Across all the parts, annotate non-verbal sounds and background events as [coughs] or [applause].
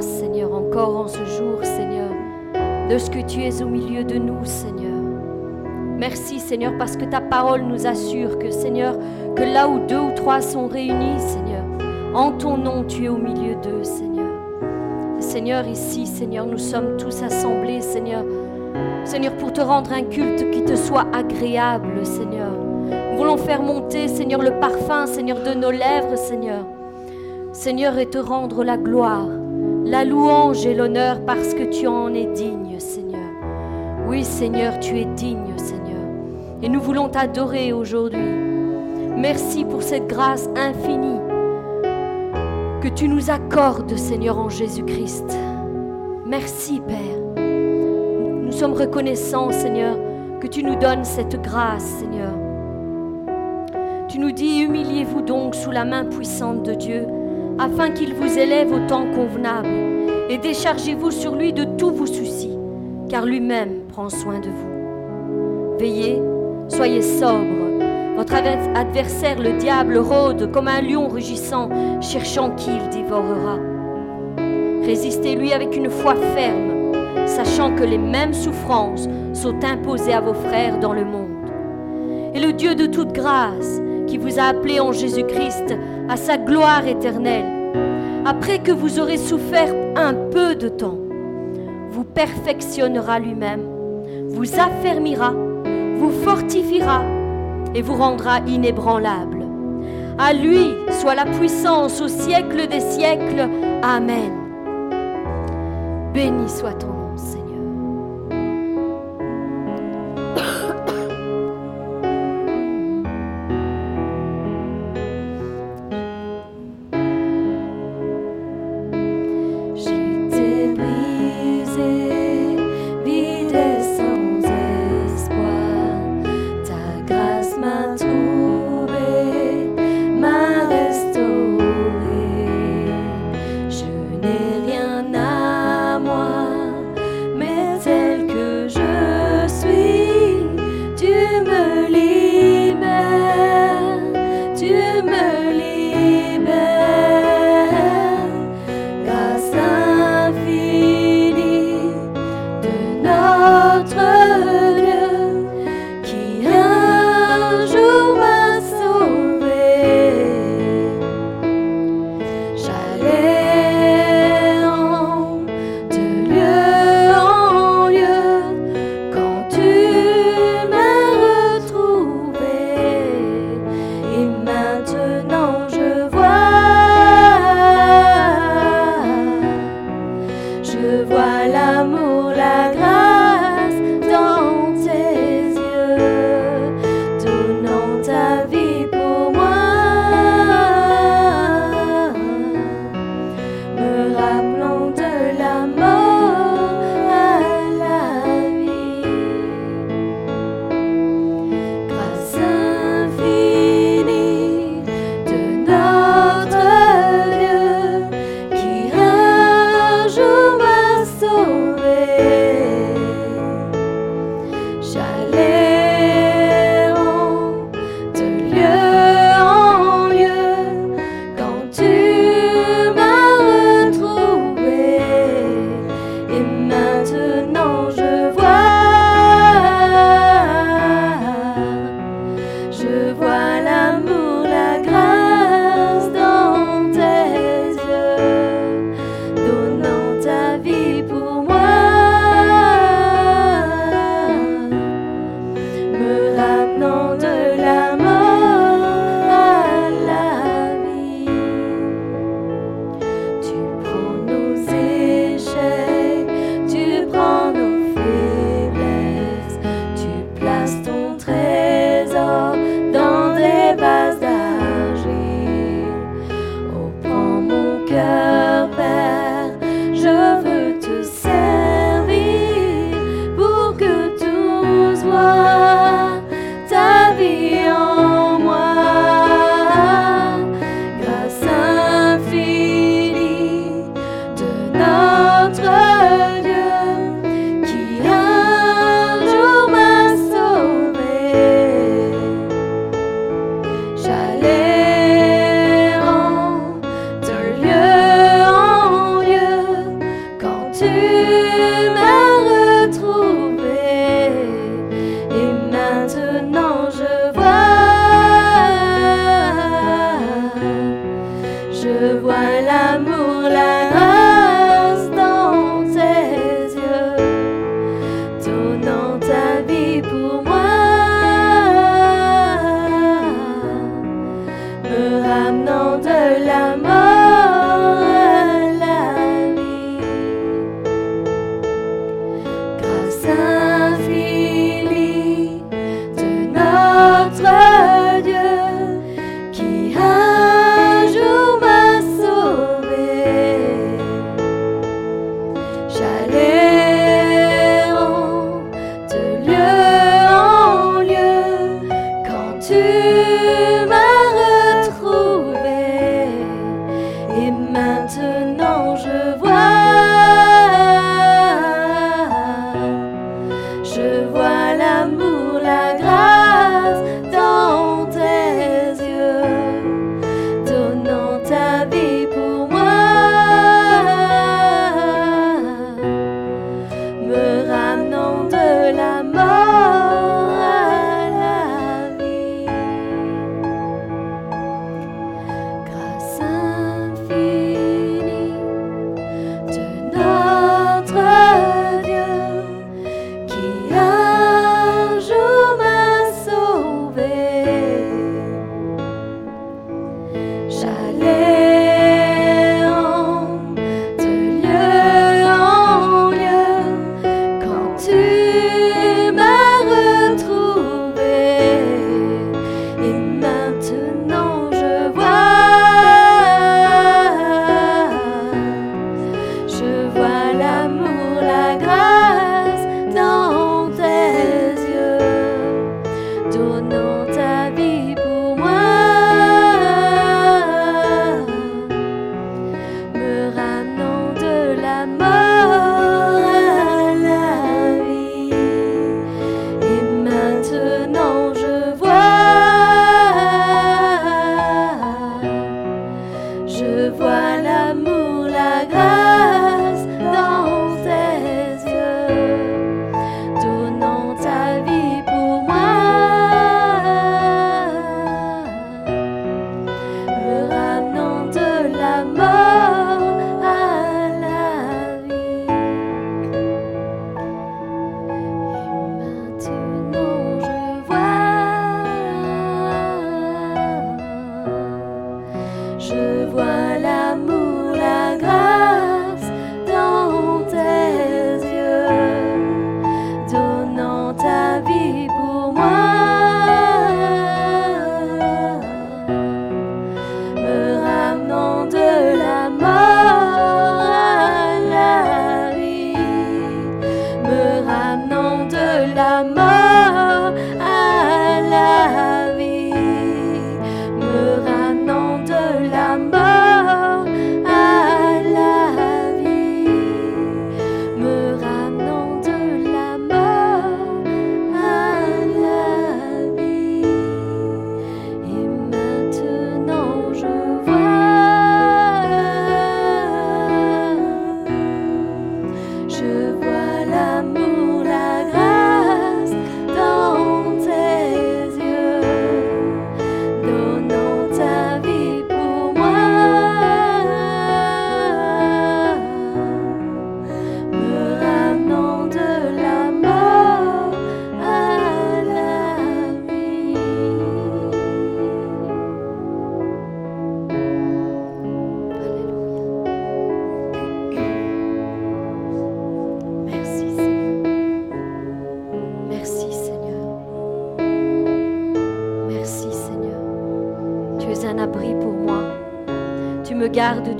Seigneur, encore en ce jour, Seigneur, de ce que tu es au milieu de nous, Seigneur. Merci, Seigneur, parce que ta parole nous assure que, Seigneur, que là où deux ou trois sont réunis, Seigneur, en ton nom, tu es au milieu d'eux, Seigneur. Seigneur, ici, Seigneur, nous sommes tous assemblés, Seigneur. Seigneur, pour te rendre un culte qui te soit agréable, Seigneur. Nous voulons faire monter, Seigneur, le parfum, Seigneur, de nos lèvres, Seigneur. Seigneur, et te rendre la gloire, la louange et l'honneur parce que tu en es digne, Seigneur. Oui, Seigneur, tu es digne, Seigneur. Et nous voulons t'adorer aujourd'hui. Merci pour cette grâce infinie que tu nous accordes, Seigneur, en Jésus-Christ. Merci, Père. Nous sommes reconnaissants, Seigneur, que tu nous donnes cette grâce, Seigneur. Tu nous dis, humiliez-vous donc sous la main puissante de Dieu, afin qu'il vous élève au temps convenable, et déchargez-vous sur lui de tous vos soucis, car lui-même prend soin de vous. Veillez, soyez sobres votre adversaire, le diable, rôde comme un lion rugissant, cherchant qui il dévorera. Résistez-lui avec une foi ferme, sachant que les mêmes souffrances sont imposées à vos frères dans le monde. Et le Dieu de toute grâce, qui vous a appelé en Jésus-Christ à sa gloire éternelle, après que vous aurez souffert un peu de temps, vous perfectionnera lui-même, vous affermira, vous fortifiera et vous rendra inébranlable. À lui soit la puissance au siècle des siècles. Amen. Béni soit ton je vois l'amour.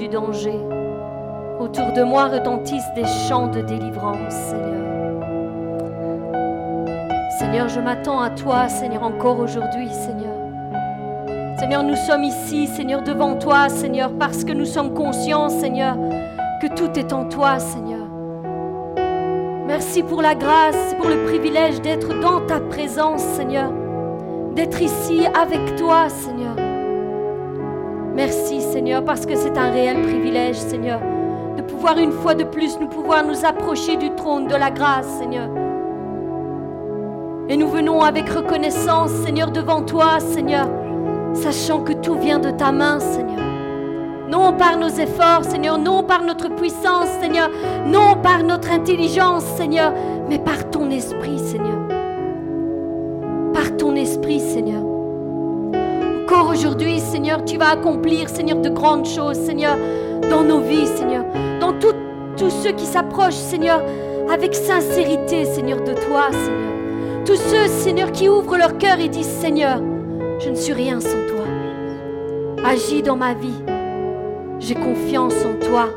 Danger. Autour de moi retentissent des chants de délivrance, Seigneur. Seigneur, je m'attends à toi, Seigneur, encore aujourd'hui, Seigneur. Seigneur, nous sommes ici, Seigneur, devant toi, Seigneur, parce que nous sommes conscients, Seigneur, que tout est en toi, Seigneur. Merci pour la grâce, pour le privilège d'être dans ta présence, Seigneur. D'être ici avec toi, Seigneur. Merci Parce que c'est un réel privilège Seigneur de pouvoir une fois de plus nous pouvoir nous approcher du trône de la grâce Seigneur. Et nous venons avec reconnaissance Seigneur devant toi Seigneur, sachant que tout vient de ta main Seigneur. Non par nos efforts Seigneur, non par notre puissance Seigneur, non par notre intelligence Seigneur, mais par ton esprit Seigneur. Aujourd'hui, Seigneur, tu vas accomplir, Seigneur, de grandes choses, Seigneur, dans nos vies, Seigneur, dans tous ceux qui s'approchent, Seigneur, avec sincérité, Seigneur, de toi, Seigneur. Tous ceux, Seigneur, qui ouvrent leur cœur et disent, Seigneur, je ne suis rien sans toi. Agis dans ma vie. J'ai confiance en toi.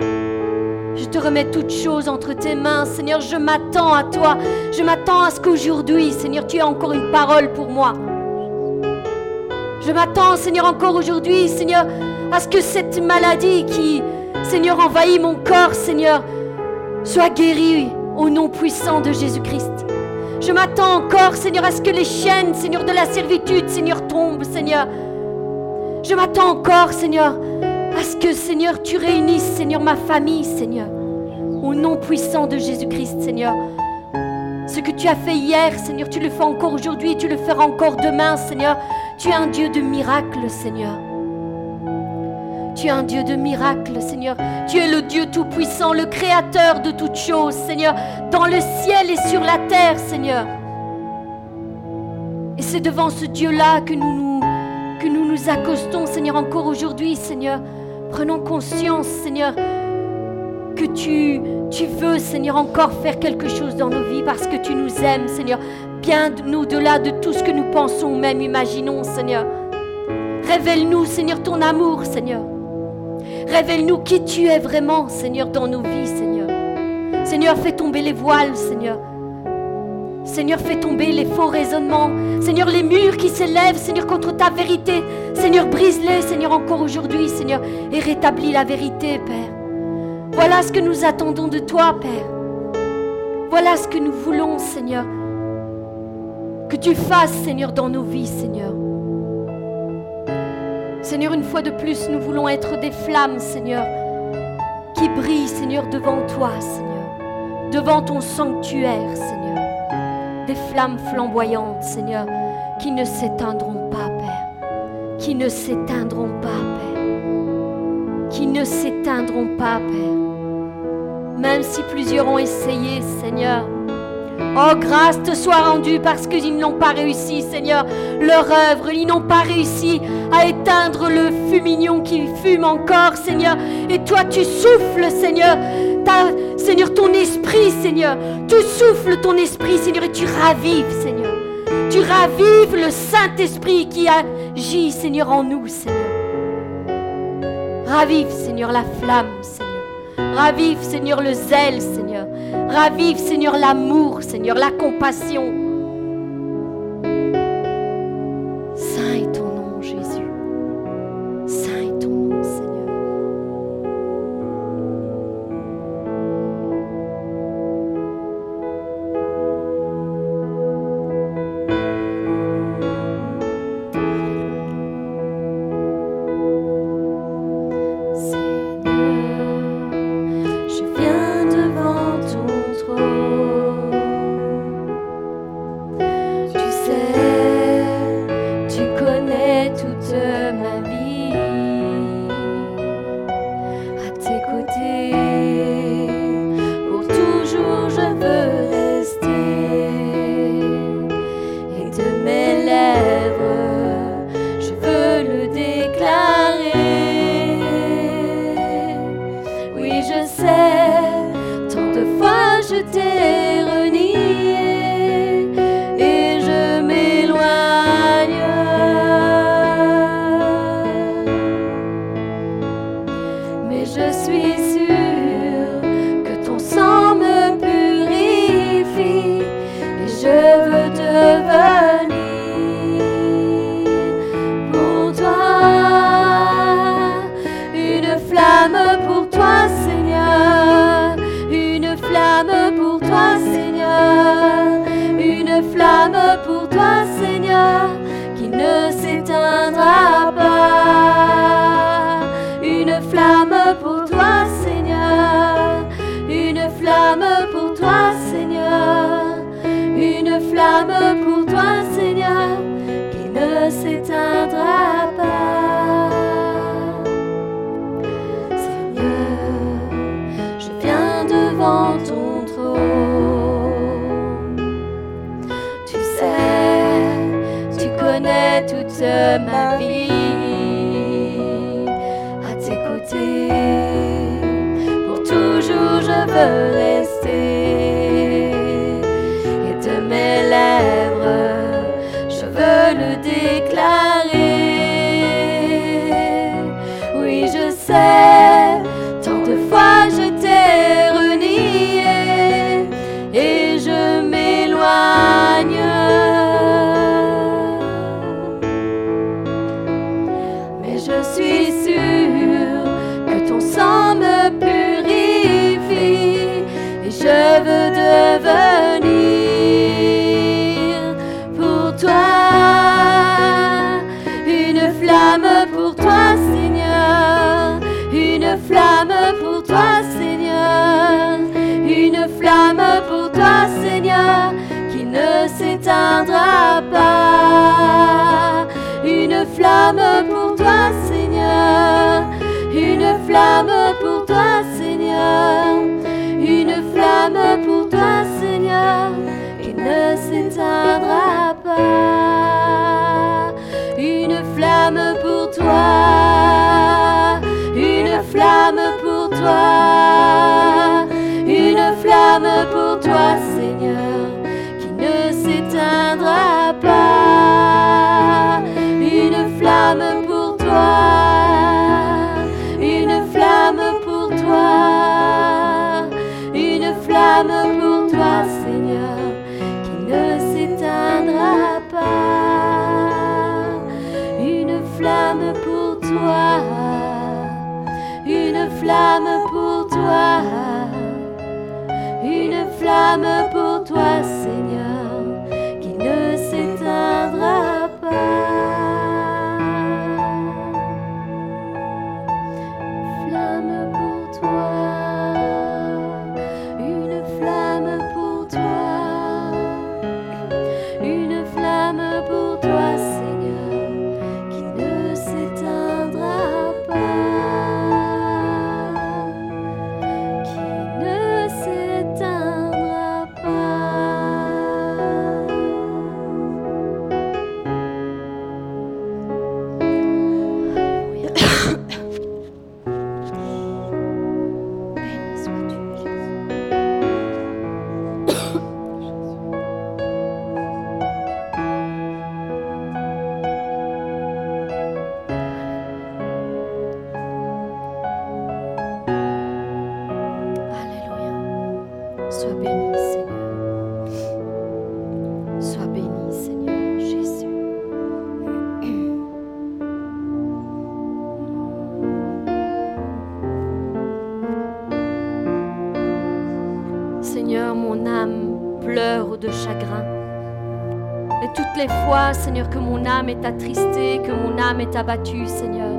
Je te remets toutes choses entre tes mains, Seigneur. Je m'attends à toi. Je m'attends à ce qu'aujourd'hui, Seigneur, tu aies encore une parole pour moi. Je m'attends, Seigneur, encore aujourd'hui, Seigneur, à ce que cette maladie qui, Seigneur, envahit mon corps, Seigneur, soit guérie au nom puissant de Jésus-Christ. Je m'attends encore, Seigneur, à ce que les chaînes, Seigneur, de la servitude, Seigneur, tombent, Seigneur. Je m'attends encore, Seigneur, à ce que, Seigneur, tu réunisses, Seigneur, ma famille, Seigneur. Au nom puissant de Jésus-Christ, Seigneur. Ce que tu as fait hier, Seigneur, tu le fais encore aujourd'hui, tu le feras encore demain, Seigneur. Tu es un Dieu de miracles, Seigneur. Tu es un Dieu de miracles, Seigneur. Tu es le Dieu tout-puissant, le créateur de toutes choses, Seigneur, dans le ciel et sur la terre, Seigneur. Et c'est devant ce Dieu-là que que nous nous accostons, Seigneur, encore aujourd'hui, Seigneur. Prenons conscience, Seigneur, que tu, veux, Seigneur, encore faire quelque chose dans nos vies parce que tu nous aimes, Seigneur, bien au-delà de tout ce que nous pensons ou même imaginons, Seigneur. Révèle-nous, Seigneur, ton amour, Seigneur. Révèle-nous qui tu es vraiment, Seigneur, dans nos vies, Seigneur. Seigneur, fais tomber les voiles, Seigneur. Seigneur, fais tomber les faux raisonnements. Seigneur, les murs qui s'élèvent, Seigneur, contre ta vérité. Seigneur, brise-les, Seigneur, encore aujourd'hui, Seigneur, et rétablis la vérité, Père. Voilà ce que nous attendons de toi, Père. Voilà ce que nous voulons, Seigneur. Que tu fasses, Seigneur, dans nos vies, Seigneur. Seigneur, une fois de plus, nous voulons être des flammes, Seigneur, qui brillent, Seigneur, devant toi, Seigneur, devant ton sanctuaire, Seigneur. Des flammes flamboyantes, Seigneur, qui ne s'éteindront pas, Père. Qui ne s'éteindront pas, Père. Qui ne s'éteindront pas, Père. Même si plusieurs ont essayé, Seigneur, Oh, grâce te soit rendue parce qu'ils n'ont pas réussi, Seigneur, leur œuvre. Ils n'ont pas réussi à éteindre le fumignon qui fume encore, Seigneur. Et toi, tu souffles, Seigneur. Seigneur, ton esprit, Seigneur. Tu souffles ton esprit, Seigneur, et tu ravives, Seigneur. Tu ravives le Saint-Esprit qui agit, Seigneur, en nous, Seigneur. Ravive, Seigneur, la flamme, Seigneur. Ravive, Seigneur, le zèle, Seigneur. Ravive, Seigneur, l'amour, Seigneur, la compassion. Seigneur, que mon âme est attristée, que mon âme est abattue, Seigneur,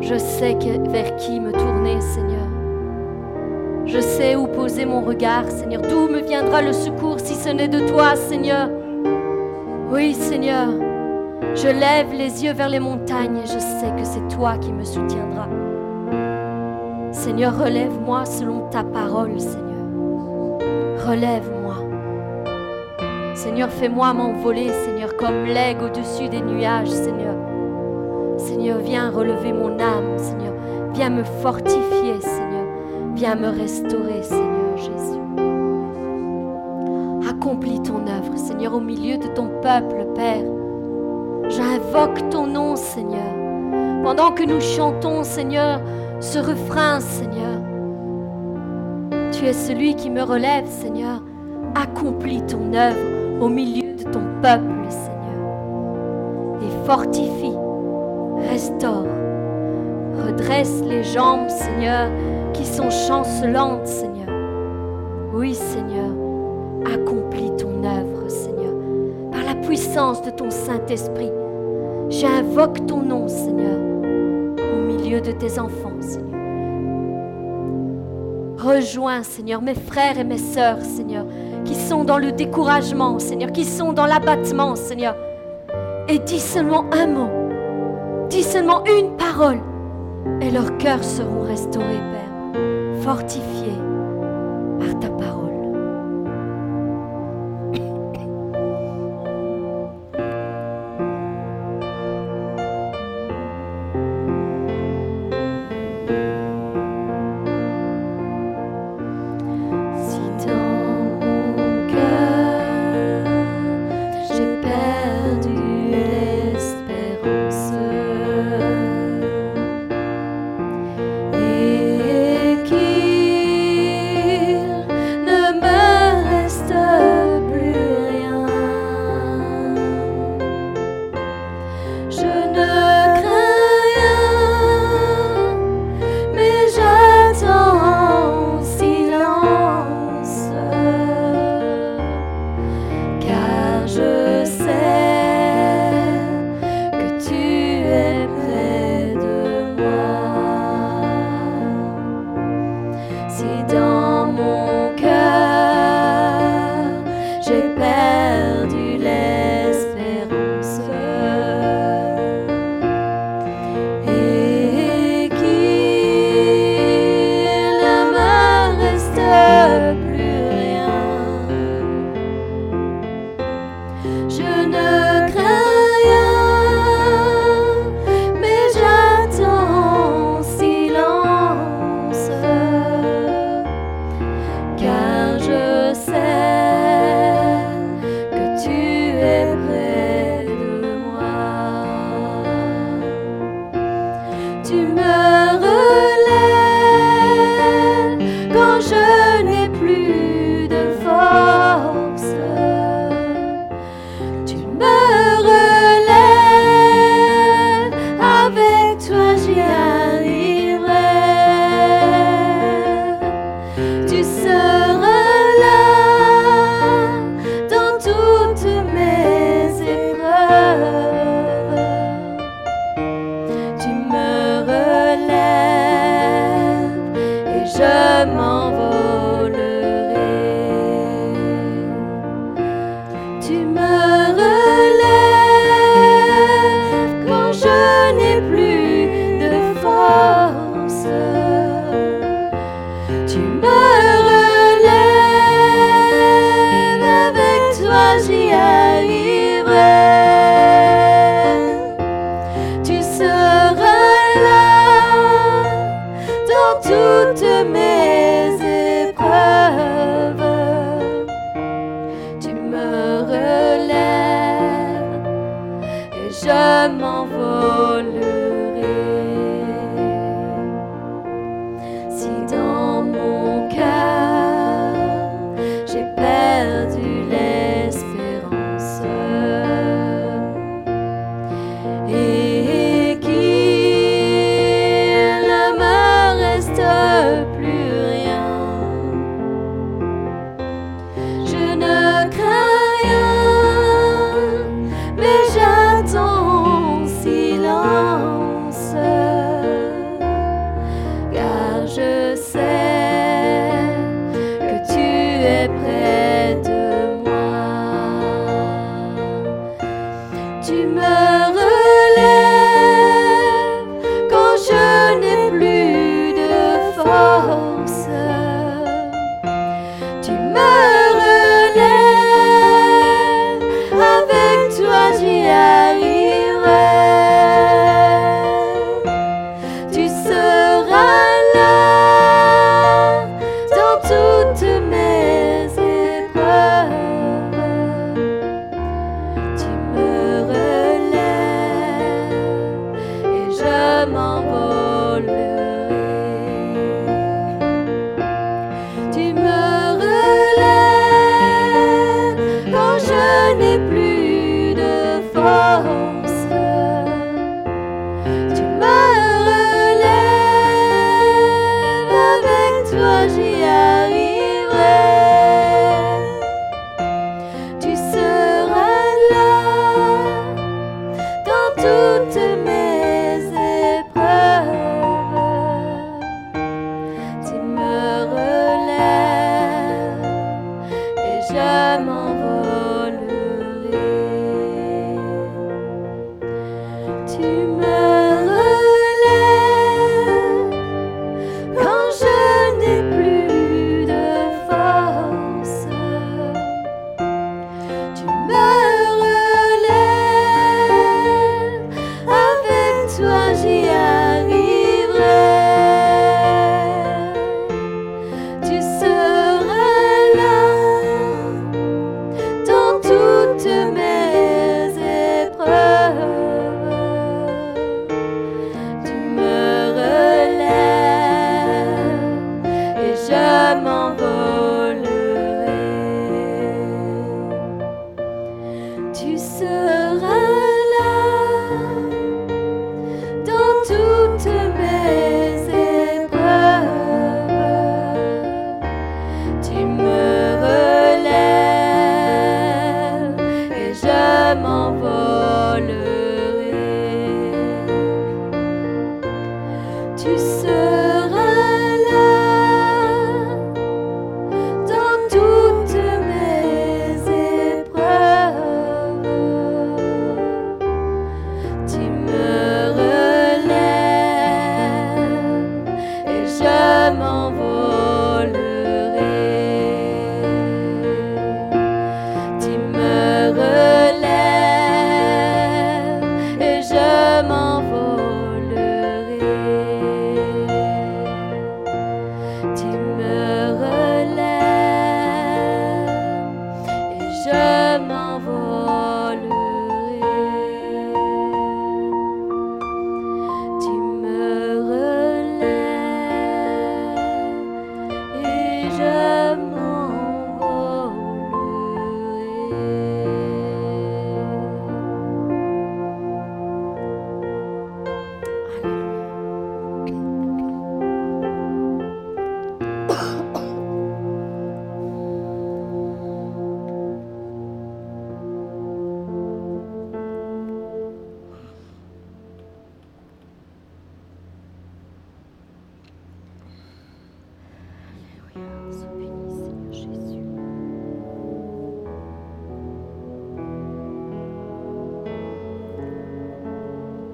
je sais vers qui me tourner, Seigneur. Je sais où poser mon regard, Seigneur. D'où me viendra le secours si ce n'est de toi, Seigneur? Oui, Seigneur. Je lève les yeux vers les montagnes et je sais que c'est toi qui me soutiendras. Seigneur, relève-moi selon ta parole, Seigneur. Relève-moi. Seigneur, fais-moi m'envoler, Seigneur, comme l'aigle au-dessus des nuages, Seigneur. Seigneur, viens relever mon âme, Seigneur. Viens me fortifier, Seigneur. Viens me restaurer, Seigneur Jésus. Accomplis ton œuvre, Seigneur, au milieu de ton peuple, Père. J'invoque ton nom, Seigneur. Pendant que nous chantons, Seigneur, ce refrain, Seigneur. Tu es celui qui me relève, Seigneur. Accomplis ton œuvre au milieu de ton peuple, Seigneur. Et fortifie, restaure, redresse les jambes, Seigneur, qui sont chancelantes, Seigneur. Oui, Seigneur, accomplis ton œuvre, Seigneur, par la puissance de ton Saint-Esprit. J'invoque ton nom, Seigneur, au milieu de tes enfants, Seigneur. Rejoins, Seigneur, mes frères et mes sœurs, Seigneur, qui sont dans le découragement, Seigneur, qui sont dans l'abattement, Seigneur. Et dis seulement un mot, dis seulement une parole, et leurs cœurs seront restaurés, Père, fortifiés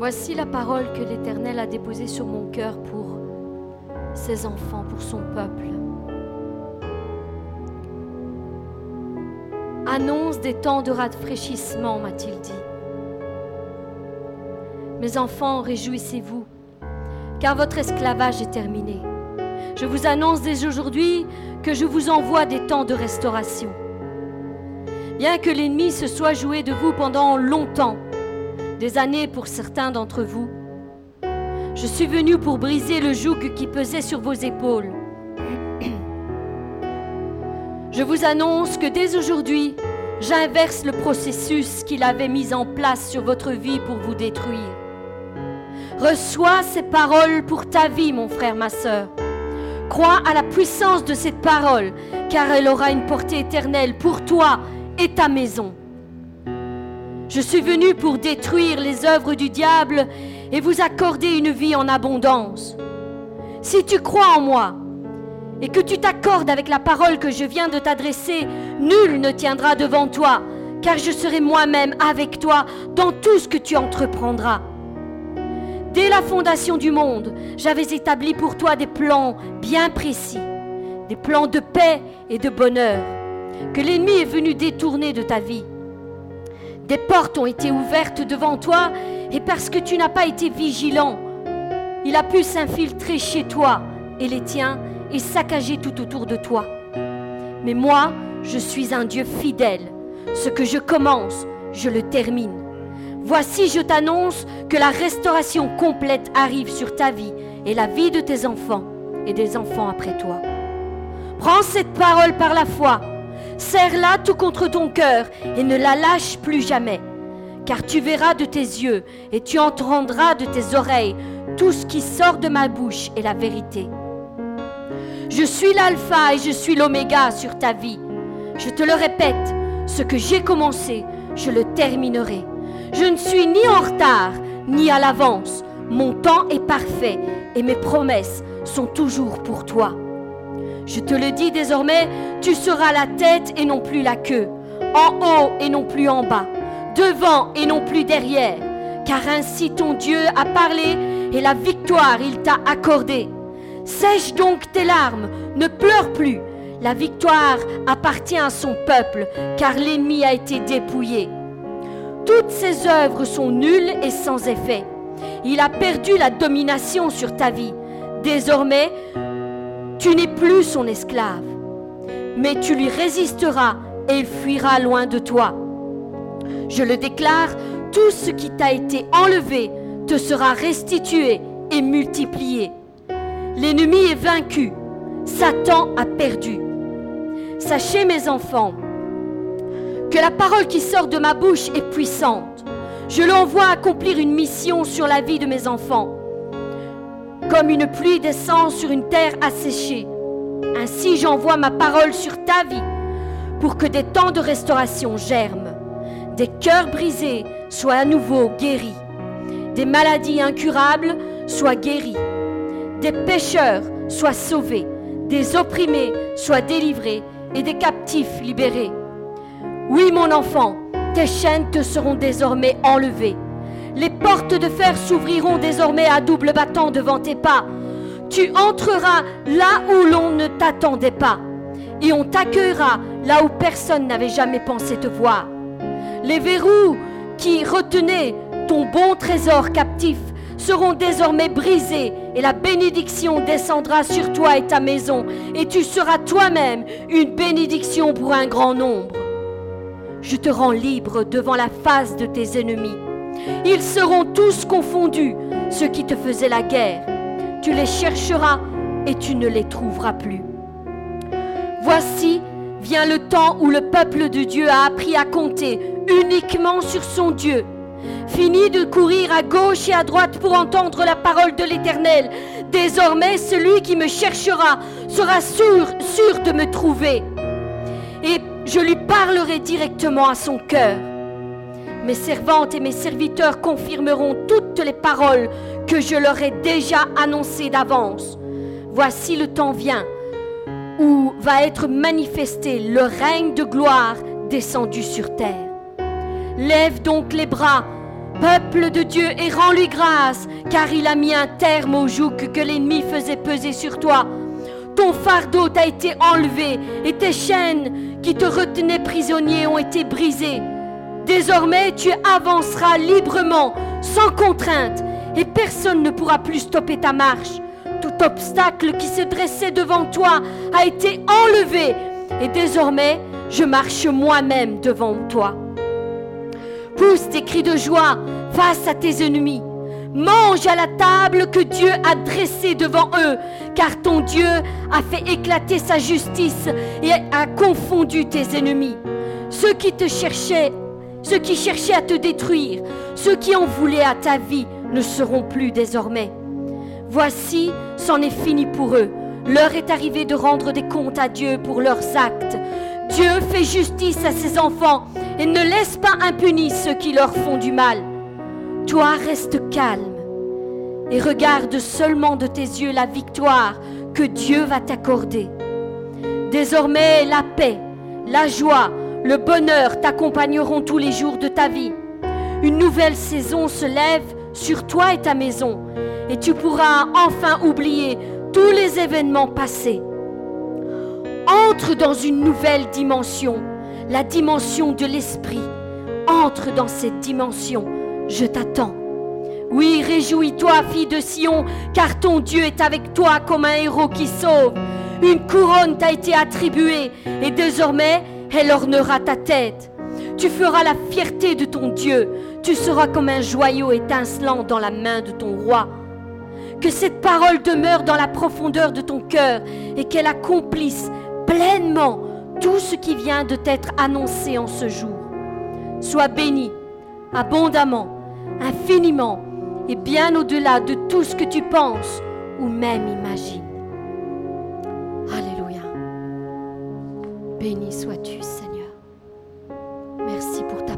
Voici la parole que l'Éternel a déposée sur mon cœur pour ses enfants, pour son peuple. Annonce des temps de rafraîchissement, m'a-t-il dit. Mes enfants, réjouissez-vous, car votre esclavage est terminé. Je vous annonce dès aujourd'hui que je vous envoie des temps de restauration. Bien que l'ennemi se soit joué de vous pendant longtemps, des années pour certains d'entre vous. Je suis venu pour briser le joug qui pesait sur vos épaules. Je vous annonce que dès aujourd'hui, j'inverse le processus qu'il avait mis en place sur votre vie pour vous détruire. Reçois ces paroles pour ta vie, mon frère, ma sœur. Crois à la puissance de cette parole, car elle aura une portée éternelle pour toi et ta maison. Je suis venu pour détruire les œuvres du diable et vous accorder une vie en abondance. Si tu crois en moi et que tu t'accordes avec la parole que je viens de t'adresser, nul ne tiendra devant toi, car je serai moi-même avec toi dans tout ce que tu entreprendras. Dès la fondation du monde, j'avais établi pour toi des plans bien précis, des plans de paix et de bonheur, que l'ennemi est venu détourner de ta vie. Des portes ont été ouvertes devant toi et parce que tu n'as pas été vigilant, il a pu s'infiltrer chez toi et les tiens et saccager tout autour de toi. Mais moi, je suis un Dieu fidèle. Ce que je commence, je le termine. Voici, je t'annonce que la restauration complète arrive sur ta vie et la vie de tes enfants et des enfants après toi. Prends cette parole par la foi Serre-la tout contre ton cœur et ne la lâche plus jamais. Car tu verras de tes yeux et tu entendras de tes oreilles tout ce qui sort de ma bouche est la vérité. Je suis l'alpha et je suis l'oméga sur ta vie. Je te le répète, ce que j'ai commencé, je le terminerai. Je ne suis ni en retard, ni à l'avance. Mon temps est parfait et mes promesses sont toujours pour toi. Je te le dis désormais, tu seras la tête et non plus la queue, en haut et non plus en bas, devant et non plus derrière, car ainsi ton Dieu a parlé et la victoire il t'a accordée. Sèche donc tes larmes, ne pleure plus. La victoire appartient à son peuple, car l'ennemi a été dépouillé. Toutes ses œuvres sont nulles et sans effet. Il a perdu la domination sur ta vie. Désormais, tu n'es plus son esclave, mais tu lui résisteras et il fuira loin de toi. Je le déclare, tout ce qui t'a été enlevé te sera restitué et multiplié. L'ennemi est vaincu, Satan a perdu. Sachez mes enfants que la parole qui sort de ma bouche est puissante. Je l'envoie accomplir une mission sur la vie de mes enfants comme une pluie descend sur une terre asséchée. Ainsi j'envoie ma parole sur ta vie pour que des temps de restauration germent, des cœurs brisés soient à nouveau guéris, des maladies incurables soient guéries, des pécheurs soient sauvés, des opprimés soient délivrés et des captifs libérés. Oui mon enfant, tes chaînes te seront désormais enlevées les portes de fer s'ouvriront désormais à double battant devant tes pas. Tu entreras là où l'on ne t'attendait pas. Et on t'accueillera là où personne n'avait jamais pensé te voir. Les verrous qui retenaient ton bon trésor captif seront désormais brisés et la bénédiction descendra sur toi et ta maison et tu seras toi-même une bénédiction pour un grand nombre. Je te rends libre devant la face de tes ennemis ils seront tous confondus, ceux qui te faisaient la guerre. Tu les chercheras et tu ne les trouveras plus. Voici vient le temps où le peuple de Dieu a appris à compter uniquement sur son Dieu. Fini de courir à gauche et à droite pour entendre la parole de l'Éternel. Désormais, celui qui me cherchera sera sûr, sûr de me trouver. Et je lui parlerai directement à son cœur. Mes servantes et mes serviteurs confirmeront toutes les paroles que je leur ai déjà annoncées d'avance. Voici le temps vient où va être manifesté le règne de gloire descendu sur terre. Lève donc les bras Peuple de Dieu, et rends-lui grâce, car il a mis un terme au joug que l'ennemi faisait peser sur toi. Ton fardeau t'a été enlevé et tes chaînes qui te retenaient prisonnier ont été brisées. Désormais, tu avanceras librement, sans contrainte, et personne ne pourra plus stopper ta marche. Tout obstacle qui se dressait devant toi a été enlevé, et désormais, je marche moi-même devant toi. Pousse tes cris de joie face à tes ennemis. Mange à la table que Dieu a dressée devant eux, car ton Dieu a fait éclater sa justice et a confondu tes ennemis. Ceux qui te cherchaient, ceux qui cherchaient à te détruire, ceux qui en voulaient à ta vie, ne seront plus désormais. Voici, c'en est fini pour eux. L'heure est arrivée de rendre des comptes à Dieu pour leurs actes. Dieu fait justice à ses enfants et ne laisse pas impunis ceux qui leur font du mal. Toi, reste calme et regarde seulement de tes yeux la victoire que Dieu va t'accorder. Désormais, la paix, la joie, le bonheur t'accompagneront tous les jours de ta vie. Une nouvelle saison se lève sur toi et ta maison, et tu pourras enfin oublier tous les événements passés. Entre dans une nouvelle dimension, la dimension de l'esprit. Entre dans cette dimension, je t'attends. Oui, réjouis-toi, fille de Sion, car ton Dieu est avec toi comme un héros qui sauve. Une couronne t'a été attribuée, et désormais, elle ornera ta tête. Tu feras la fierté de ton Dieu. Tu seras comme un joyau étincelant dans la main de ton roi. Que cette parole demeure dans la profondeur de ton cœur et qu'elle accomplisse pleinement tout ce qui vient de t'être annoncé en ce jour. Sois béni abondamment, infiniment et bien au-delà de tout ce que tu penses ou même imagines. Béni sois-tu, Seigneur. Merci pour ta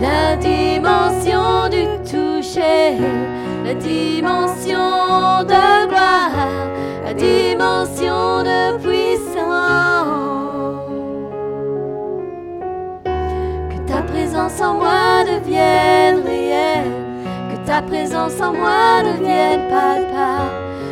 la dimension du toucher, la dimension de gloire, la dimension de puissance. Que ta présence en moi devienne réelle, que ta présence en moi devienne palpable.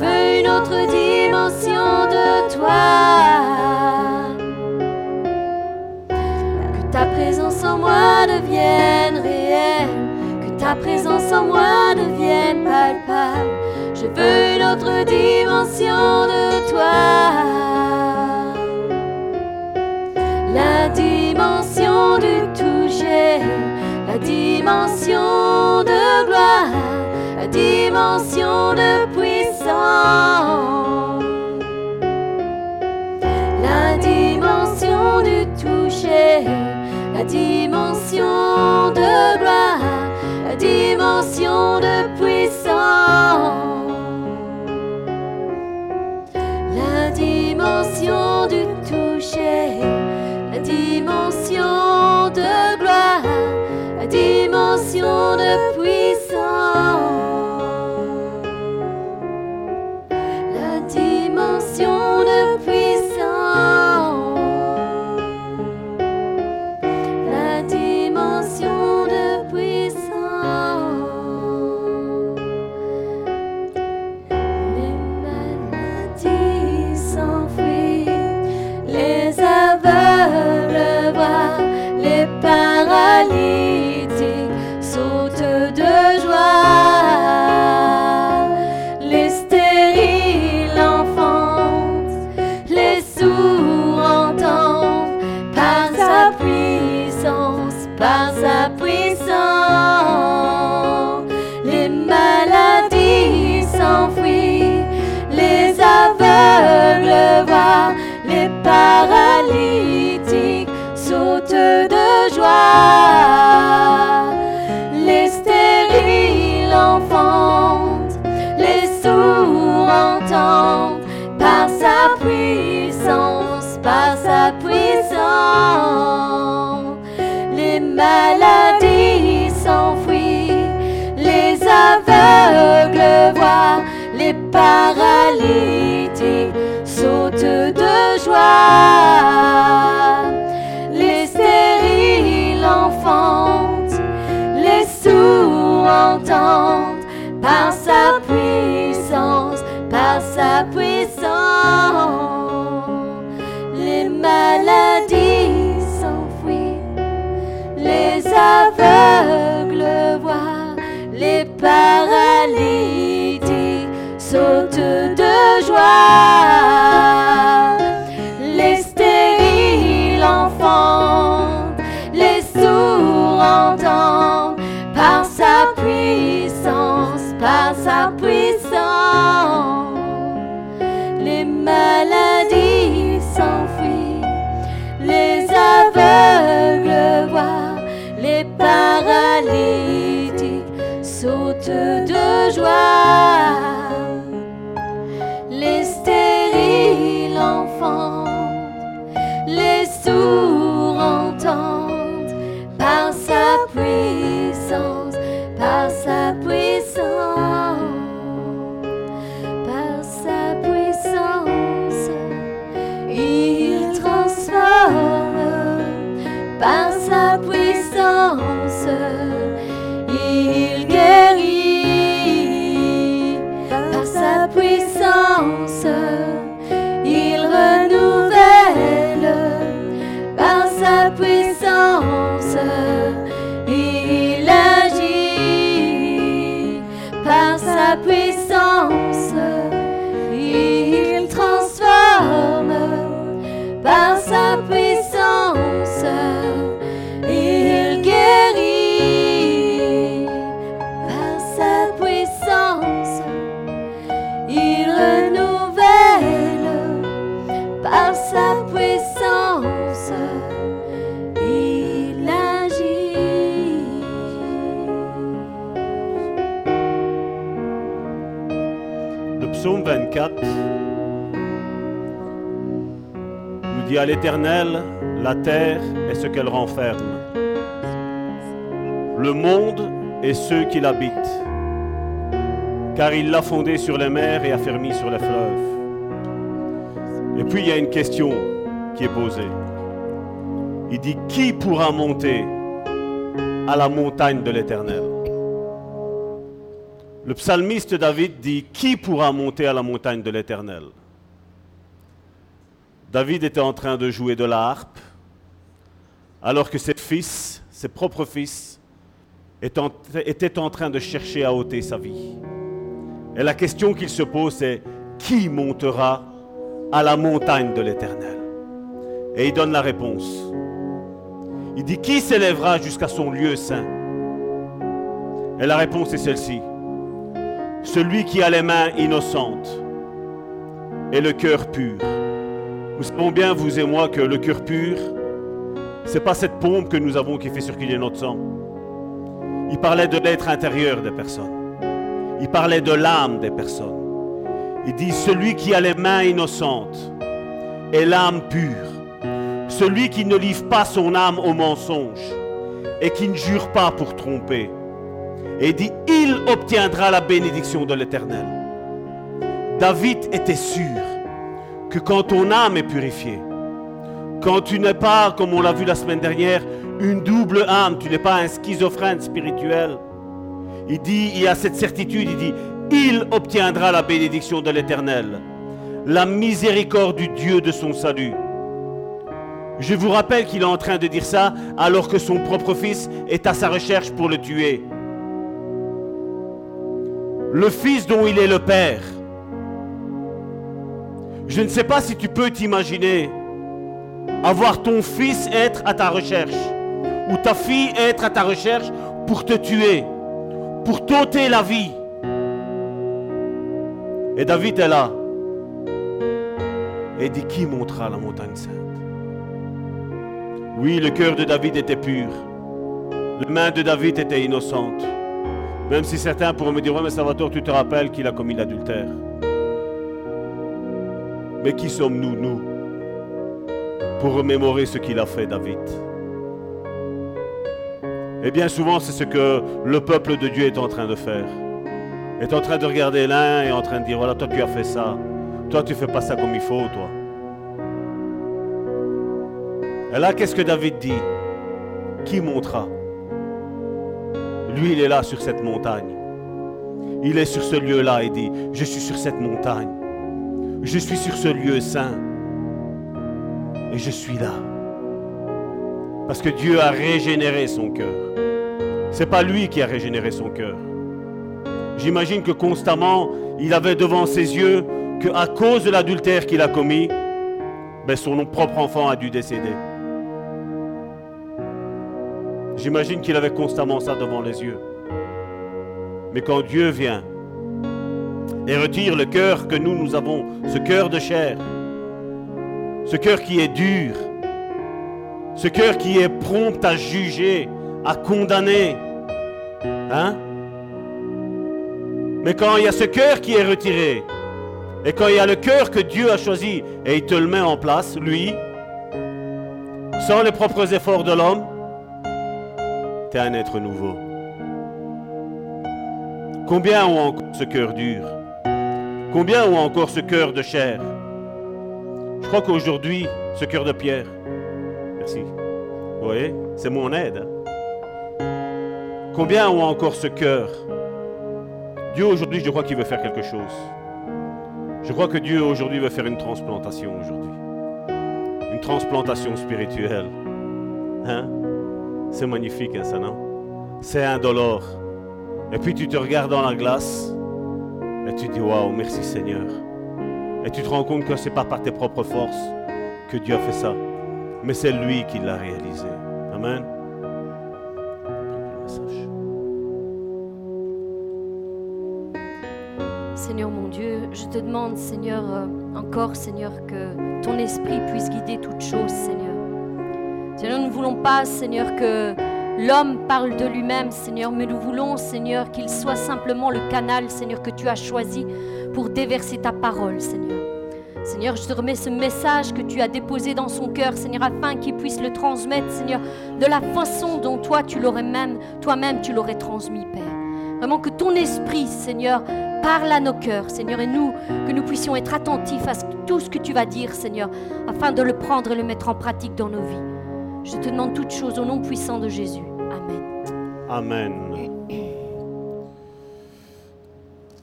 Je veux une autre dimension de toi. Que ta présence en moi devienne réelle. Que ta présence en moi devienne palpable. Je veux une autre dimension de toi. La dimension du toucher, la dimension de gloire, la dimension de puissance. La dimension du toucher, la dimension de gloire, la dimension de puissance. La dimension du toucher, la dimension de gloire, la dimension de puissance. Les paralytiques sautent de joie. Les stériles enfantent, les sourds entendent par sa puissance, par sa puissance. Les maladies s'enfuient, les aveugles voient, les paralytiques de joie. Les stériles enfantent, les sourds entendent par sa puissance, par sa puissance. Les maladies s'enfuient, les aveugles voient, les paralytiques sautent de joie. Puissance. Les maladies s'enfuient, les aveugles voient, les paralytiques sautent de joie. Les stériles enfantent, les sourds entendent par sa puissance, par sa puissance. Dit à l'Éternel, la terre est ce qu'elle renferme, le monde et ceux qui l'habitent. car il l'a fondé sur les mers et affermi sur les fleuves. Et puis il y a une question qui est posée. Il dit, qui pourra monter à la montagne de l'Éternel? Le psalmiste David dit, qui pourra monter à la montagne de l'Éternel? David était en train de jouer de la harpe, alors que ses fils, ses propres fils, étaient en train de chercher à ôter sa vie. Et la question qu'il se pose, c'est qui montera à la montagne de l'Éternel? Et il donne la réponse. Il dit, qui s'élèvera jusqu'à son lieu saint? Et la réponse est celle-ci. Celui qui a les mains innocentes et le cœur pur. Nous savons bien, vous et moi, que le cœur pur, ce n'est pas cette pompe que nous avons qui fait circuler notre sang. Il parlait de l'être intérieur des personnes. Il parlait de l'âme des personnes. Il dit, celui qui a les mains innocentes et l'âme pure, celui qui ne livre pas son âme au mensonge et qui ne jure pas pour tromper. Et dit, il obtiendra la bénédiction de l'Éternel. David était sûr que quand ton âme est purifiée, quand tu n'es pas, comme on l'a vu la semaine dernière, une double âme, tu n'es pas un schizophrène spirituel, il dit, il y a cette certitude, il dit, il obtiendra la bénédiction de l'Éternel, la miséricorde du Dieu de son salut. Je vous rappelle qu'il est en train de dire ça alors que son propre fils est à sa recherche pour le tuer. Le fils dont il est le père. Je ne sais pas si tu peux t'imaginer avoir ton fils être à ta recherche ou ta fille être à ta recherche pour te tuer pour t'ôter la vie. Et David est là. Et dit qui montera la montagne sainte? Oui, le cœur de David était pur. La main de David était innocente. Même si certains pourraient me dire, ouais, mais Salvatore, tu te rappelles qu'il a commis l'adultère. Mais qui sommes-nous, nous, pour remémorer ce qu'il a fait, David? Et bien souvent, c'est ce que le peuple de Dieu est en train de faire. Est en train de regarder l'un et en train de dire, voilà, toi tu as fait ça. Toi tu fais pas ça comme il faut, toi. Et là, qu'est-ce que David dit? Qui montera? Lui, il est là sur cette montagne. Il est sur ce lieu-là et dit, je suis sur cette montagne. Je suis sur ce lieu saint. Et je suis là. Parce que Dieu a régénéré son cœur. C'est pas lui qui a régénéré son cœur. J'imagine que constamment, il avait devant ses yeux que à cause de l'adultère qu'il a commis, ben son propre enfant a dû décéder. J'imagine qu'il avait constamment ça devant les yeux. Mais quand Dieu vient et retire le cœur que nous, nous avons, ce cœur de chair, ce cœur qui est dur, ce cœur qui est prompt à juger, à condamner. Hein? Mais quand il y a ce cœur qui est retiré, et quand il y a le cœur que Dieu a choisi, et il te le met en place, lui, sans les propres efforts de l'homme, tu es un être nouveau. Combien ont encore ce cœur dur? Combien ont encore ce cœur de chair? Je crois qu'aujourd'hui, ce cœur de pierre, Merci. Vous voyez, c'est mon aide. Combien ont encore ce cœur? Dieu aujourd'hui, je crois qu'il veut faire quelque chose. Je crois que Dieu aujourd'hui veut faire une transplantation aujourd'hui. Une transplantation spirituelle. Hein? C'est magnifique, hein, ça, non? C'est indolore. Et puis tu te regardes dans la glace et tu dis Waouh, merci Seigneur. Et tu te rends compte que ce n'est pas par tes propres forces que Dieu a fait ça mais c'est lui qui l'a réalisé. Amen. Seigneur mon Dieu, je te demande, Seigneur, euh, encore, Seigneur, que ton esprit puisse guider toutes choses, Seigneur. Seigneur, nous ne voulons pas, Seigneur, que l'homme parle de lui-même, Seigneur, mais nous voulons, Seigneur, qu'il soit simplement le canal, Seigneur, que tu as choisi pour déverser ta parole, Seigneur. Seigneur, je te remets ce message que tu as déposé dans son cœur, Seigneur, afin qu'il puisse le transmettre, Seigneur, de la façon dont toi tu l'aurais même, toi-même tu l'aurais transmis, Père. Vraiment que ton esprit, Seigneur, Parle à nos cœurs, Seigneur, et nous, que nous puissions être attentifs à tout ce que tu vas dire, Seigneur, afin de le prendre et le mettre en pratique dans nos vies. Je te demande toutes choses au nom puissant de Jésus. Amen.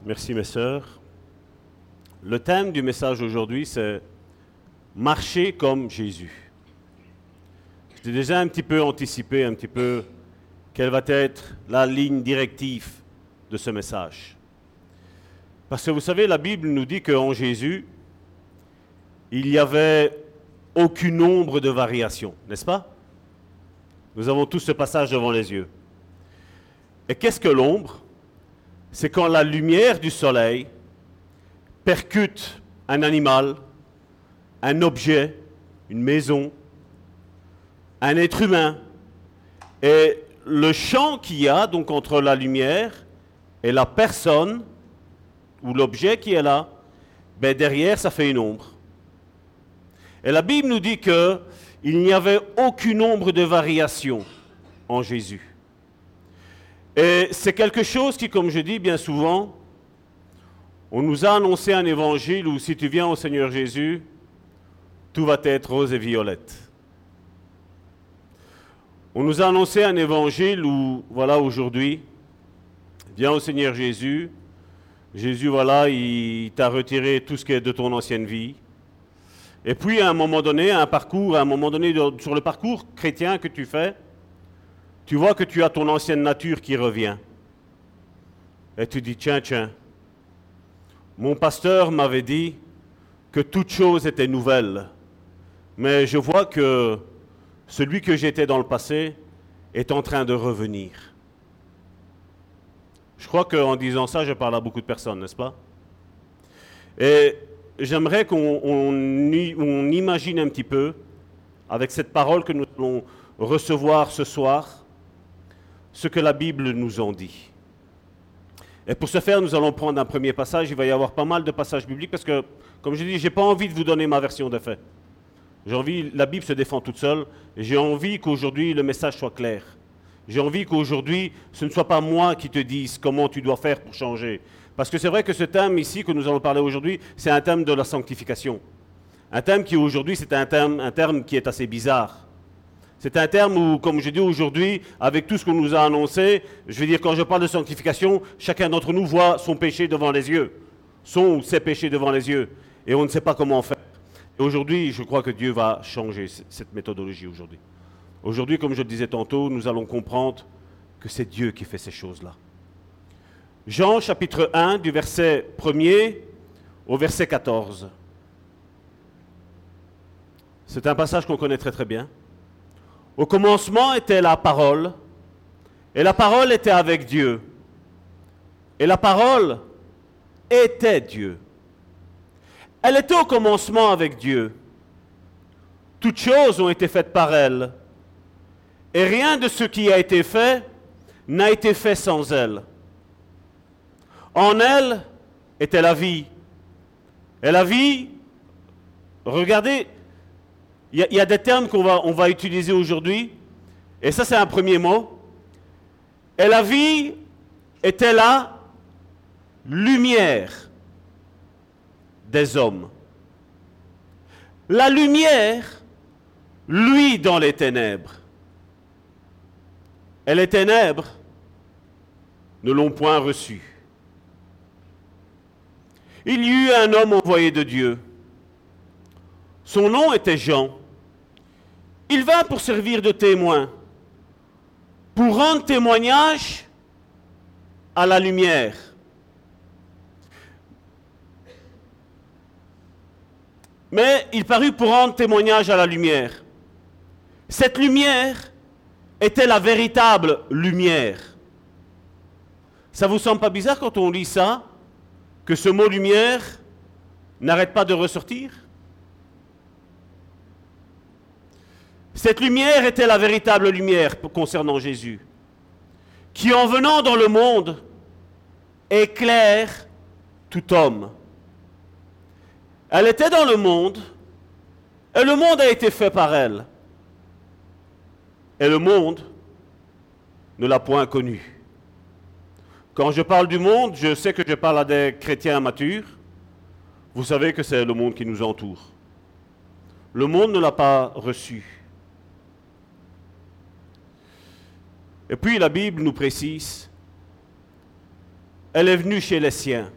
Merci mes sœurs. Le thème du message aujourd'hui, c'est marcher comme Jésus. J'ai déjà un petit peu anticipé, un petit peu, quelle va être la ligne directive de ce message. Parce que vous savez, la Bible nous dit qu'en Jésus, il n'y avait aucune nombre de variations, n'est-ce pas? Nous avons tous ce passage devant les yeux. Et qu'est-ce que l'ombre? C'est quand la lumière du soleil percute un animal, un objet, une maison, un être humain. Et le champ qu'il y a donc entre la lumière et la personne ou l'objet qui est là, ben derrière ça fait une ombre. Et la Bible nous dit que il n'y avait aucune ombre de variation en Jésus. Et c'est quelque chose qui, comme je dis bien souvent, on nous a annoncé un évangile où si tu viens au Seigneur Jésus, tout va être rose et violette. On nous a annoncé un évangile où, voilà, aujourd'hui, viens au Seigneur Jésus. Jésus, voilà, il t'a retiré tout ce qui est de ton ancienne vie. Et puis, à un moment donné, un parcours, à un moment donné, sur le parcours chrétien que tu fais, tu vois que tu as ton ancienne nature qui revient. Et tu dis, tiens, tiens, mon pasteur m'avait dit que toute chose était nouvelle, mais je vois que celui que j'étais dans le passé est en train de revenir. Je crois qu'en disant ça, je parle à beaucoup de personnes, n'est-ce pas? Et j'aimerais qu'on imagine un petit peu, avec cette parole que nous allons recevoir ce soir, ce que la Bible nous en dit. Et pour ce faire, nous allons prendre un premier passage. Il va y avoir pas mal de passages bibliques parce que, comme je dis, je n'ai pas envie de vous donner ma version des faits. J'ai envie, la Bible se défend toute seule. J'ai envie qu'aujourd'hui le message soit clair. J'ai envie qu'aujourd'hui ce ne soit pas moi qui te dise comment tu dois faire pour changer. Parce que c'est vrai que ce thème ici que nous allons parler aujourd'hui, c'est un thème de la sanctification. Un thème qui aujourd'hui, c'est un thème, un terme qui est assez bizarre. C'est un terme où, comme je dis aujourd'hui, avec tout ce qu'on nous a annoncé, je veux dire, quand je parle de sanctification, chacun d'entre nous voit son péché devant les yeux, son ou ses péchés devant les yeux, et on ne sait pas comment faire. Aujourd'hui, je crois que Dieu va changer cette méthodologie aujourd'hui. Aujourd'hui, comme je le disais tantôt, nous allons comprendre que c'est Dieu qui fait ces choses-là. Jean chapitre 1, du verset 1er au verset 14. C'est un passage qu'on connaît très très bien. Au commencement était la parole, et la parole était avec Dieu. Et la parole était Dieu. Elle était au commencement avec Dieu. Toutes choses ont été faites par elle. Et rien de ce qui a été fait n'a été fait sans elle. En elle était la vie. Et la vie, regardez, il y, a des termes qu'on va, va utiliser aujourd'hui, et ça c'est un premier mot. Et la vie était la lumière des hommes. La lumière, lui, dans les ténèbres. Et les ténèbres ne l'ont point reçu. Il y eut un homme envoyé de Dieu. Son nom était Jean. Il vint pour servir de témoin, pour rendre témoignage à la lumière. Mais il parut pour rendre témoignage à la lumière. Cette lumière était la véritable lumière. Ça vous semble pas bizarre quand on lit ça, que ce mot lumière n'arrête pas de ressortir? Cette lumière était la véritable lumière concernant Jésus, qui en venant dans le monde éclaire tout homme. Elle était dans le monde, et le monde a été fait par elle. Et le monde ne l'a point connue. Quand je parle du monde, je sais que je parle à des chrétiens matures. Vous savez que c'est le monde qui nous entoure. Le monde ne l'a pas reçu. Et puis la Bible nous précise, elle est venue chez les siens,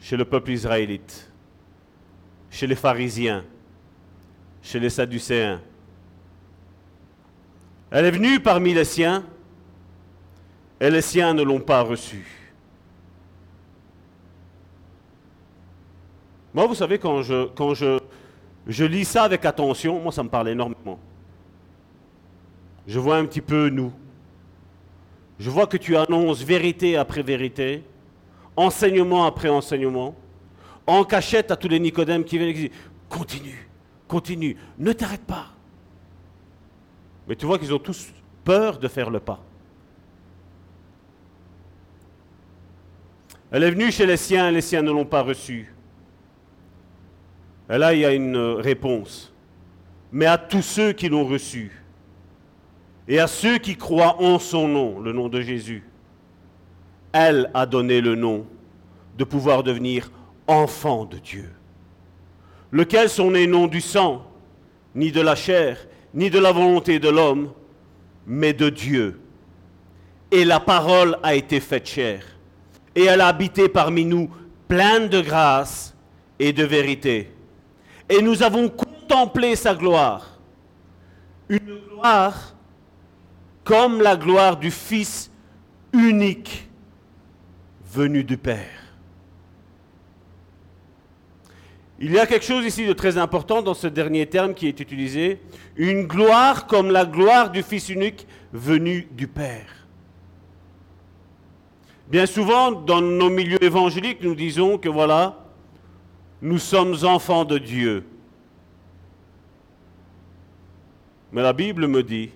chez le peuple israélite, chez les pharisiens, chez les sadducéens. Elle est venue parmi les siens, et les siens ne l'ont pas reçue. Moi, vous savez, quand je, je lis ça avec attention, moi, ça me parle énormément. Je vois un petit peu nous. Je vois que tu annonces vérité après vérité, enseignement après enseignement, en cachette à tous les Nicodèmes qui viennent et qui disent Continue, continue, ne t'arrête pas. Mais tu vois qu'ils ont tous peur de faire le pas. Elle est venue chez les siens, les siens ne l'ont pas reçue. Et là, il y a une réponse. Mais à tous ceux qui l'ont reçue, et à ceux qui croient en son nom, le nom de Jésus, elle a donné le nom de pouvoir devenir enfant de Dieu, lequel sont nés non du sang, ni de la chair, ni de la volonté de l'homme, mais de Dieu. Et la parole a été faite chair, et elle a habité parmi nous, pleine de grâce et de vérité. Et nous avons contemplé sa gloire, une gloire comme la gloire du Fils unique venu du Père. Il y a quelque chose ici de très important dans ce dernier terme qui est utilisé, une gloire comme la gloire du Fils unique venu du Père. Bien souvent, dans nos milieux évangéliques, nous disons que voilà, nous sommes enfants de Dieu. Mais la Bible me dit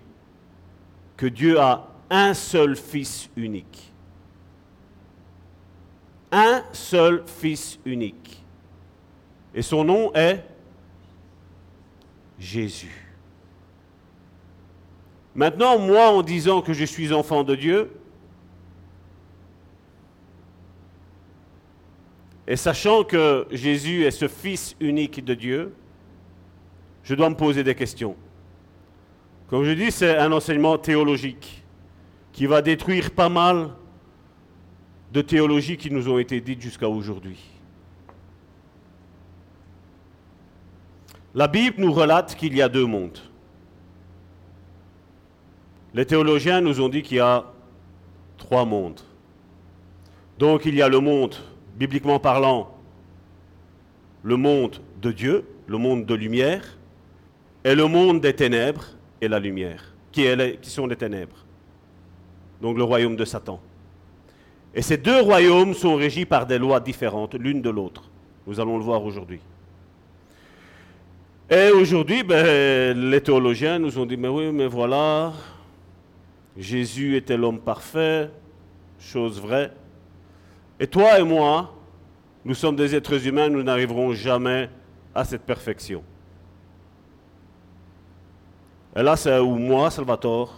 que Dieu a un seul Fils unique. Un seul Fils unique. Et son nom est Jésus. Maintenant, moi, en disant que je suis enfant de Dieu, et sachant que Jésus est ce Fils unique de Dieu, je dois me poser des questions. Comme je dis, c'est un enseignement théologique qui va détruire pas mal de théologies qui nous ont été dites jusqu'à aujourd'hui. La Bible nous relate qu'il y a deux mondes. Les théologiens nous ont dit qu'il y a trois mondes. Donc il y a le monde, bibliquement parlant, le monde de Dieu, le monde de lumière, et le monde des ténèbres, et la lumière, qui, qui sont les ténèbres. Donc le royaume de Satan. Et ces deux royaumes sont régis par des lois différentes l'une de l'autre. Nous allons le voir aujourd'hui. Et aujourd'hui, ben, les théologiens nous ont dit, mais oui, mais voilà, Jésus était l'homme parfait, chose vraie. Et toi et moi, nous sommes des êtres humains, nous n'arriverons jamais à cette perfection. Et là, c'est où moi, Salvatore,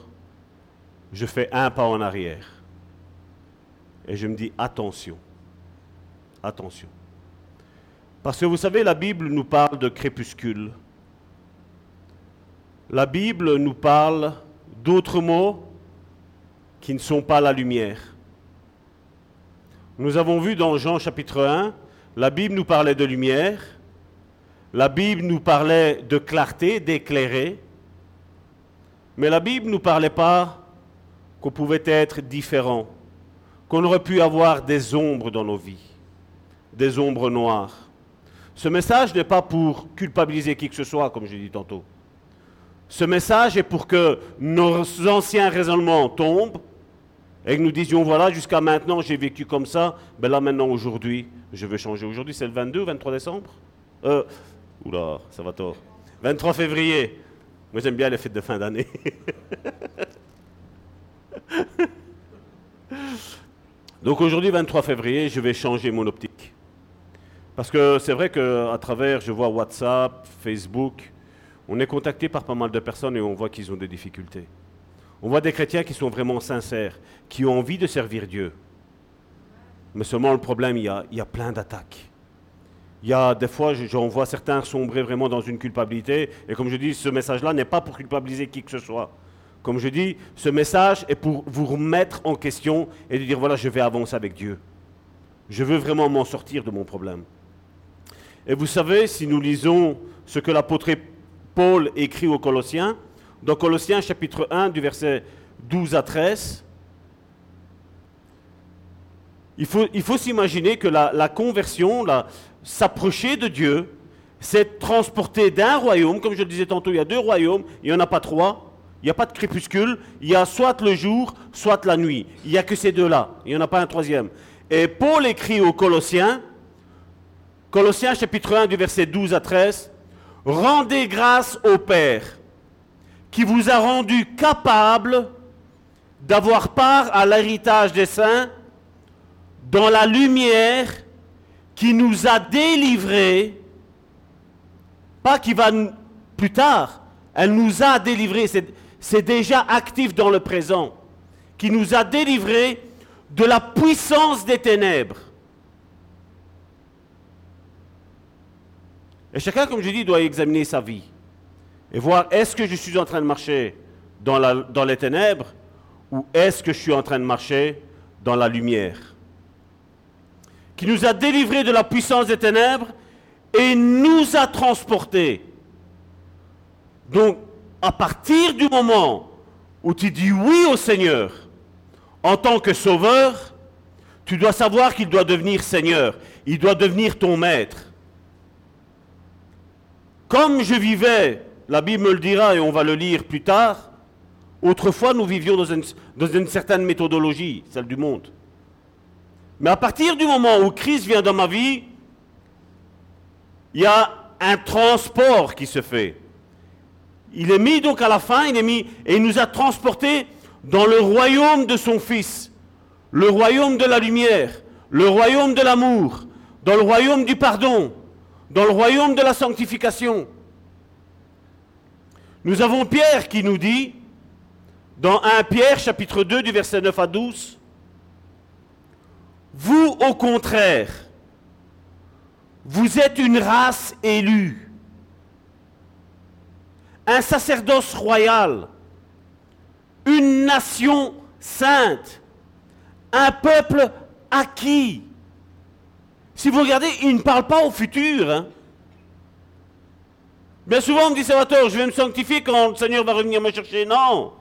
je fais un pas en arrière. Et je me dis, attention, attention. Parce que vous savez, la Bible nous parle de crépuscule. La Bible nous parle d'autres mots qui ne sont pas la lumière. Nous avons vu dans Jean chapitre 1, la Bible nous parlait de lumière, la Bible nous parlait de clarté, d'éclairer, mais la Bible ne nous parlait pas qu'on pouvait être différent, qu'on aurait pu avoir des ombres dans nos vies, des ombres noires. Ce message n'est pas pour culpabiliser qui que ce soit, comme j'ai dit tantôt. Ce message est pour que nos anciens raisonnements tombent et que nous disions, voilà, jusqu'à maintenant j'ai vécu comme ça, ben là maintenant aujourd'hui, je veux changer. Aujourd'hui c'est le 22 ou 23 décembre? Euh, Oula, ça va tort. 23 février. Moi, j'aime bien les fêtes de fin d'année. [laughs] Donc aujourd'hui, 23 février, je vais changer mon optique. Parce que c'est vrai qu'à travers, je vois WhatsApp, Facebook, on est contacté par pas mal de personnes et on voit qu'ils ont des difficultés. On voit des chrétiens qui sont vraiment sincères, qui ont envie de servir Dieu. Mais seulement le problème, il y a, il y a plein d'attaques. Il y a des fois, j'en vois certains sombrer vraiment dans une culpabilité. Et comme je dis, ce message-là n'est pas pour culpabiliser qui que ce soit. Comme je dis, ce message est pour vous remettre en question et de dire, voilà, je vais avancer avec Dieu. Je veux vraiment m'en sortir de mon problème. Et vous savez, si nous lisons ce que l'apôtre Paul écrit aux Colossiens, dans Colossiens chapitre 1 du verset 12 à 13, il faut, il faut s'imaginer que la, conversion, s'approcher de Dieu, c'est transporter d'un royaume, comme je le disais tantôt, il y a deux royaumes, il n'y en a pas trois, il n'y a pas de crépuscule, il y a soit le jour, soit la nuit. Il n'y a que ces deux-là, il n'y en a pas un troisième. Et Paul écrit aux Colossiens, Colossiens chapitre 1 du verset 12 à 13, Rendez grâce au Père qui vous a rendu capable d'avoir part à l'héritage des saints dans la lumière qui nous a délivrés, pas qui va plus tard, elle nous a délivrés, c'est déjà actif dans le présent, qui nous a délivrés de la puissance des ténèbres. Et chacun, comme je dis, doit examiner sa vie et voir est-ce que je suis en train de marcher dans, les ténèbres ou est-ce que je suis en train de marcher dans la lumière? Qui nous a délivrés de la puissance des ténèbres et nous a transportés. Donc, à partir du moment où tu dis oui au Seigneur en tant que sauveur, tu dois savoir qu'il doit devenir Seigneur, il doit devenir ton maître. Comme je vivais la Bible me le dira et on va le lire plus tard, autrefois nous vivions dans une, certaine méthodologie, celle du monde. Mais à partir du moment où Christ vient dans ma vie, il y a un transport qui se fait. Il est mis donc à la fin, il est mis, et il nous a transportés dans le royaume de son Fils, le royaume de la lumière, le royaume de l'amour, dans le royaume du pardon, dans le royaume de la sanctification. Nous avons Pierre qui nous dit, dans 1 Pierre chapitre 2 du verset 9 à 12, Vous au contraire, vous êtes une race élue, un sacerdoce royal, une nation sainte, un peuple acquis. Si vous regardez, il ne parle pas au futur. Hein. Bien souvent, on me dit, Salvatore, je vais me sanctifier quand le Seigneur va revenir me chercher. Non.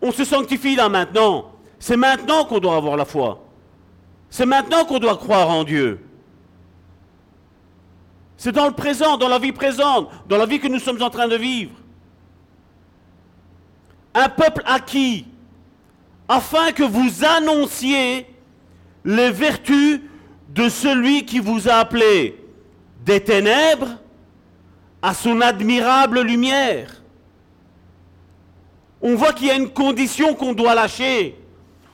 On se sanctifie là maintenant. C'est maintenant qu'on doit avoir la foi. C'est maintenant qu'on doit croire en Dieu. C'est dans le présent, dans la vie présente, dans la vie que nous sommes en train de vivre. Un peuple acquis, afin que vous annonciez les vertus de celui qui vous a appelé des ténèbres à son admirable lumière. On voit qu'il y a une condition qu'on doit lâcher.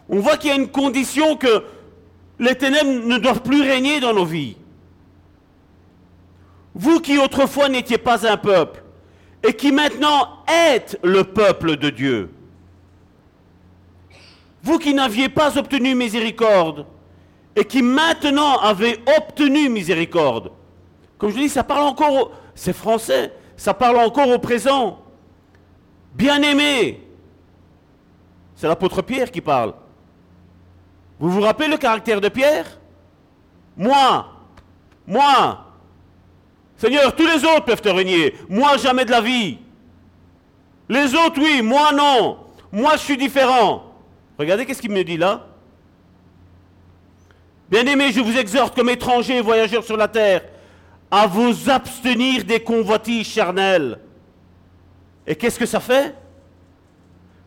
On voit qu'il y a une condition que les ténèbres ne doivent plus régner dans nos vies. Vous qui autrefois n'étiez pas un peuple et qui maintenant êtes le peuple de Dieu. Vous qui n'aviez pas obtenu miséricorde et qui maintenant avez obtenu miséricorde. Comme je dis, ça parle encore c'est français, ça parle encore au présent. Bien-aimé, c'est l'apôtre Pierre qui parle. Vous vous rappelez le caractère de Pierre? Moi, moi, Seigneur, tous les autres peuvent te renier. Moi, jamais de la vie. Les autres, oui, moi, non. Moi, je suis différent. Regardez qu'est-ce qu'il me dit là? Bien-aimé, je vous exhorte comme étrangers et voyageurs sur la terre à vous abstenir des convoitises charnelles. Et qu'est-ce que ça fait?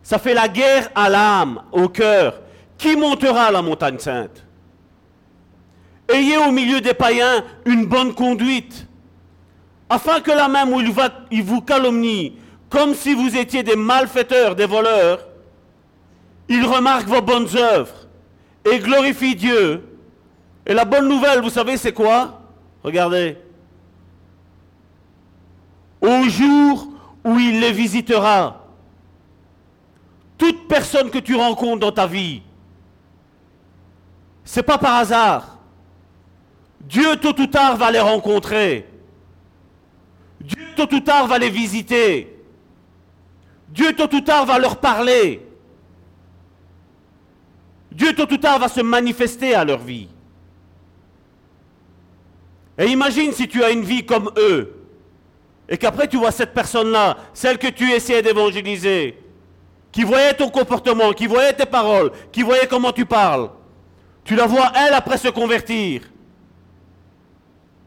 Ça fait la guerre à l'âme, au cœur. Qui montera la montagne sainte? Ayez au milieu des païens une bonne conduite, afin que la même où il vous calomnie, comme si vous étiez des malfaiteurs, des voleurs, il remarque vos bonnes œuvres et glorifie Dieu. Et la bonne nouvelle, vous savez, c'est quoi? Regardez au jour où il les visitera. toute personne que tu rencontres dans ta vie, c'est pas par hasard. Dieu tôt ou tard va les rencontrer. Dieu tôt ou tard va les visiter. Dieu tôt ou tard va leur parler. Dieu tôt ou tard va se manifester à leur vie. Et imagine si tu as une vie comme eux, et qu'après tu vois cette personne-là, celle que tu essayais d'évangéliser, qui voyait ton comportement, qui voyait tes paroles, qui voyait comment tu parles, tu la vois elle après se convertir.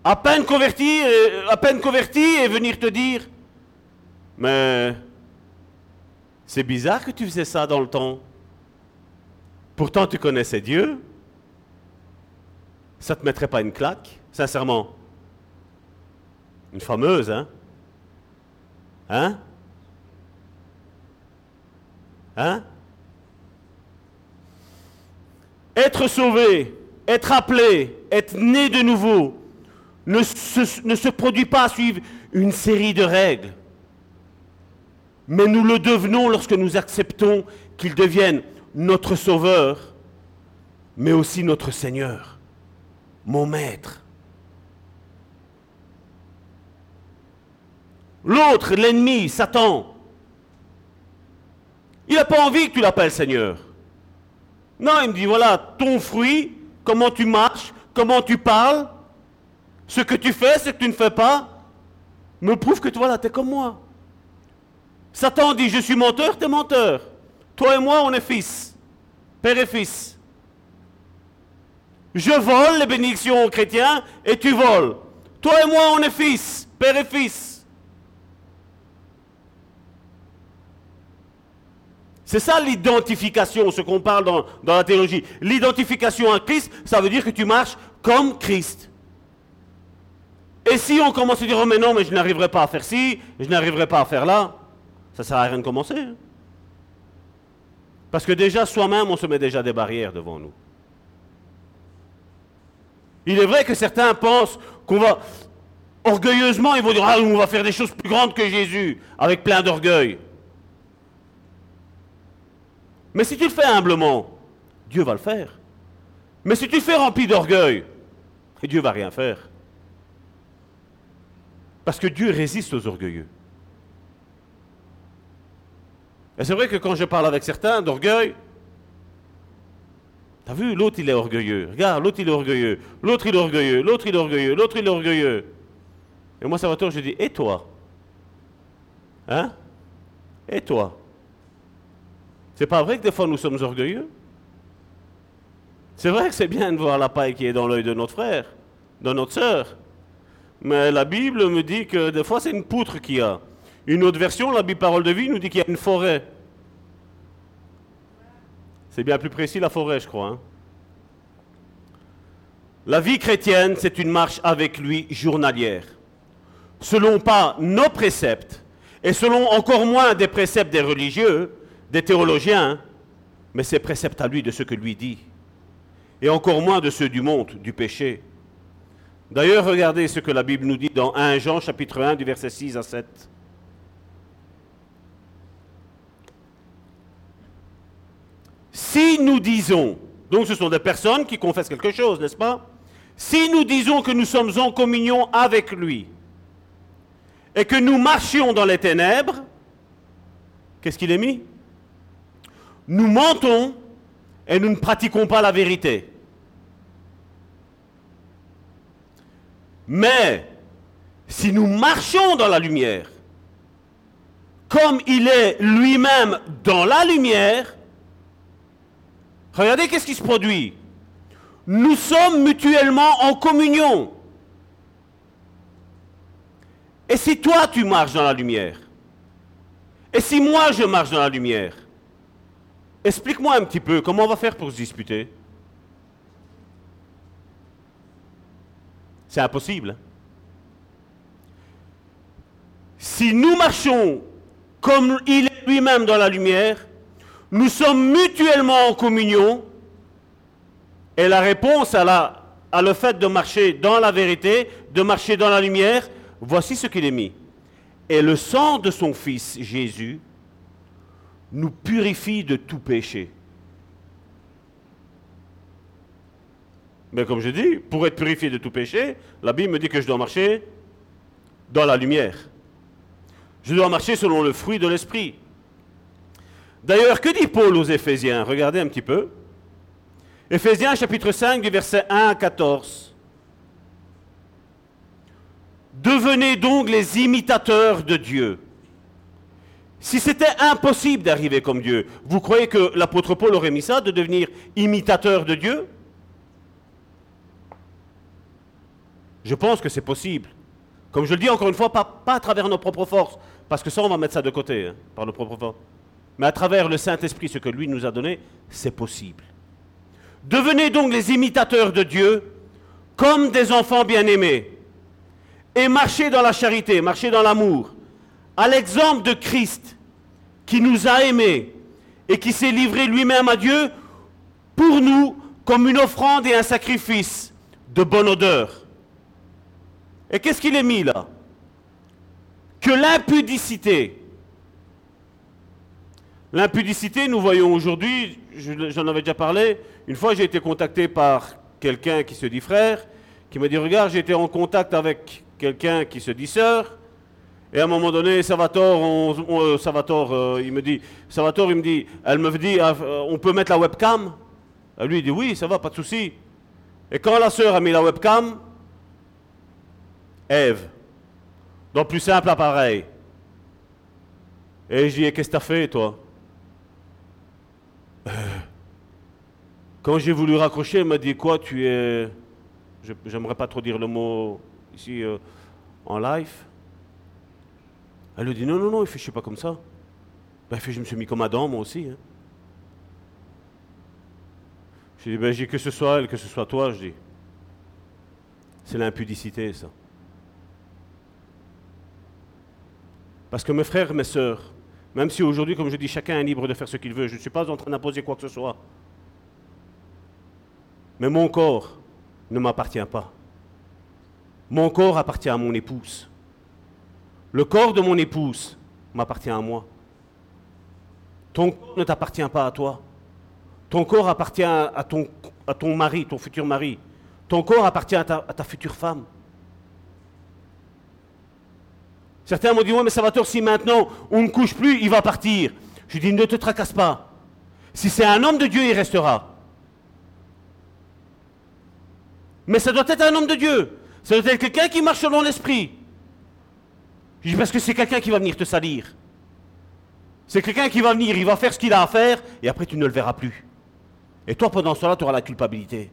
À peine convertie, à peine convertie et venir te dire, mais c'est bizarre que tu faisais ça dans le temps. Pourtant tu connaissais Dieu. Ça te mettrait pas une claque, sincèrement. Une fameuse, hein Hein? Hein? Être sauvé, être appelé, être né de nouveau, ne se, produit pas à suivre une série de règles. Mais nous le devenons lorsque nous acceptons qu'il devienne notre Sauveur, mais aussi notre Seigneur, mon Maître. L'autre, l'ennemi, Satan, il n'a pas envie que tu l'appelles Seigneur. Non, il me dit, voilà, ton fruit, comment tu marches, comment tu parles, ce que tu fais, ce que tu ne fais pas, me prouve que toi, là, tu es comme moi. Satan dit, je suis menteur, tu es menteur. Toi et moi, on est fils, père et fils. Je vole les bénédictions aux chrétiens et tu voles. Toi et moi, on est fils, père et fils. C'est ça l'identification, ce qu'on parle dans, la théologie. L'identification à Christ, ça veut dire que tu marches comme Christ. Et si on commence à dire, oh mais non, mais je n'arriverai pas à faire ci, je n'arriverai pas à faire là, ça ne sert à rien de commencer. Hein. Parce que déjà, soi-même, on se met déjà des barrières devant nous. Il est vrai que certains pensent qu'on va, orgueilleusement, ils vont dire, ah, on va faire des choses plus grandes que Jésus, avec plein d'orgueil. Mais si tu le fais humblement, Dieu va le faire. Mais si tu le fais rempli d'orgueil, Dieu va rien faire. Parce que Dieu résiste aux orgueilleux. Et c'est vrai que quand je parle avec certains d'orgueil, t'as vu, l'autre il est orgueilleux. Regarde, l'autre il est orgueilleux. L'autre il est orgueilleux. L'autre il est orgueilleux. L'autre il est orgueilleux. Et moi, ça va je dis, et toi? Hein? Et toi? C'est pas vrai que des fois nous sommes orgueilleux? C'est vrai que c'est bien de voir la paille qui est dans l'œil de notre frère, de notre sœur. Mais la Bible me dit que des fois c'est une poutre qu'il y a. Une autre version, la Bible Parole de Vie, nous dit qu'il y a une forêt. C'est bien plus précis la forêt, je crois. Hein. La vie chrétienne, c'est une marche avec lui journalière. Selon pas nos préceptes, et selon encore moins des préceptes des religieux, des théologiens, hein. mais c'est précepte à lui de ce que lui dit, et encore moins de ceux du monde, du péché. D'ailleurs, regardez ce que la Bible nous dit dans 1 Jean chapitre 1 du verset 6 à 7. Si nous disons, donc ce sont des personnes qui confessent quelque chose, n'est-ce pas? Si nous disons que nous sommes en communion avec lui et que nous marchions dans les ténèbres, qu'est-ce qu'il est mis? Nous mentons et nous ne pratiquons pas la vérité. Mais si nous marchons dans la lumière, comme il est lui-même dans la lumière, regardez qu'est-ce qui se produit. Nous sommes mutuellement en communion. Et si toi tu marches dans la lumière, et si moi je marche dans la lumière, Explique-moi un petit peu comment on va faire pour se disputer? C'est impossible. Hein? Si nous marchons comme il est lui-même dans la lumière, nous sommes mutuellement en communion, et la réponse à, à le fait de marcher dans la vérité, de marcher dans la lumière, voici ce qu'il est mis. Et le sang de son Fils Jésus nous purifie de tout péché. Mais comme je dis, pour être purifié de tout péché, la Bible me dit que je dois marcher dans la lumière. Je dois marcher selon le fruit de l'esprit. D'ailleurs, que dit Paul aux Éphésiens? Regardez un petit peu. Éphésiens chapitre 5 du verset 1 à 14. Devenez donc les imitateurs de Dieu. Si c'était impossible d'arriver comme Dieu, vous croyez que l'apôtre Paul aurait mis ça, de devenir imitateur de Dieu? Je pense que c'est possible. Comme je le dis encore une fois, pas, à travers nos propres forces, parce que ça, on va mettre ça de côté, hein, par nos propres forces. Mais à travers le Saint-Esprit, ce que lui nous a donné, c'est possible. Devenez donc les imitateurs de Dieu comme des enfants bien-aimés. Et marchez dans la charité, marchez dans l'amour, à l'exemple de Christ qui nous a aimés et qui s'est livré lui-même à Dieu pour nous comme une offrande et un sacrifice de bonne odeur. Et qu'est-ce qu'il est mis là? Que l'impudicité. L'impudicité, nous voyons aujourd'hui, j'en avais déjà parlé, une fois j'ai été contacté par quelqu'un qui se dit frère, qui m'a dit, regarde, j'ai été en contact avec quelqu'un qui se dit sœur, et à un moment donné, Salvatore, euh, euh, il me dit, Salvatore, il me dit, elle me dit, ah, euh, on peut mettre la webcam? Lui, il dit, oui, ça va, pas de souci. Et quand la sœur a mis la webcam, Ève, dans plus simple appareil. Et je dis, qu'est-ce que tu as fait, toi? Quand j'ai voulu raccrocher, elle m'a dit, quoi, tu es... J'aimerais pas trop dire le mot ici en live. Elle lui dit non, non, non, il fait, je suis pas comme ça. Ben, je me suis mis comme Adam, moi aussi. Hein. Je dis, ben, que ce soit elle, que ce soit toi, je dis. C'est l'impudicité, ça. Parce que mes frères, mes sœurs, même si aujourd'hui, comme je dis, chacun est libre de faire ce qu'il veut, je ne suis pas en train d'imposer quoi que ce soit. Mais mon corps ne m'appartient pas. Mon corps appartient à mon épouse. Le corps de mon épouse m'appartient à moi. Ton corps ne t'appartient pas à toi. Ton corps appartient à ton, à ton mari, ton futur mari. Ton corps appartient à ta, future femme. Certains m'ont dit, ouais, mais Salvatore, si maintenant on ne couche plus, il va partir. Je dis, ne te tracasse pas. Si c'est un homme de Dieu, il restera. Mais ça doit être un homme de Dieu. Ça doit être quelqu'un qui marche selon l'esprit. Parce que c'est quelqu'un qui va venir te salir. C'est quelqu'un qui va venir, il va faire ce qu'il a à faire, et après tu ne le verras plus. Et toi, pendant cela, tu auras la culpabilité.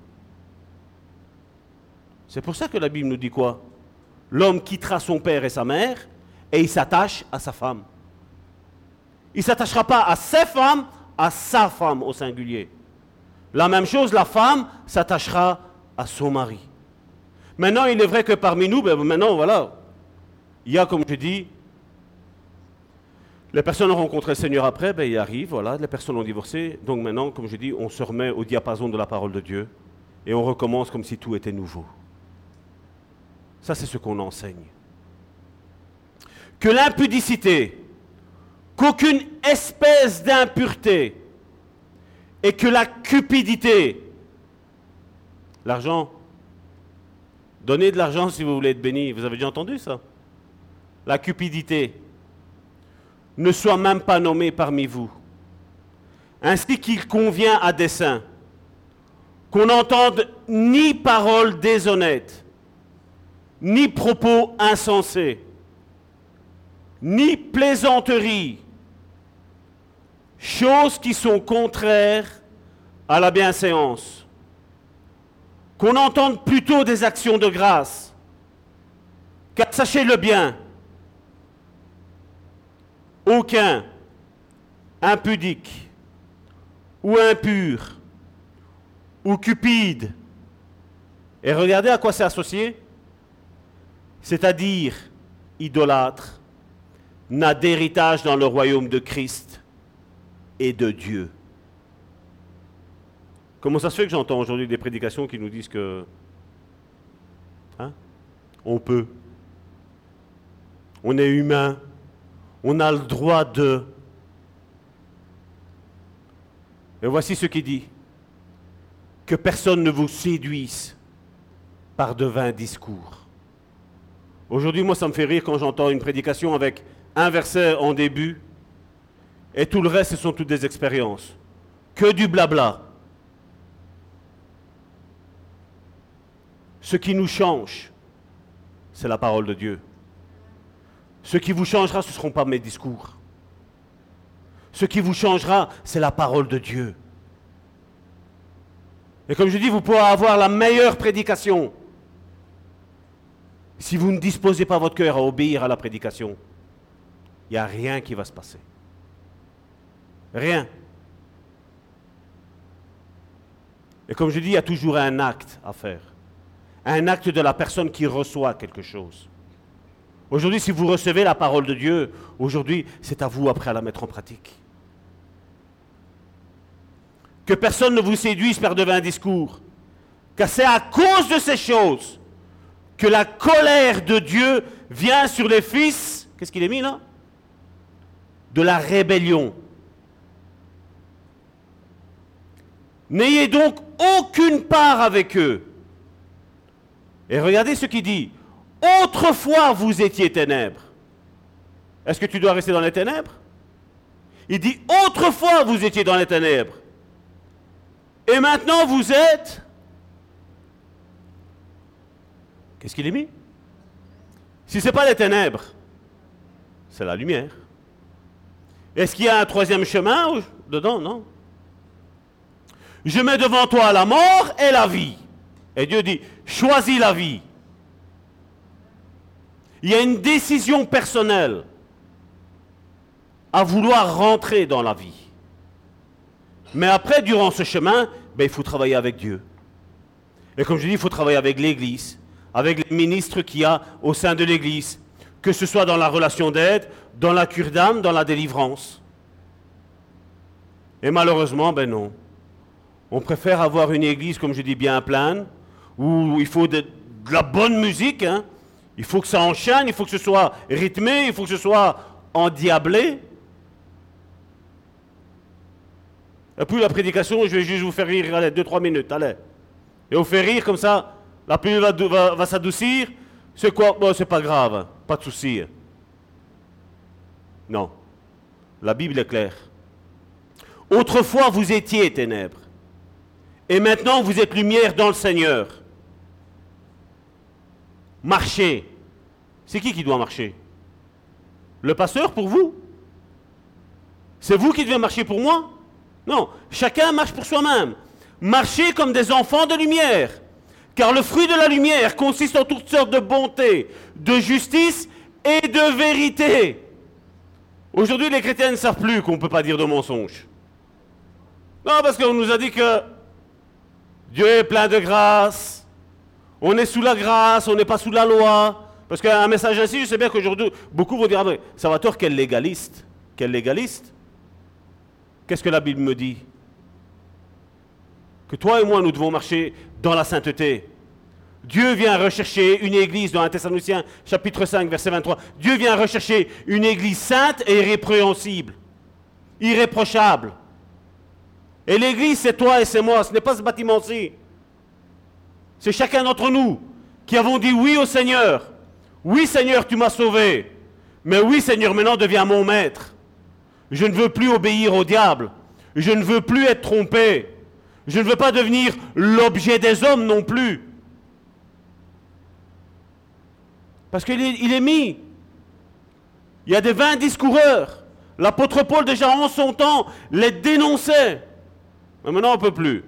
C'est pour ça que la Bible nous dit quoi? L'homme quittera son père et sa mère, et il s'attache à sa femme. Il ne s'attachera pas à ses femmes, à sa femme au singulier. La même chose, la femme s'attachera à son mari. Maintenant, il est vrai que parmi nous, ben, maintenant, voilà, il y a, comme je dis, les personnes ont rencontré le Seigneur après, ben, il arrive, voilà, les personnes ont divorcé. Donc maintenant, comme je dis, on se remet au diapason de la parole de Dieu et on recommence comme si tout était nouveau. Ça, c'est ce qu'on enseigne. Que l'impudicité, qu'aucune espèce d'impureté et que la cupidité, l'argent, donnez de l'argent si vous voulez être béni. Vous avez déjà entendu ça? La cupidité, ne soit même pas nommé parmi vous, ainsi qu'il convient à dessein, qu'on n'entende ni paroles déshonnêtes, ni propos insensés, ni plaisanteries, choses qui sont contraires à la bienséance, qu'on entende plutôt des actions de grâce, car sachez-le bien, aucun impudique ou impur ou cupide, et regardez à quoi c'est associé, c'est-à-dire idolâtre, n'a d'héritage dans le royaume de Christ et de Dieu. Comment ça se fait que j'entends aujourd'hui des prédications qui nous disent que hein, on peut, on est humain, on a le droit de. Et voici ce qu'il dit. Que personne ne vous séduise par de vains discours. Aujourd'hui, moi, ça me fait rire quand j'entends une prédication avec un verset en début et tout le reste, ce sont toutes des expériences. Que du blabla. Ce qui nous change, c'est la parole de Dieu. Ce qui vous changera, ce ne seront pas mes discours. Ce qui vous changera, c'est la parole de Dieu. Et comme je dis, vous pouvez avoir la meilleure prédication. Si vous ne disposez pas votre cœur à obéir à la prédication, il n'y a rien qui va se passer. Rien. Et comme je dis, il y a toujours un acte à faire. Un acte de la personne qui reçoit quelque chose. Aujourd'hui, si vous recevez la parole de Dieu, aujourd'hui, c'est à vous après à la mettre en pratique. Que personne ne vous séduise par de vains discours. Car c'est à cause de ces choses que la colère de Dieu vient sur les fils, qu'est-ce qu'il est mis là? De la rébellion. N'ayez donc aucune part avec eux. Et regardez ce qu'il dit. Autrefois vous étiez ténèbres. Est-ce que tu dois rester dans les ténèbres? Il dit autrefois vous étiez dans les ténèbres. Et maintenant vous êtes... Qu'est-ce qu'il est mis? Si ce n'est pas les ténèbres, c'est la lumière. Est-ce qu'il y a un troisième chemin dedans? Non. Je mets devant toi la mort et la vie. Et Dieu dit, choisis la vie. Il y a une décision personnelle à vouloir rentrer dans la vie. Mais après, durant ce chemin, ben, il faut travailler avec Dieu. Et comme je dis, il faut travailler avec l'Église, avec les ministres qu'il y a au sein de l'Église, que ce soit dans la relation d'aide, dans la cure d'âme, dans la délivrance. Et malheureusement, ben non. On préfère avoir une église, comme je dis, bien pleine, où il faut de, la bonne musique. Hein. Il faut que ça enchaîne, il faut que ce soit rythmé, il faut que ce soit endiablé. Et puis la prédication, je vais juste vous faire rire, allez, deux, trois minutes, allez. Et vous faire rire comme ça, la pluie va, s'adoucir. C'est quoi? Bon, c'est pas grave, pas de souci. Non. La Bible est claire. Autrefois, vous étiez ténèbres. Et maintenant, vous êtes lumière dans le Seigneur. Marchez. C'est qui qui doit marcher? Le pasteur pour vous? C'est vous qui devez marcher pour moi? Non, chacun marche pour soi-même. Marchez comme des enfants de lumière. Car le fruit de la lumière consiste en toutes sortes de bonté, de justice et de vérité. Aujourd'hui, les chrétiens ne savent plus qu'on ne peut pas dire de mensonges. Non, parce qu'on nous a dit que Dieu est plein de grâce. On est sous la grâce, on n'est pas sous la loi. Parce qu'un message ainsi, je sais bien qu'aujourd'hui, beaucoup vont dire Ah, Salvatore, quel légaliste? Quel légaliste? Qu'est-ce que la Bible me dit? Que toi et moi, nous devons marcher dans la sainteté. Dieu vient rechercher une église dans 1 Thessaloniciens chapitre 5 verset 23. Dieu vient rechercher une église sainte et irrépréhensible, irréprochable. Et l'Église, c'est toi et c'est moi, ce n'est pas ce bâtiment-ci. C'est chacun d'entre nous qui avons dit oui au Seigneur. Oui Seigneur, tu m'as sauvé. Mais oui Seigneur, maintenant deviens mon maître. Je ne veux plus obéir au diable. Je ne veux plus être trompé. Je ne veux pas devenir l'objet des hommes non plus. Parce qu'il est, mis. Il y a des vains discoureurs. L'apôtre Paul, déjà en son temps, les dénonçait. Mais maintenant, on ne peut plus.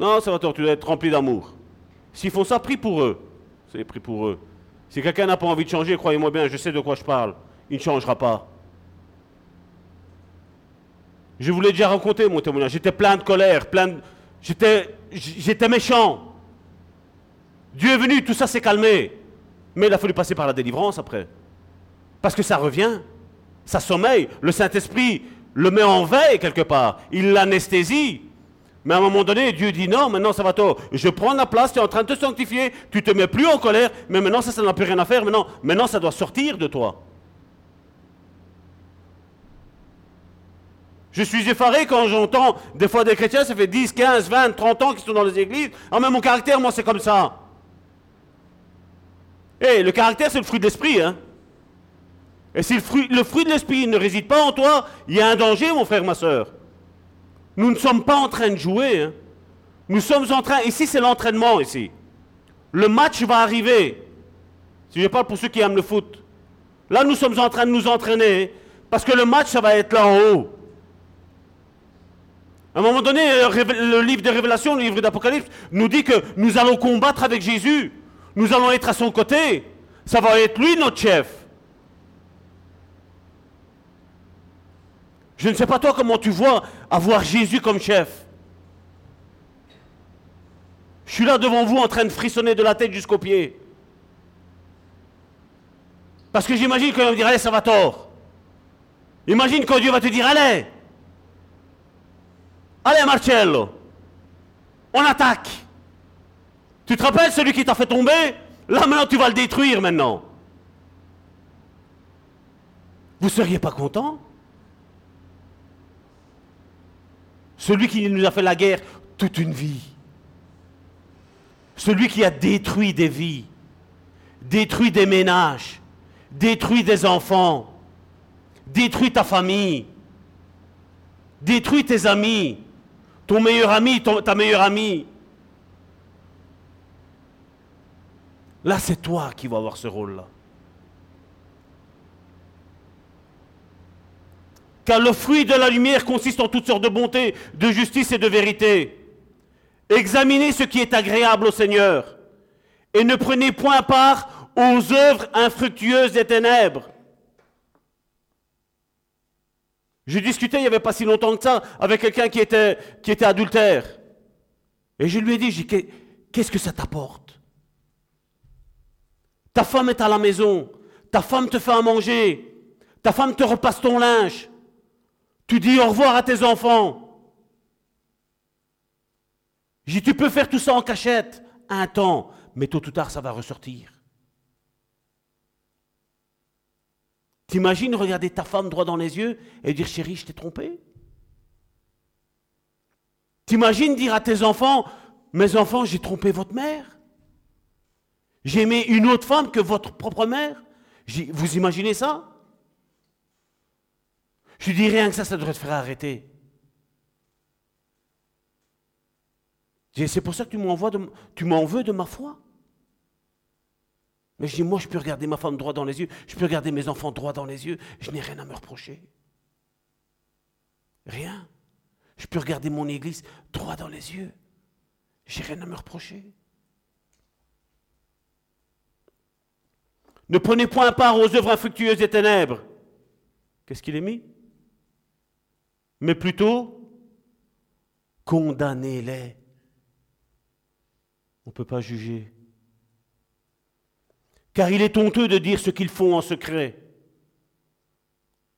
Non, va, tu dois être rempli d'amour. S'ils font ça, prie pour eux. C'est pris pour eux. Si quelqu'un n'a pas envie de changer, croyez-moi bien, je sais de quoi je parle. Il ne changera pas. Je vous l'ai déjà raconté, mon témoignage. J'étais plein de colère, plein de... J'étais, j'étais méchant. Dieu est venu, tout ça s'est calmé. Mais il a fallu passer par la délivrance après. Parce que ça revient. Ça sommeille. Le Saint-Esprit le met en veille quelque part, il l'anesthésie. Mais à un moment donné, Dieu dit non, maintenant ça va toi. Je prends la place, tu es en train de te sanctifier, tu te mets plus en colère, mais maintenant ça, ça n'a plus rien à faire, maintenant, maintenant ça doit sortir de toi. Je suis effaré quand j'entends des fois des chrétiens, ça fait 10, 15, 20, 30 ans qu'ils sont dans les églises. Ah, mais mon caractère, moi, c'est comme ça. Eh, le caractère, c'est le fruit de l'esprit. Hein? Et si le fruit de l'esprit ne réside pas en toi, il y a un danger, mon frère, ma soeur. Nous ne sommes pas en train de jouer. Hein? Nous sommes en train, ici c'est l'entraînement, ici. Le match va arriver. Si je parle pour ceux qui aiment le foot. Là, nous sommes en train de nous entraîner, parce que le match, ça va être là en haut. À un moment donné, euh, le livre des révélations, le livre d'Apocalypse, nous dit que nous allons combattre avec Jésus. Nous allons être à son côté. Ça va être lui notre chef. Je ne sais pas toi comment tu vois avoir Jésus comme chef. Je suis là devant vous en train de frissonner de la tête jusqu'aux pieds. Parce que j'imagine qu'on va me dire, allez, ça va tort. Imagine quand Dieu va te dire, allez, allez Marcello, on attaque. Tu te rappelles celui qui t'a fait tomber? Là maintenant tu vas le détruire maintenant. Vous ne seriez pas content? Celui qui nous a fait la guerre toute une vie. Celui qui a détruit des vies, détruit des ménages, détruit des enfants, détruit ta famille, détruit tes amis, ton meilleur ami, ta meilleure amie. Là, c'est toi qui vas avoir ce rôle-là. Car le fruit de la lumière consiste en toutes sortes de bonté, de justice et de vérité. Examinez ce qui est agréable au Seigneur et ne prenez point part aux œuvres infructueuses des ténèbres. Je discutais il n'y avait pas si longtemps que ça avec quelqu'un qui était, qui était adultère. Et je lui ai dit, qu'est-ce que ça t'apporte? Ta femme est à la maison, ta femme te fait à manger, ta femme te repasse ton linge, tu dis au revoir à tes enfants. Tu peux faire tout ça en cachette. Un temps, mais tôt ou tard, ça va ressortir. T'imagines regarder ta femme droit dans les yeux et dire chérie, je t'ai trompé? T'imagines dire à tes enfants, mes enfants, j'ai trompé votre mère? J'ai aimé une autre femme que votre propre mère? Vous imaginez ça? Je dis rien que ça, ça devrait te faire arrêter. C'est pour ça que tu m'en veux de ma foi. Mais je dis, moi, je peux regarder ma femme droit dans les yeux, je peux regarder mes enfants droit dans les yeux, je n'ai rien à me reprocher. Rien. Je peux regarder mon église droit dans les yeux, j'ai rien à me reprocher. Ne prenez point part aux œuvres infructueuses des ténèbres. Qu'est-ce qu'il est mis? Mais plutôt, condamnez-les. On ne peut pas juger. Car il est honteux de dire ce qu'ils font en secret.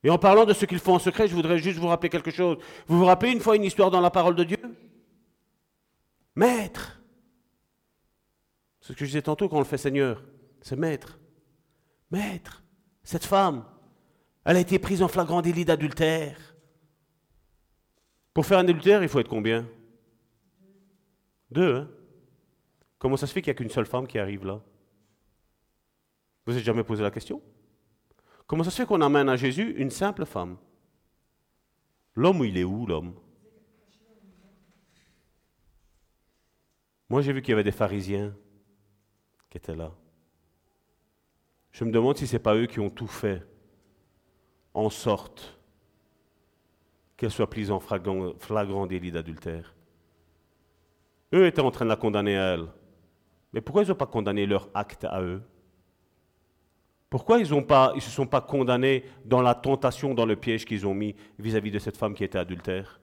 Et en parlant de ce qu'ils font en secret, je voudrais juste vous rappeler quelque chose. Vous vous rappelez une fois une histoire dans la parole de Dieu? Maître. C'est ce que je disais tantôt quand on le fait Seigneur. C'est maître. Maître. Cette femme, elle a été prise en flagrant délit d'adultère. Pour faire un adultère, il faut être combien? Deux, hein? Comment ça se fait qu'il n'y a qu'une seule femme qui arrive là? Vous n'avez jamais posé la question? Comment ça se fait qu'on amène à Jésus une simple femme? L'homme, il est où l'homme? Moi, j'ai vu qu'il y avait des pharisiens qui étaient là. Je me demande si ce n'est pas eux qui ont tout fait en sorte qu'elle soit prise en flagrant, délit d'adultère. Eux étaient en train de la condamner à elle. Mais pourquoi ils n'ont pas condamné leur acte à eux? Pourquoi ils ne se sont pas condamnés dans la tentation, dans le piège qu'ils ont mis vis-à-vis de cette femme qui était adultère?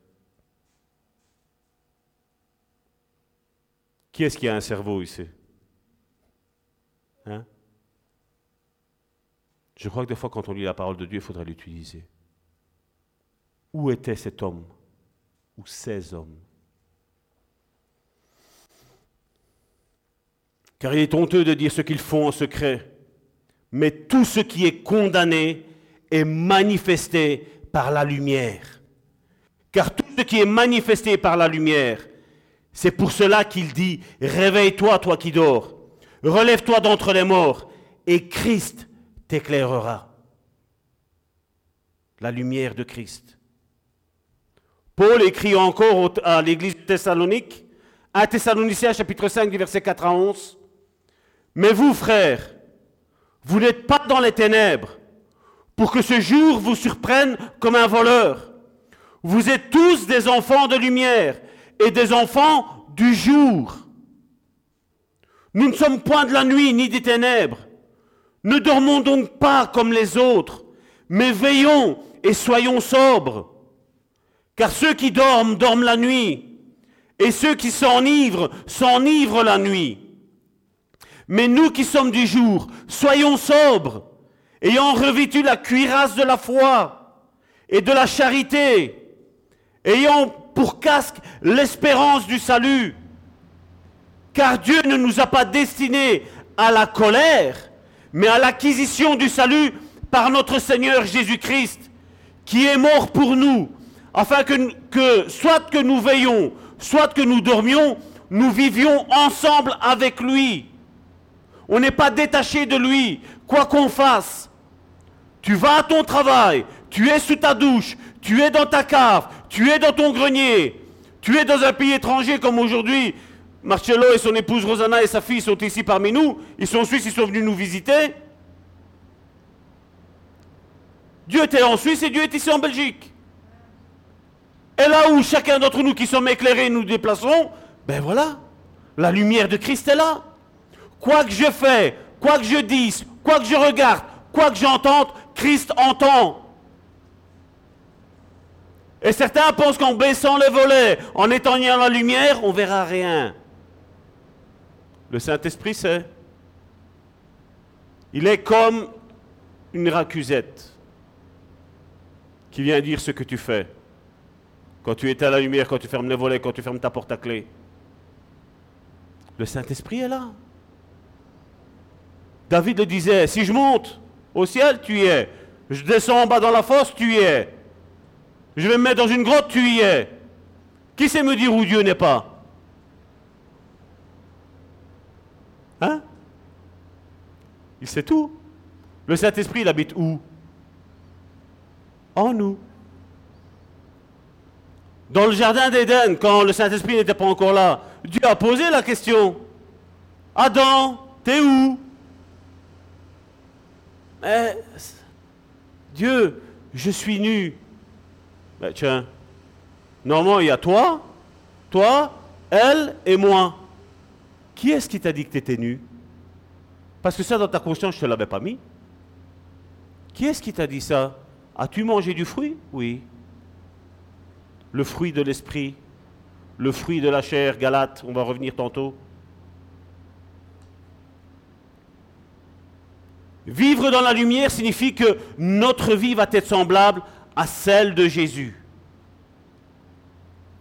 Qui est-ce qui a un cerveau ici? Hein? Je crois que des fois, quand on lit la parole de Dieu, il faudrait l'utiliser. Où était cet homme Ou ces hommes? Car il est honteux de dire ce qu'ils font en secret. Mais tout ce qui est condamné est manifesté par la lumière. Car tout ce qui est manifesté par la lumière, c'est pour cela qu'il dit, réveille-toi, toi qui dors, relève-toi d'entre les morts, et Christ t'éclairera. La lumière de Christ. Paul écrit encore à l'église de Thessalonique, à Thessaloniciens chapitre 5 verset 4 à 11, Mais vous, frères, vous n'êtes pas dans les ténèbres, pour que ce jour vous surprenne comme un voleur. Vous êtes tous des enfants de lumière et des enfants du jour. Nous ne sommes point de la nuit ni des ténèbres. Ne dormons donc pas comme les autres, mais veillons et soyons sobres. Car ceux qui dorment, dorment la nuit, et ceux qui s'enivrent, s'enivrent la nuit. Mais nous qui sommes du jour, soyons sobres, ayant revêtu la cuirasse de la foi et de la charité, ayant pour casque l'espérance du salut. Car Dieu ne nous a pas destinés à la colère, mais à l'acquisition du salut par notre Seigneur Jésus-Christ, qui est mort pour nous, afin que, soit que nous veillons, soit que nous dormions, nous vivions ensemble avec lui. On n'est pas détaché de lui, quoi qu'on fasse. Tu vas à ton travail, tu es sous ta douche, tu es dans ta cave, tu es dans ton grenier, tu es dans un pays étranger comme aujourd'hui. Marcello et son épouse Rosanna et sa fille sont ici parmi nous. Ils sont suisses, ils sont venus nous visiter. Dieu était en Suisse et Dieu est ici en Belgique. Et là où chacun d'entre nous qui sommes éclairés nous déplaçons, ben voilà, la lumière de Christ est là. Quoi que je fais, quoi que je dise, quoi que je regarde, quoi que j'entende, Christ entend. Et certains pensent qu'en baissant les volets, en éteignant la lumière, on verra rien. Le Saint-Esprit sait. Il est comme une racusette qui vient dire ce que tu fais. Quand tu es à la lumière, quand tu fermes les volets, quand tu fermes ta porte à clé. Le Saint-Esprit est là. David le disait, si je monte au ciel, tu y es. Je descends en bas dans la fosse, tu es. Je vais me mettre dans une grotte, tu y es. Qui sait me dire où Dieu n'est pas? Hein? Il sait tout. Le Saint-Esprit, il habite où? En nous. Dans le jardin d'Éden, quand le Saint-Esprit n'était pas encore là, Dieu a posé la question. Adam, t'es où? Dieu, je suis nu. Ben, tiens, normalement il y a toi, toi, elle et moi. Qui est-ce qui t'a dit que tu étais nu? Parce que ça, dans ta conscience, je ne te l'avais pas mis. Qui est-ce qui t'a dit ça? As-tu mangé du fruit? Oui. Le fruit de l'esprit, le fruit de la chair, Galate, on va revenir tantôt. Vivre dans la lumière signifie que notre vie va être semblable à celle de Jésus.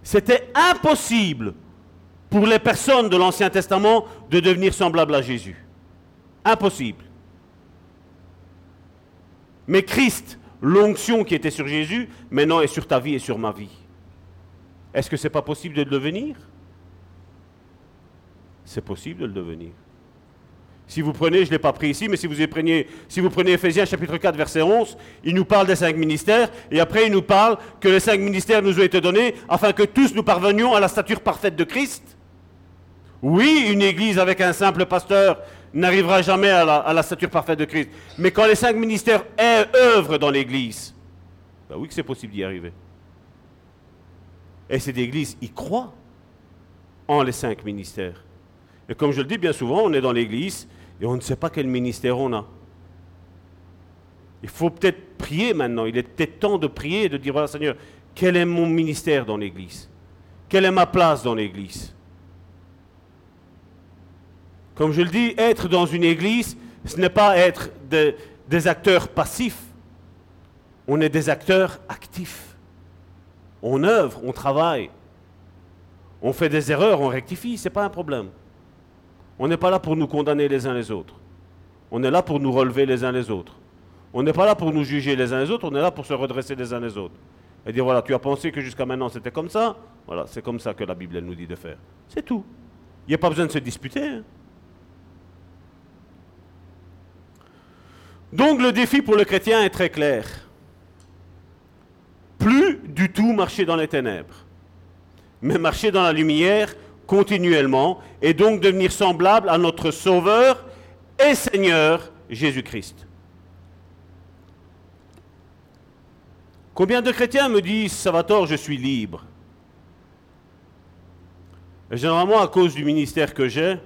C'était impossible pour les personnes de l'Ancien Testament de devenir semblables à Jésus. Impossible. Mais Christ, l'onction qui était sur Jésus, maintenant est sur ta vie et sur ma vie. Est-ce que ce n'est pas possible de le devenir? C'est possible de le devenir. Si vous prenez, je ne l'ai pas pris ici, mais si vous, prenez, si vous prenez Ephésiens chapitre 4 verset 11, il nous parle des cinq ministères, et après il nous parle que les cinq ministères nous ont été donnés afin que tous nous parvenions à la stature parfaite de Christ. Oui, une église avec un simple pasteur n'arrivera jamais à la, stature parfaite de Christ. Mais quand les cinq ministères œuvrent dans l'église, ben oui que c'est possible d'y arriver. Et cette église y croit en les cinq ministères. Et comme je le dis bien souvent, on est dans l'église et on ne sait pas quel ministère on a. Il faut peut-être prier maintenant. Il est peut-être temps de prier et de dire, voilà Seigneur, quel est mon ministère dans l'Église? Quelle est ma place dans l'Église? Comme je le dis, être dans une Église, ce n'est pas être des acteurs passifs. On est des acteurs actifs. On œuvre, on travaille. On fait des erreurs, on rectifie, ce n'est pas un problème. On n'est pas là pour nous condamner les uns les autres. On est là pour nous relever les uns les autres. On n'est pas là pour nous juger les uns les autres, on est là pour se redresser les uns les autres. et dire voilà, tu as pensé que jusqu'à maintenant c'était comme ça, voilà, c'est comme ça que la Bible nous dit de faire. C'est tout. Il n'y a pas besoin de se disputer. Hein. Donc le défi pour le chrétien est très clair. Plus du tout marcher dans les ténèbres, mais marcher dans la lumière continuellement et donc devenir semblable à notre Sauveur et Seigneur Jésus-Christ. Combien de chrétiens me disent, Salvatore, je suis libre? Généralement, à cause du ministère que j'ai,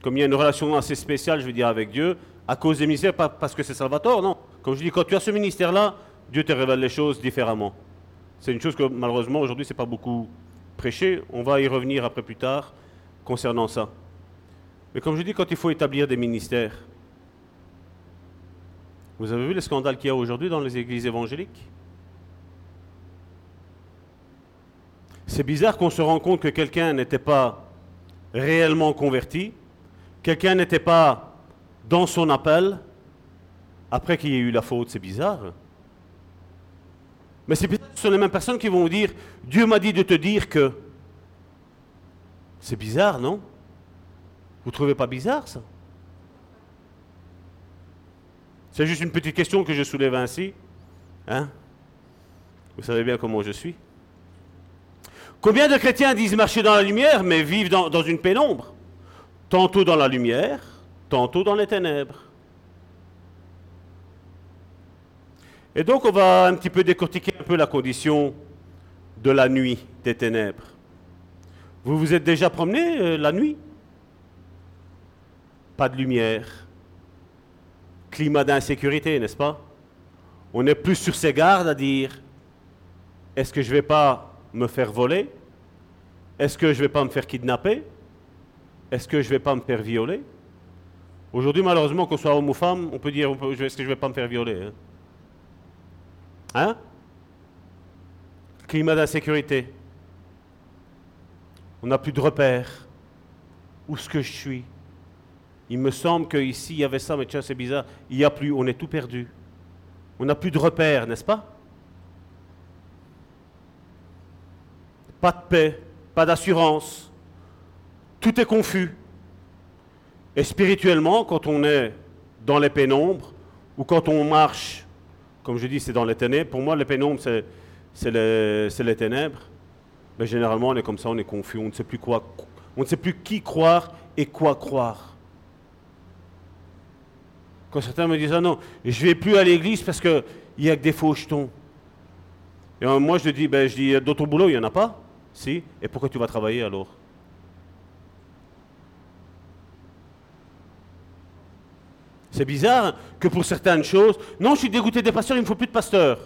comme il y a une relation assez spéciale, je veux dire, avec Dieu, à cause des ministères, pas parce que c'est Salvatore, non. Comme je dis, quand tu as ce ministère-là, Dieu te révèle les choses différemment. C'est une chose que malheureusement aujourd'hui, c'est pas beaucoup prêché. On va y revenir après plus tard concernant ça. Mais comme je dis, quand il faut établir des ministères, vous avez vu les scandales qu'il y a aujourd'hui dans les églises évangéliques? C'est bizarre qu'on se rend compte que quelqu'un n'était pas réellement converti, quelqu'un n'était pas dans son appel, après qu'il y ait eu la faute, c'est bizarre. Mais c'est ce sont les mêmes personnes qui vont vous dire, Dieu m'a dit de te dire que... C'est bizarre, non? Vous ne trouvez pas bizarre ça? C'est juste une petite question que je soulève ainsi. Hein? Vous savez bien comment je suis. Combien de chrétiens disent marcher dans la lumière, mais vivent dans une pénombre? Tantôt dans la lumière, tantôt dans les ténèbres. Et donc on va un petit peu décortiquer un peu la condition de la nuit des ténèbres. Vous vous êtes déjà promené euh, la nuit? Pas de lumière. Climat d'insécurité, n'est-ce pas? On est plus sur ses gardes à dire, est-ce que je ne vais pas me faire voler? Est-ce que je ne vais pas me faire kidnapper? Est-ce que je ne vais pas me faire violer? Aujourd'hui, malheureusement, qu'on soit homme ou femme, on peut dire est-ce que je ne vais pas me faire violer Hein, hein? Climat d'insécurité. On n'a plus de repères. Où est-ce que je suis? Il me semble qu'ici, il y avait ça, mais tiens, c'est bizarre. Il n'y a plus, on est tout perdu. On n'a plus de repères, n'est-ce pas? Pas de paix, pas d'assurance. Tout est confus. Et spirituellement, quand on est dans les pénombres, ou quand on marche, comme je dis, c'est dans les ténèbres, pour moi, les pénombres, c'est les, ténèbres, mais généralement, on est comme ça, on est confus, on ne sait plus quoi, on ne sait plus qui croire et quoi croire. Quand certains me disent, ah non, je vais plus à l'église parce qu'il n'y a que des faux jetons. Et moi, je dis, ben, je dis, dans ton boulot, il n'y en a pas. Si Et pourquoi tu vas travailler alors? C'est bizarre que pour certaines choses, non, je suis dégoûté des pasteurs, il ne faut plus de pasteurs.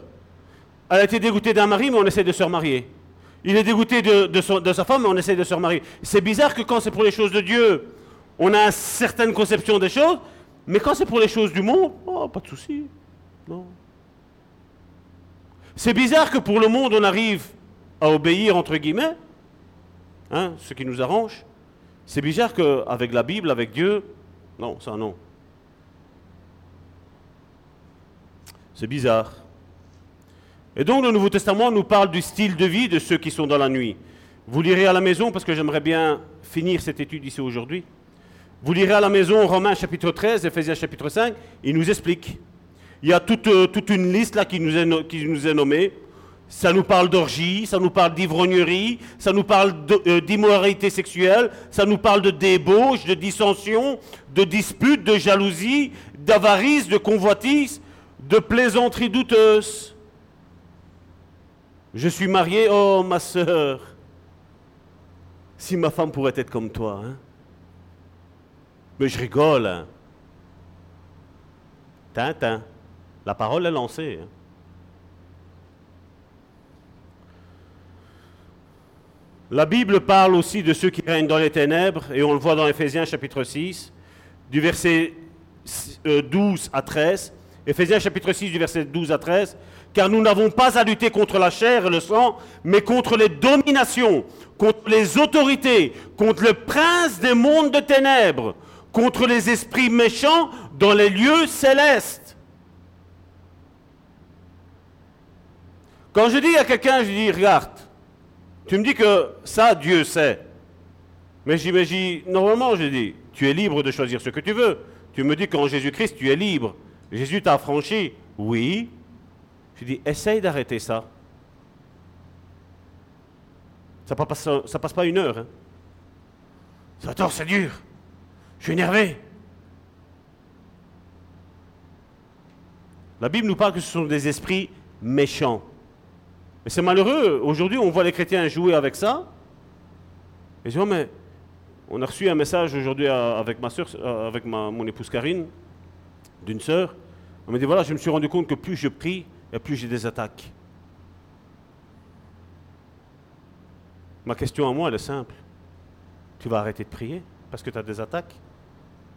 Elle a été dégoûtée d'un mari, mais on essaie de se remarier. Il est dégoûté de, sa femme, mais on essaie de se remarier. C'est bizarre que quand c'est pour les choses de Dieu, on a une certaine conception des choses, mais quand c'est pour les choses du monde, oh, pas de souci. Non. C'est bizarre que pour le monde, on arrive à obéir, entre guillemets, hein, ce qui nous arrange. C'est bizarre qu'avec la Bible, avec Dieu, non, ça non. C'est bizarre. Et donc le Nouveau Testament nous parle du style de vie de ceux qui sont dans la nuit. Vous lirez à la maison, parce que j'aimerais bien finir cette étude ici aujourd'hui. Vous lirez à la maison Romains chapitre 13, Ephésiens chapitre 5, il nous explique. Il y a toute, euh, une liste là qui nous est, qui nous est nommée. Ça nous parle d'orgie, ça nous parle d'ivrognerie, ça nous parle euh, d'immoralité sexuelle, ça nous parle de débauche, de dissension, de dispute, de jalousie, d'avarice, de convoitise, de plaisanterie douteuse. Je suis marié, oh ma sœur, si ma femme pourrait être comme toi. Hein? Mais je rigole. Hein? Tintin, la parole est lancée. Hein? La Bible parle aussi de ceux qui règnent dans les ténèbres, et on le voit dans Ephésiens chapitre 6, du verset 12 euh, à 13. Ephésiens chapitre 6 du verset 12 à 13. Car nous n'avons pas à lutter contre la chair et le sang, mais contre les dominations, contre les autorités, contre le prince des mondes de ténèbres, contre les esprits méchants dans les lieux célestes. Quand je dis à quelqu'un, je dis, regarde, tu me dis que ça, Dieu sait. Mais j'imagine, normalement, je dis, tu es libre de choisir ce que tu veux. Tu me dis qu'en Jésus-Christ, tu es libre. Jésus t'a affranchi. Oui. Je dis, essaye d'arrêter ça. Ça ne passe, pas une heure. Hein. Attends, c'est dur. Je suis énervé. La Bible nous parle que ce sont des esprits méchants. Mais c'est malheureux. Aujourd'hui, on voit les chrétiens jouer avec ça. Et je oh, mais on a reçu un message aujourd'hui avec ma soeur, euh, avec mon épouse Karine, d'une sœur. On m'a dit, voilà, je me suis rendu compte que plus je prie, et plus j'ai des attaques. Ma question à moi, elle est simple. Tu vas arrêter de prier parce que tu as des attaques?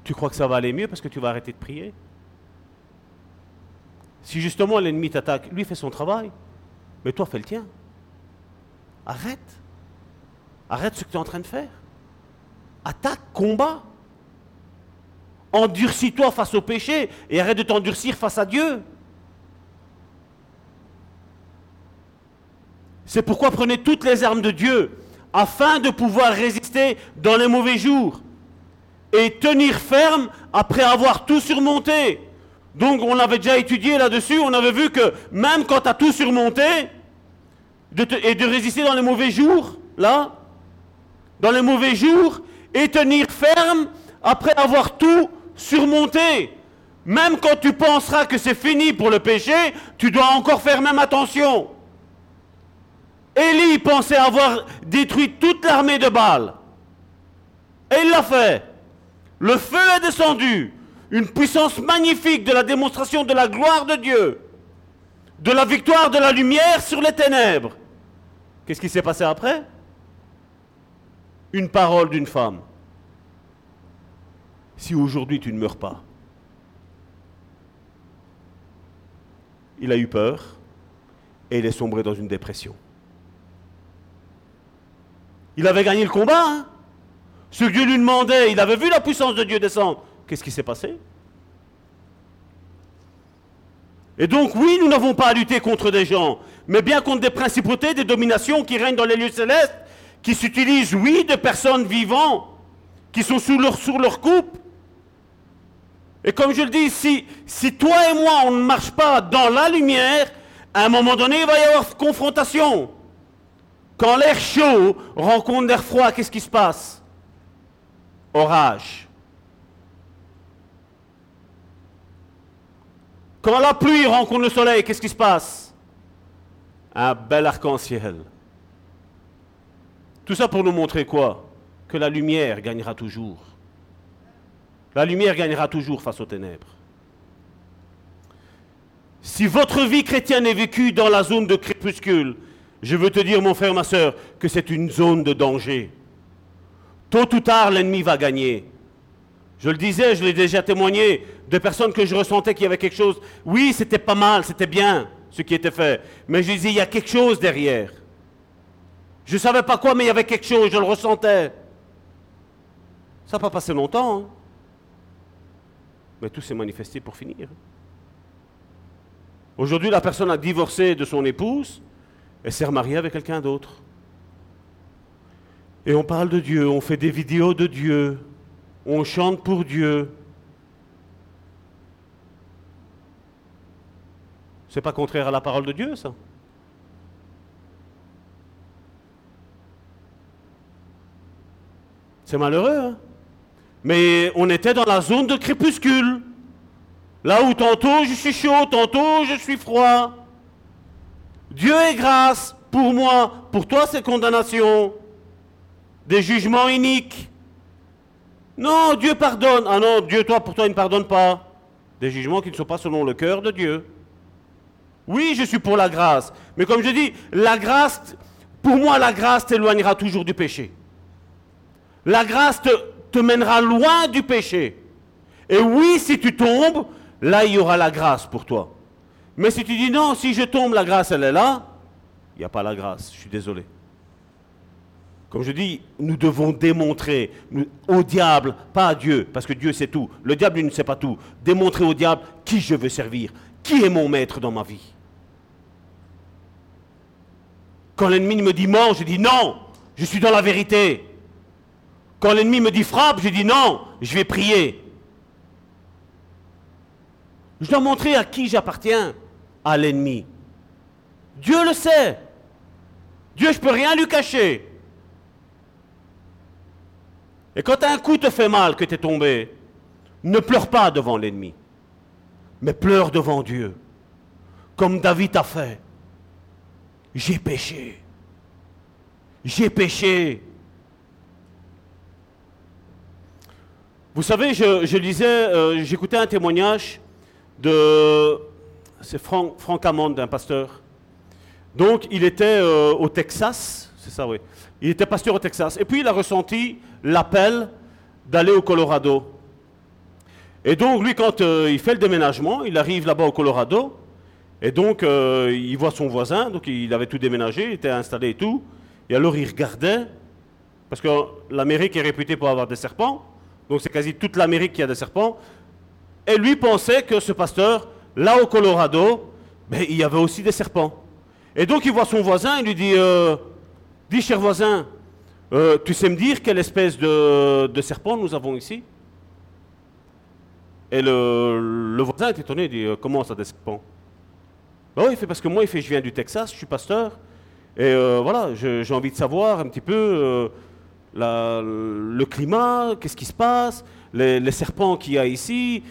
Tu crois que ça va aller mieux parce que tu vas arrêter de prier? Si justement l'ennemi t'attaque, lui fait son travail, mais toi fais le tien. Arrête. Arrête ce que tu es en train de faire. Attaque, combat. Endurcis-toi face au péché et arrête de t'endurcir face à Dieu. C'est pourquoi prenez toutes les armes de Dieu afin de pouvoir résister dans les mauvais jours et tenir ferme après avoir tout surmonté. Donc on avait déjà étudié là-dessus, on avait vu que même quand tu as tout surmonté et de résister dans les mauvais jours, là, dans les mauvais jours, et tenir ferme après avoir tout surmonté. Même quand tu penseras que c'est fini pour le péché, tu dois encore faire même attention. Élie pensait avoir détruit toute l'armée de Baal. Et il l'a fait. Le feu est descendu. Une puissance magnifique de la démonstration de la gloire de Dieu. De la victoire de la lumière sur les ténèbres. Qu'est-ce qui s'est passé après? Une parole d'une femme. Si aujourd'hui tu ne meurs pas. Il a eu peur et il est sombré dans une dépression. Il avait gagné le combat. Hein. Ce que Dieu lui demandait, il avait vu la puissance de Dieu descendre. Qu'est-ce qui s'est passé? Et donc, oui, nous n'avons pas à lutter contre des gens, mais bien contre des principautés, des dominations qui règnent dans les lieux célestes, qui s'utilisent, oui, de personnes vivantes, qui sont sous leur, sous leur coupe. Et comme je le dis, si, toi et moi, on ne marche pas dans la lumière, à un moment donné, il va y avoir confrontation. Quand l'air chaud rencontre l'air froid, qu'est-ce qui se passe? Orage. Quand la pluie rencontre le soleil, qu'est-ce qui se passe? Un bel arc-en-ciel. Tout ça pour nous montrer quoi? Que la lumière gagnera toujours. La lumière gagnera toujours face aux ténèbres. Si votre vie chrétienne est vécue dans la zone de crépuscule, je veux te dire, mon frère, ma soeur, que c'est une zone de danger. Tôt ou tard, l'ennemi va gagner. Je le disais, je l'ai déjà témoigné, de personnes que je ressentais qu'il y avait quelque chose. Oui, c'était pas mal, c'était bien ce qui était fait. Mais je disais, il y a quelque chose derrière. Je ne savais pas quoi, mais il y avait quelque chose, je le ressentais. Ça n'a pas passé longtemps. Hein. Mais tout s'est manifesté pour finir. Aujourd'hui, la personne a divorcé de son épouse. Elle s'est remariée avec quelqu'un d'autre. Et on parle de Dieu, on fait des vidéos de Dieu, on chante pour Dieu. C'est pas contraire à la parole de Dieu, ça? C'est malheureux, hein? Mais on était dans la zone de crépuscule. Là où tantôt je suis chaud, tantôt je suis froid. Dieu est grâce pour moi, pour toi c'est condamnation. Des jugements iniques. Non, Dieu pardonne. Ah non, Dieu, toi, pour toi, il ne pardonne pas. Des jugements qui ne sont pas selon le cœur de Dieu. Oui, je suis pour la grâce. Mais comme je dis, la grâce, pour moi, la grâce t'éloignera toujours du péché. La grâce te, te mènera loin du péché. Et oui, si tu tombes, là, il y aura la grâce pour toi. Mais si tu dis non, si je tombe, la grâce, elle est là, il n'y a pas la grâce, je suis désolé. Comme je dis, nous devons démontrer au diable, pas à Dieu, parce que Dieu sait tout. Le diable, ne sait pas tout. Démontrer au diable qui je veux servir, qui est mon maître dans ma vie. Quand l'ennemi me dit mort, je dis non, je suis dans la vérité. Quand l'ennemi me dit frappe, je dis non, je vais prier. Je dois montrer à qui j'appartiens, à l'ennemi. Dieu le sait. Dieu, je ne peux rien lui cacher. Et quand un coup te fait mal, que tu es tombé, ne pleure pas devant l'ennemi, mais pleure devant Dieu, comme David a fait. J'ai péché. J'ai péché. Vous savez, je, lisais, euh, j'écoutais un témoignage de. C'est Franck, Franck Amand, un pasteur. Donc, il était euh, au Texas, c'est ça, oui. Il était pasteur au Texas. Et puis, il a ressenti l'appel d'aller au Colorado. Et donc, lui, quand euh, il fait le déménagement, il arrive là-bas au Colorado. Et donc, il voit son voisin. Donc, il avait tout déménagé, il était installé et tout. Et alors, il regardait. Parce que l'Amérique est réputée pour avoir des serpents. Donc, c'est quasi toute l'Amérique qui a des serpents. Et lui pensait que ce pasteur, là au Colorado, ben, il y avait aussi des serpents. Et donc, il voit son voisin, il lui dit euh, Dis, cher voisin, tu sais me dire quelle espèce de, serpent nous avons ici? Et le, voisin est étonné, il dit euh, Comment ça, des serpents? Bah oui, il fait Parce que moi, il fait Je viens du Texas, je suis pasteur, et euh, voilà, j'ai envie de savoir un petit peu le climat, qu'est-ce qui se passe, les, serpents qu'il y a ici,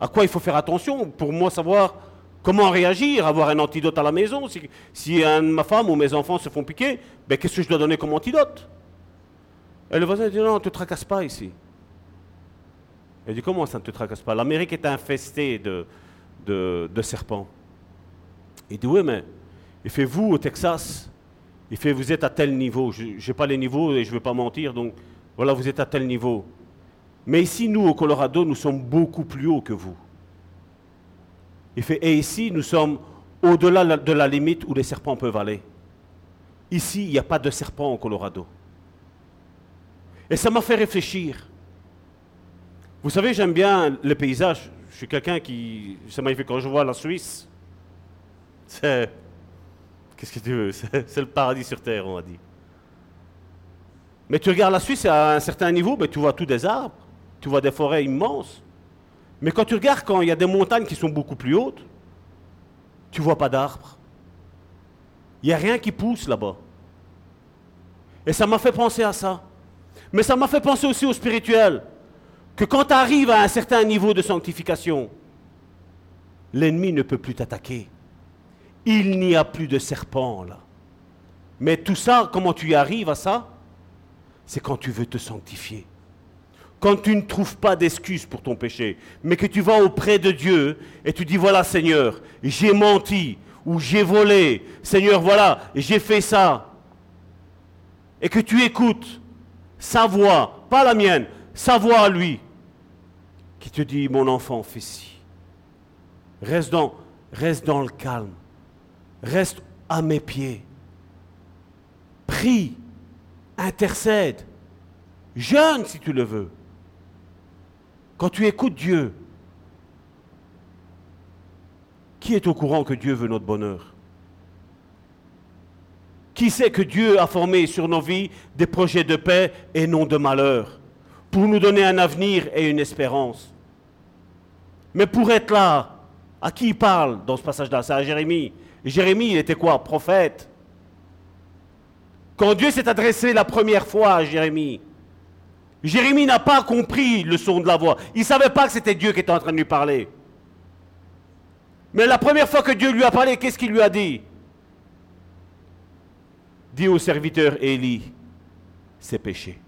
à quoi il faut faire attention pour moi savoir comment réagir, avoir un antidote à la maison? Si, si ma femme ou mes enfants se font piquer, ben, qu'est-ce que je dois donner comme antidote? Et le voisin dit Non, ne te tracasse pas ici. Il dit Comment ça ne te tracasse pas? L'Amérique est infestée de, de, serpents. Il dit Oui, mais il fait Vous au Texas, il fait Vous êtes à tel niveau. Je n'ai pas les niveaux et je ne veux pas mentir, donc voilà, vous êtes à tel niveau. Mais ici, nous, au Colorado, nous sommes beaucoup plus hauts que vous. Il fait Et ici, nous sommes au-delà de la limite où les serpents peuvent aller. Ici, il n'y a pas de serpents au Colorado. Et ça m'a fait réfléchir. Vous savez, j'aime bien le paysage. Je suis quelqu'un qui. C'est magnifique quand je vois la Suisse. C'est. Qu'est-ce que tu veux? C'est le paradis sur terre, on va dire. Mais tu regardes la Suisse à un certain niveau, mais tu vois tous des arbres, tu vois des forêts immenses. Mais quand tu regardes quand il y a des montagnes qui sont beaucoup plus hautes, tu vois pas d'arbres. Il n'y a rien qui pousse là-bas. Et ça m'a fait penser à ça. Mais ça m'a fait penser aussi au spirituel que quand tu arrives à un certain niveau de sanctification, l'ennemi ne peut plus t'attaquer. Il n'y a plus de serpent là. Mais tout ça, comment tu y arrives à ça? C'est quand tu veux te sanctifier. Quand tu ne trouves pas d'excuses pour ton péché, mais que tu vas auprès de Dieu et tu dis, voilà Seigneur, j'ai menti ou j'ai volé. Seigneur, voilà, j'ai fait ça. Et que tu écoutes sa voix, pas la mienne, sa voix à lui, qui te dit, mon enfant, fais ci. Reste dans, reste dans le calme. Reste à mes pieds. Prie, intercède, jeûne si tu le veux. Quand tu écoutes Dieu, qui est au courant que Dieu veut notre bonheur? Qui sait que Dieu a formé sur nos vies des projets de paix et non de malheur? Pour nous donner un avenir et une espérance. Mais pour être là, à qui il parle dans ce passage-là? C'est à Jérémie. Jérémie, il était quoi Prophète? Quand Dieu s'est adressé la première fois à Jérémie, Jérémie n'a pas compris le son de la voix. Il ne savait pas que c'était Dieu qui était en train de lui parler. Mais la première fois que Dieu lui a parlé, qu'est-ce qu'il lui a dit? Dis au serviteur Élie, c'est péché.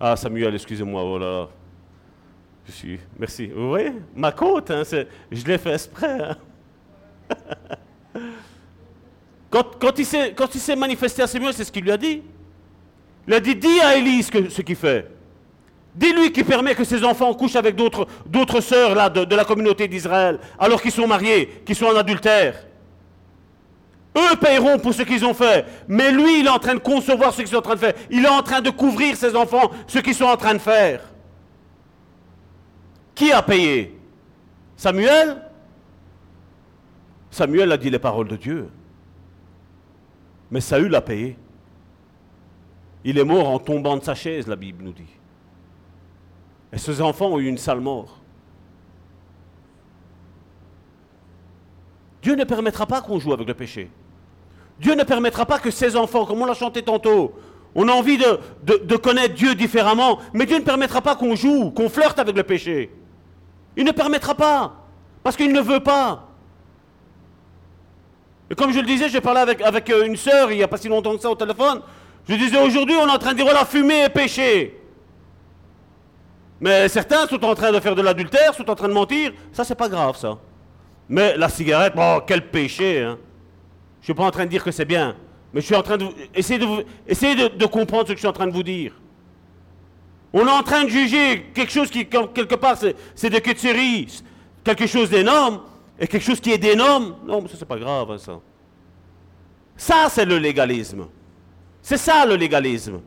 Ah, Samuel, excusez-moi, oh là Je suis. Merci. Vous voyez Ma côte, hein, je l'ai fait exprès. Hein. [laughs] quand, il s'est manifesté à Samuel, c'est ce qu'il lui a dit. Il a dit Dis à Élie ce qu'il fait. Dis-lui qu'il permet que ses enfants couchent avec d'autres sœurs de la communauté d'Israël, alors qu'ils sont mariés, qu'ils sont en adultère. Eux paieront pour ce qu'ils ont fait. Mais lui, il est en train de concevoir ce qu'ils sont en train de faire. Il est en train de couvrir ses enfants, ce qu'ils sont en train de faire. Qui a payé? Samuel? Samuel a dit les paroles de Dieu. Mais Saül a payé. Il est mort en tombant de sa chaise, la Bible nous dit. Et ses enfants ont eu une sale mort. Dieu ne permettra pas qu'on joue avec le péché. Dieu ne permettra pas que ses enfants, comme on l'a chanté tantôt, on a envie de, de, connaître Dieu différemment, mais Dieu ne permettra pas qu'on joue, qu'on flirte avec le péché. Il ne permettra pas, parce qu'il ne veut pas. Et comme je le disais, j'ai parlé avec, euh, une sœur il n'y a pas si longtemps que ça au téléphone. Je disais aujourd'hui, on est en train de dire voilà, fumer et péché. Mais certains sont en train de faire de l'adultère, sont en train de mentir. Ça, c'est pas grave, ça. Mais la cigarette, oh, quel péché. Hein. Je ne suis pas en train de dire que c'est bien. Mais je suis en train de... Essayez, de, de, comprendre ce que je suis en train de vous dire. On est en train de juger quelque chose qui, quelque part, c'est de série, quelque chose d'énorme, et quelque chose qui est d'énorme. Non, mais ça, c'est pas grave, hein, ça. Ça, c'est le légalisme. C'est ça, le légalisme.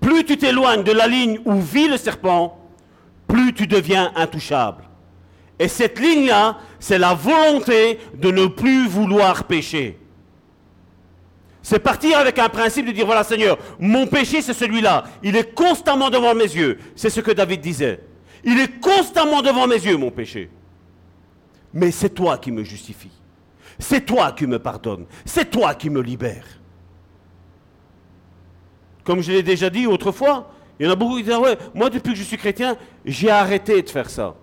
Plus tu t'éloignes de la ligne où vit le serpent, plus tu deviens intouchable. Et cette ligne-là, c'est la volonté de ne plus vouloir pécher. C'est partir avec un principe de dire, voilà Seigneur, mon péché c'est celui-là. Il est constamment devant mes yeux. C'est ce que David disait. Il est constamment devant mes yeux, mon péché. Mais c'est toi qui me justifie. C'est toi qui me pardonne. C'est toi qui me libère. Comme je l'ai déjà dit autrefois, il y en a beaucoup qui disent, ah ouais, moi depuis que je suis chrétien, j'ai arrêté de faire ça.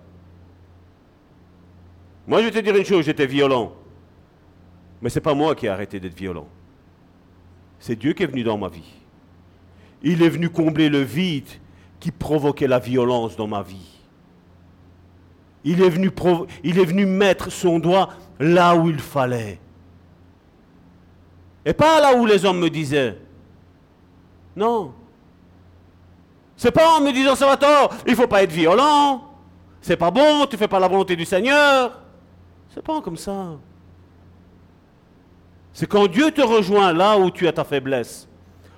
Moi je vais te dire une chose, j'étais violent. Mais ce n'est pas moi qui ai arrêté d'être violent. C'est Dieu qui est venu dans ma vie. Il est venu combler le vide qui provoquait la violence dans ma vie. Il est venu, mettre son doigt là où il fallait. Et pas là où les hommes me disaient. Non. C'est pas en me disant, Salvatore, il ne faut pas être violent. C'est pas bon, tu fais pas la volonté du Seigneur. C'est pas comme ça. C'est quand Dieu te rejoint là où tu as ta faiblesse,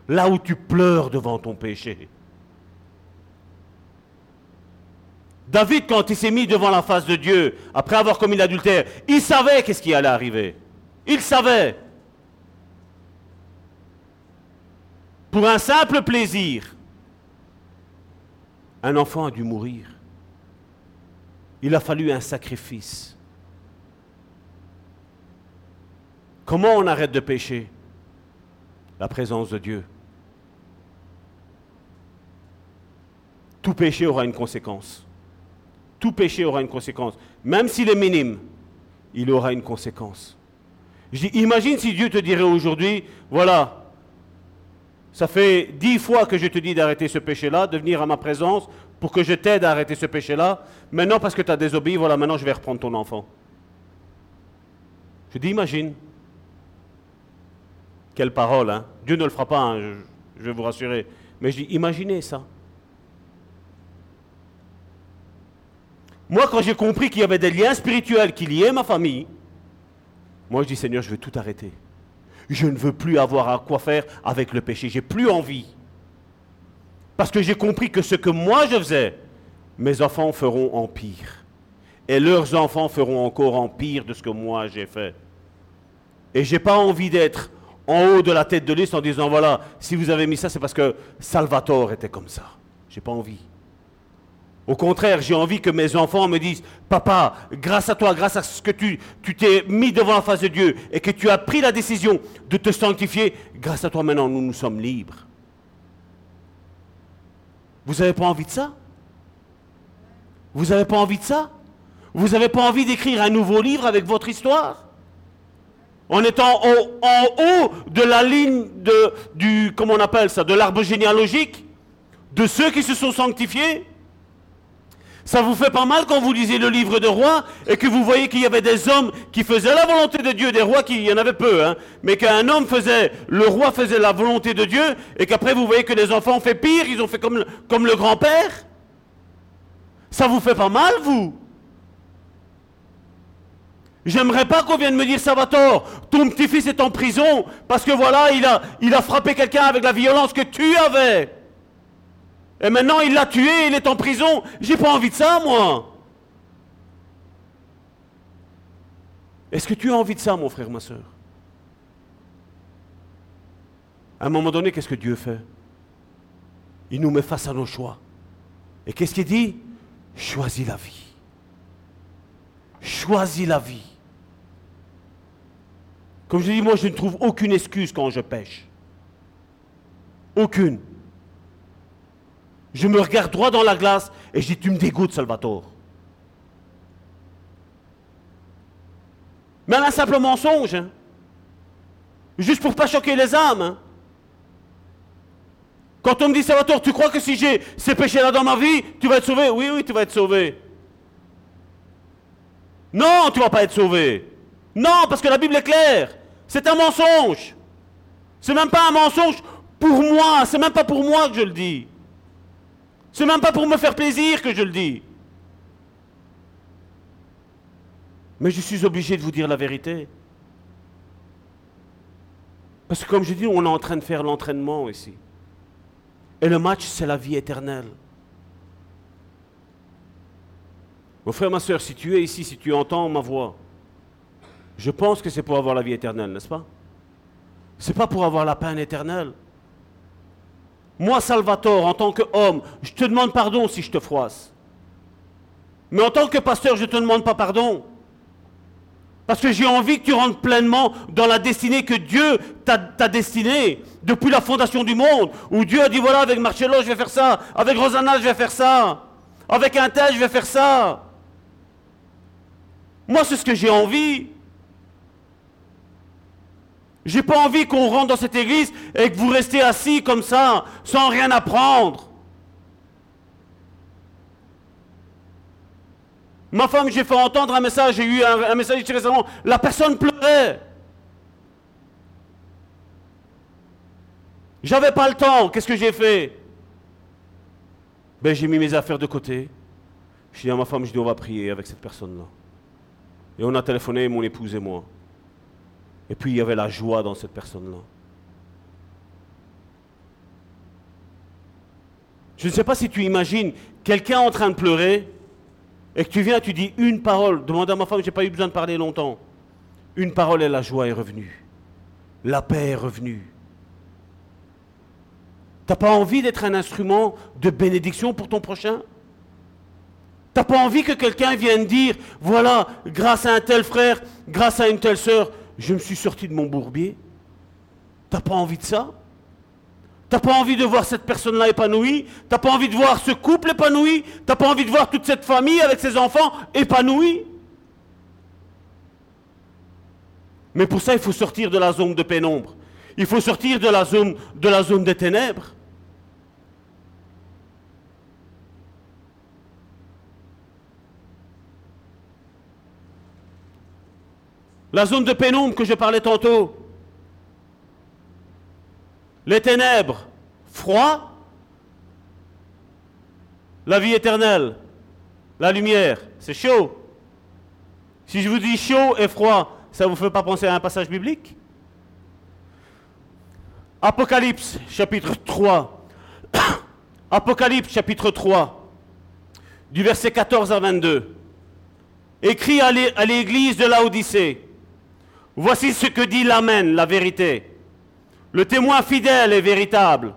là où tu pleures devant ton péché. David, quand il s'est mis devant la face de Dieu, après avoir commis l'adultère, il savait qu'est-ce qui allait arriver. Il savait. Pour un simple plaisir, un enfant a dû mourir. Il a fallu un sacrifice. Comment on arrête de pécher? La présence de Dieu. Tout péché aura une conséquence. Tout péché aura une conséquence. Même s'il est minime, il aura une conséquence. Je dis, imagine si Dieu te dirait aujourd'hui, voilà, ça fait dix fois que je te dis d'arrêter ce péché-là, de venir à ma présence pour que je t'aide à arrêter ce péché-là. Maintenant, parce que tu as désobéi, voilà, maintenant je vais reprendre ton enfant. Je dis, imagine. Quelle parole, hein Dieu ne le fera pas, hein, je, vais vous rassurer. Mais je dis, imaginez ça. Moi, quand j'ai compris qu'il y avait des liens spirituels qui liaient ma famille, moi je dis, Seigneur, je veux tout arrêter je ne veux plus avoir à quoi faire avec le péché. J'ai plus envie. Parce que j'ai compris que ce que moi je faisais, mes enfants feront en pire. Et leurs enfants feront encore en pire de ce que moi j'ai fait. Et j'ai pas envie d'être en haut de la tête de liste en disant voilà, si vous avez mis ça, c'est parce que Salvatore était comme ça. J'ai pas envie. Au contraire, j'ai envie que mes enfants me disent, papa, grâce à toi, grâce à ce que tu t'es mis devant la face de Dieu et que tu as pris la décision de te sanctifier, grâce à toi maintenant, nous nous sommes libres. Vous n'avez pas envie de ça? Vous n'avez pas envie de ça? Vous n'avez pas envie d'écrire un nouveau livre avec votre histoire? En étant en, haut de la ligne de, du, comment on appelle ça, de l'arbre généalogique, de ceux qui se sont sanctifiés ça vous fait pas mal quand vous lisez le livre de rois et que vous voyez qu'il y avait des hommes qui faisaient la volonté de Dieu, des rois qui, y en avait peu, hein, mais qu'un homme faisait, le roi faisait la volonté de Dieu et qu'après vous voyez que les enfants ont fait pire, ils ont fait comme, comme le grand-père. Ça vous fait pas mal, vous? J'aimerais pas qu'on vienne me dire, Salvatore, ton petit-fils est en prison parce que voilà, il a, il a frappé quelqu'un avec la violence que tu avais. Et maintenant, il l'a tué, il est en prison. J'ai pas envie de ça, moi. Est-ce que tu as envie de ça, mon frère, ma soeur À un moment donné, qu'est-ce que Dieu fait? Il nous met face à nos choix. Et qu'est-ce qu'il dit? Choisis la vie. Choisis la vie. Comme je dis, moi, je ne trouve aucune excuse quand je pêche. Aucune. Je me regarde droit dans la glace et je dis, tu me dégoûtes, Salvatore. Même un simple mensonge. Hein. Juste pour pas choquer les âmes. Hein. Quand on me dit, Salvatore, tu crois que si j'ai ces péchés-là dans ma vie, tu vas être sauvé? Oui, oui, tu vas être sauvé. Non, tu ne vas pas être sauvé. Non, parce que la Bible est claire. C'est un mensonge. C'est même pas un mensonge pour moi. C'est même pas pour moi que je le dis. C'est même pas pour me faire plaisir que je le dis. Mais je suis obligé de vous dire la vérité. Parce que comme je dis, on est en train de faire l'entraînement ici. Et le match, c'est la vie éternelle. Mon frère, ma soeur, si tu es ici, si tu entends ma voix, je pense que c'est pour avoir la vie éternelle, n'est-ce pas? C'est pas pour avoir la peine éternelle. Moi, Salvatore, en tant qu'homme, je te demande pardon si je te froisse. Mais en tant que pasteur, je ne te demande pas pardon. Parce que j'ai envie que tu rentres pleinement dans la destinée que Dieu t'a destinée depuis la fondation du monde. Où Dieu a dit voilà, avec Marcello, je vais faire ça. Avec Rosanna, je vais faire ça. Avec un tel, je vais faire ça. Moi, c'est ce que j'ai envie. J'ai pas envie qu'on rentre dans cette église et que vous restez assis comme ça, sans rien apprendre. Ma femme, j'ai fait entendre un message, j'ai eu un, message récemment, la personne pleurait. J'avais pas le temps, qu'est-ce que j'ai fait? Ben j'ai mis mes affaires de côté. Je dis à ma femme, je dis on va prier avec cette personne-là. Et on a téléphoné, mon épouse et moi. Et puis il y avait la joie dans cette personne-là. Je ne sais pas si tu imagines quelqu'un en train de pleurer et que tu viens, tu dis une parole. Demande à ma femme, je n'ai pas eu besoin de parler longtemps. Une parole et la joie est revenue. La paix est revenue. Tu n'as pas envie d'être un instrument de bénédiction pour ton prochain? Tu n'as pas envie que quelqu'un vienne dire, voilà, grâce à un tel frère, grâce à une telle sœur, je me suis sorti de mon bourbier. T'as pas envie de ça? T'as pas envie de voir cette personne-là épanouie? T'as pas envie de voir ce couple épanoui? T'as pas envie de voir toute cette famille avec ses enfants épanouis? Mais pour ça, il faut sortir de la zone de pénombre. Il faut sortir de la zone, de la zone des ténèbres. La zone de pénombre que je parlais tantôt. Les ténèbres, froid. La vie éternelle, la lumière, c'est chaud. Si je vous dis chaud et froid, ça ne vous fait pas penser à un passage biblique? Apocalypse chapitre 3. [coughs] Apocalypse chapitre 3, du verset 14 à 22. Écrit à l'église de Laodicée. Voici ce que dit l'Amen, la vérité. Le témoin fidèle et véritable,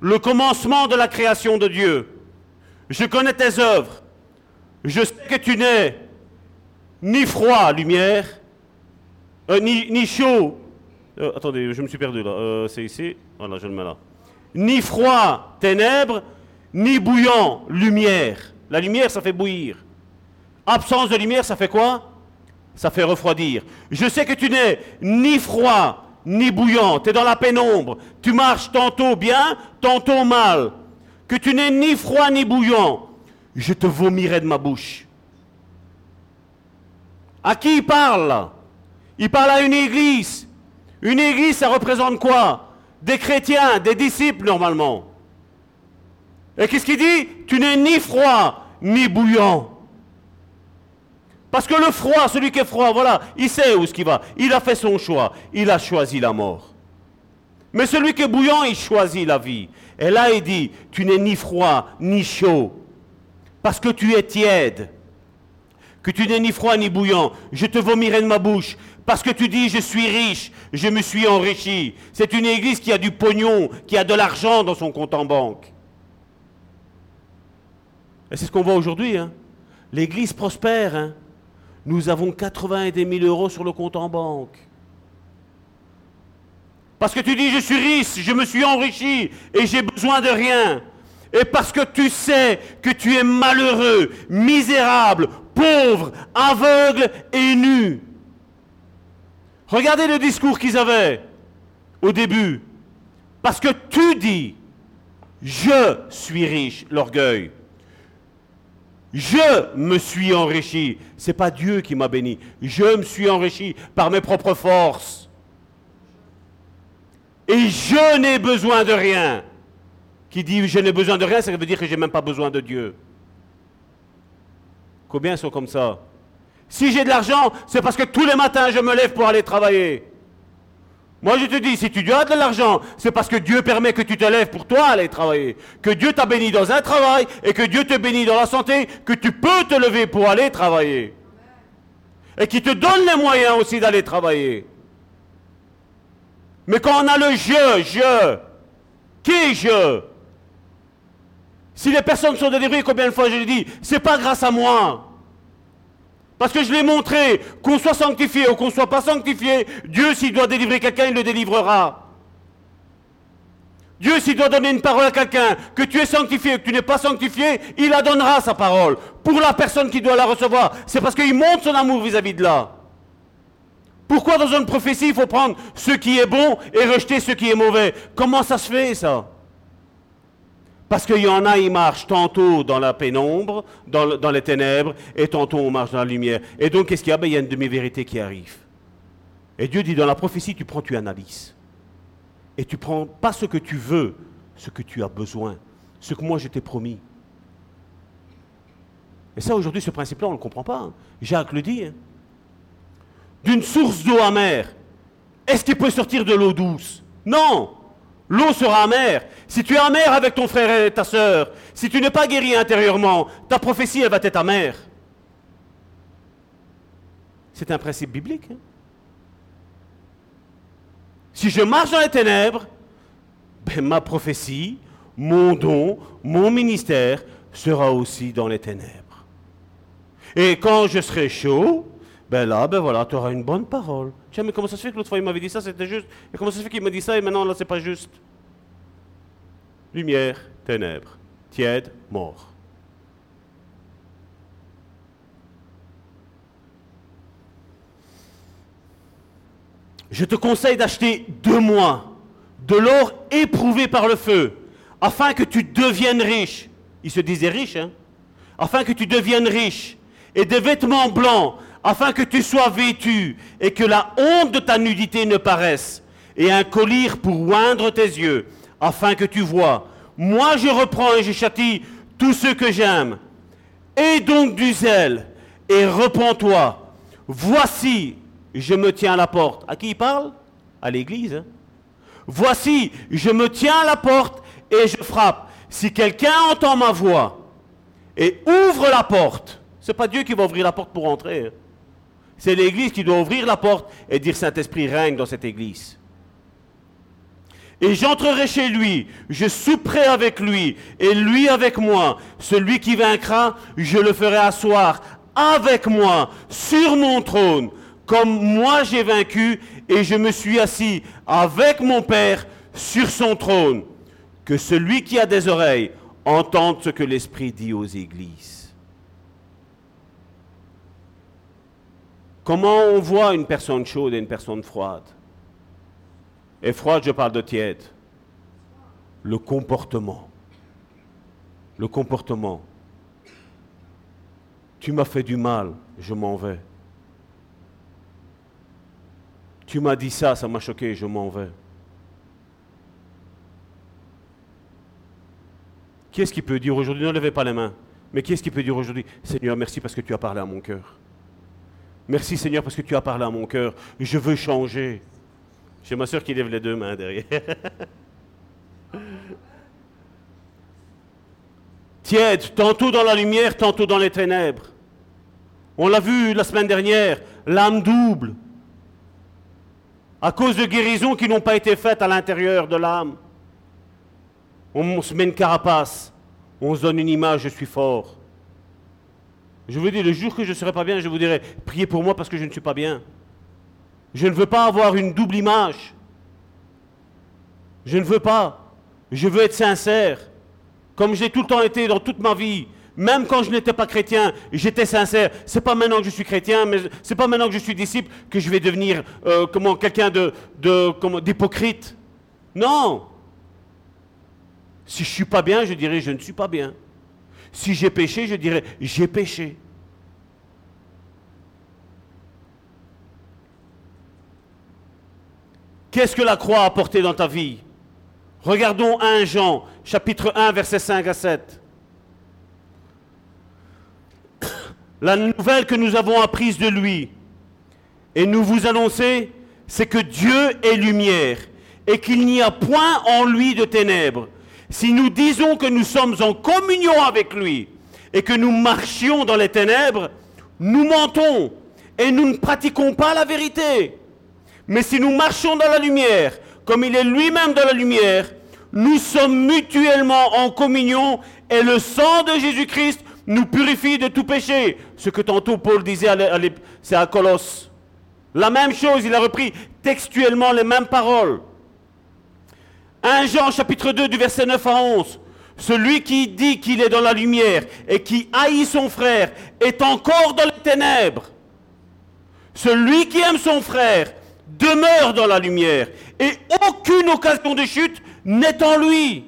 le commencement de la création de Dieu. Je connais tes œuvres. Je sais que tu n'es ni froid, lumière, euh, ni, chaud. Euh, attendez, je me suis perdu là. Euh, c'est ici. Voilà, je le mets là. Ni froid, ténèbres, ni bouillant, lumière. La lumière, ça fait bouillir. Absence de lumière, ça fait quoi? Ça fait refroidir. Je sais que tu n'es ni froid, ni bouillant, tu es dans la pénombre, tu marches tantôt bien, tantôt mal, que tu n'es ni froid ni bouillant, je te vomirai de ma bouche. À qui il parle? Il parle à une église. Une église, ça représente quoi? Des chrétiens, des disciples normalement. Et qu'est-ce qu'il dit? Tu n'es ni froid ni bouillant. Parce que le froid, celui qui est froid, voilà, il sait où ce qu'il va. Il a fait son choix. Il a choisi la mort. Mais celui qui est bouillant, il choisit la vie. Et là, il dit, tu n'es ni froid, ni chaud, parce que tu es tiède. Que tu n'es ni froid, ni bouillant. Je te vomirai de ma bouche, parce que tu dis, je suis riche, je me suis enrichi. C'est une église qui a du pognon, qui a de l'argent dans son compte en banque. Et c'est ce qu'on voit aujourd'hui. Hein. L'église prospère. Hein. Nous avons 80 000 euros sur le compte en banque. Parce que tu dis, je suis riche, je me suis enrichi et j'ai besoin de rien. Et parce que tu sais que tu es malheureux, misérable, pauvre, aveugle et nu. Regardez le discours qu'ils avaient au début. Parce que tu dis, je suis riche, l'orgueil. Je me suis enrichi. Ce n'est pas Dieu qui m'a béni. Je me suis enrichi par mes propres forces. Et je n'ai besoin de rien. Qui dit je n'ai besoin de rien, ça veut dire que je n'ai même pas besoin de Dieu. Combien sont comme ça? Si j'ai de l'argent, c'est parce que tous les matins je me lève pour aller travailler. Moi je te dis, si tu as de l'argent, c'est parce que Dieu permet que tu te lèves pour toi aller travailler. Que Dieu t'a béni dans un travail et que Dieu te bénit dans la santé, que tu peux te lever pour aller travailler. Et qui te donne les moyens aussi d'aller travailler. Mais quand on a le je, je, qui je Si les personnes sont délivrées, combien de fois je l'ai dit, c'est pas grâce à moi. Parce que je l'ai montré, qu'on soit sanctifié ou qu'on ne soit pas sanctifié, Dieu s'il doit délivrer quelqu'un, il le délivrera. Dieu s'il doit donner une parole à quelqu'un, que tu es sanctifié ou que tu n'es pas sanctifié, il la donnera sa parole. Pour la personne qui doit la recevoir, c'est parce qu'il montre son amour vis-à-vis -vis de là. Pourquoi dans une prophétie, il faut prendre ce qui est bon et rejeter ce qui est mauvais? Comment ça se fait, ça? Parce qu'il y en a, ils marchent tantôt dans la pénombre, dans, les ténèbres, et tantôt on marche dans la lumière. Et donc, qu'est-ce qu'il y a? Ben, Il y a une demi-vérité qui arrive. Et Dieu dit, dans la prophétie, tu prends, tu analyses. Et tu prends pas ce que tu veux, ce que tu as besoin, ce que moi je t'ai promis. Et ça, aujourd'hui, ce principe-là, on ne le comprend pas. Hein. Jacques le dit. Hein d'une source d'eau amère, est-ce qu'il peut sortir de l'eau douce? Non L'eau sera amère. Si tu es amer avec ton frère et ta sœur, si tu n'es pas guéri intérieurement, ta prophétie, elle va être amère. C'est un principe biblique. Hein. si je marche dans les ténèbres, ben, ma prophétie, mon don, mon ministère sera aussi dans les ténèbres. Et quand je serai chaud, ben là, ben voilà, tu auras une bonne parole. Tiens, mais comment ça se fait que l'autre fois il m'avait dit ça, c'était juste Et comment ça se fait qu'il me dit ça et maintenant là, c'est pas juste? Lumière, ténèbres, tiède, mort. Je te conseille d'acheter deux mois de l'or éprouvé par le feu, afin que tu deviennes riche. Il se disait riche, hein Afin que tu deviennes riche, et des vêtements blancs, afin que tu sois vêtu et que la honte de ta nudité ne paraisse, et un collier pour oindre tes yeux, afin que tu vois. Moi je reprends et je châtie tous ceux que j'aime. Et donc du zèle, et repens-toi. Voici, je me tiens à la porte. À qui il parle? À l'église. Hein. Voici, je me tiens à la porte et je frappe. Si quelqu'un entend ma voix et ouvre la porte, c'est pas Dieu qui va ouvrir la porte pour entrer. Hein. C'est l'Église qui doit ouvrir la porte et dire Saint-Esprit règne dans cette Église. Et j'entrerai chez lui, je souperai avec lui, et lui avec moi. Celui qui vaincra, je le ferai asseoir avec moi sur mon trône, comme moi j'ai vaincu, et je me suis assis avec mon Père sur son trône. Que celui qui a des oreilles entende ce que l'Esprit dit aux églises. Comment on voit une personne chaude et une personne froide? Et froide, je parle de tiède. Le comportement. Le comportement. Tu m'as fait du mal, je m'en vais. Tu m'as dit ça, ça m'a choqué, je m'en vais. Qui est-ce qui peut dire aujourd'hui, ne levez pas les mains, mais qui est-ce qui peut dire aujourd'hui, Seigneur, merci parce que tu as parlé à mon cœur? Merci Seigneur parce que tu as parlé à mon cœur. Je veux changer. J'ai ma soeur qui lève les deux mains derrière. [laughs] Tiède, tantôt dans la lumière, tantôt dans les ténèbres. On l'a vu la semaine dernière, l'âme double. À cause de guérisons qui n'ont pas été faites à l'intérieur de l'âme. On se met une carapace. On se donne une image, je suis fort. Je vous dis, le jour que je ne serai pas bien, je vous dirai, priez pour moi parce que je ne suis pas bien. Je ne veux pas avoir une double image. Je ne veux pas. Je veux être sincère. Comme j'ai tout le temps été dans toute ma vie. Même quand je n'étais pas chrétien, j'étais sincère. C'est pas maintenant que je suis chrétien, mais c'est pas maintenant que je suis disciple que je vais devenir euh, comment quelqu'un de, de d'hypocrite. Non. Si je suis pas bien, je dirais je ne suis pas bien. Si j'ai péché, je dirais j'ai péché. Qu'est-ce que la croix a apporté dans ta vie? Regardons 1 Jean, chapitre 1, versets 5 à 7. La nouvelle que nous avons apprise de lui et nous vous annoncer, c'est que Dieu est lumière et qu'il n'y a point en lui de ténèbres. Si nous disons que nous sommes en communion avec lui et que nous marchions dans les ténèbres, nous mentons et nous ne pratiquons pas la vérité. Mais si nous marchons dans la lumière, comme il est lui-même dans la lumière, nous sommes mutuellement en communion et le sang de Jésus-Christ nous purifie de tout péché. Ce que tantôt Paul disait, c'est à Colosse. La même chose, il a repris textuellement les mêmes paroles. 1 Jean chapitre 2 du verset 9 à 11. Celui qui dit qu'il est dans la lumière et qui haït son frère est encore dans les ténèbres. Celui qui aime son frère demeure dans la lumière et aucune occasion de chute n'est en lui.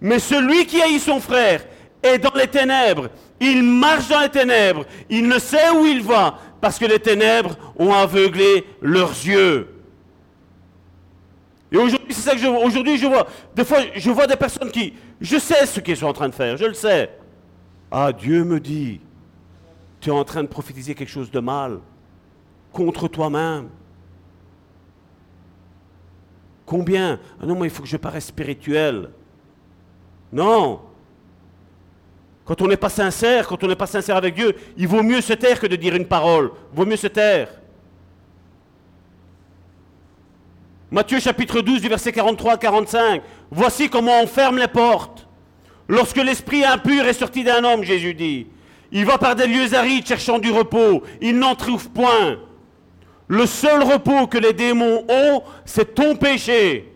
Mais celui qui haït son frère est dans les ténèbres. Il marche dans les ténèbres. Il ne sait où il va parce que les ténèbres ont aveuglé leurs yeux. Et aujourd'hui, c'est ça que je vois. Aujourd'hui, je vois. Des fois, je vois des personnes qui. Je sais ce qu'ils sont en train de faire, je le sais. Ah, Dieu me dit tu es en train de prophétiser quelque chose de mal contre toi-même. Combien? Ah non, mais il faut que je paraisse spirituel. Non. Quand on n'est pas sincère, quand on n'est pas sincère avec Dieu, il vaut mieux se taire que de dire une parole. Il vaut mieux se taire. Matthieu chapitre 12 du verset 43 à 45. Voici comment on ferme les portes. Lorsque l'esprit impur est sorti d'un homme, Jésus dit, il va par des lieux arides cherchant du repos. Il n'en trouve point. Le seul repos que les démons ont, c'est ton péché.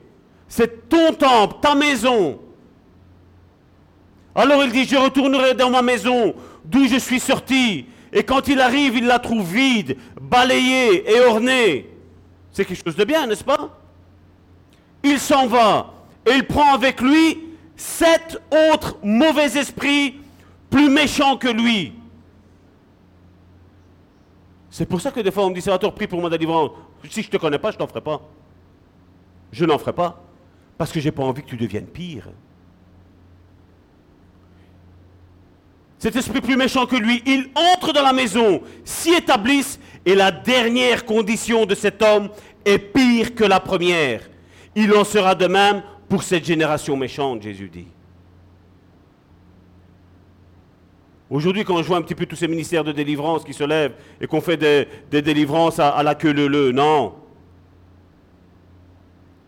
C'est ton temple, ta maison. Alors il dit, je retournerai dans ma maison d'où je suis sorti. Et quand il arrive, il la trouve vide, balayée et ornée. C'est quelque chose de bien, n'est-ce pas? Il s'en va et il prend avec lui sept autres mauvais esprits plus méchants que lui. C'est pour ça que des fois on me dit, Salvatore, prie pour moi délivrance. Si je ne te connais pas, je ne t'en ferai pas. Je n'en ferai pas. Parce que je n'ai pas envie que tu deviennes pire. Cet esprit plus méchant que lui, il entre dans la maison, s'y établisse, et la dernière condition de cet homme est pire que la première. Il en sera de même pour cette génération méchante, Jésus dit. Aujourd'hui, quand je vois un petit peu tous ces ministères de délivrance qui se lèvent et qu'on fait des, délivrances à, la queue leu non.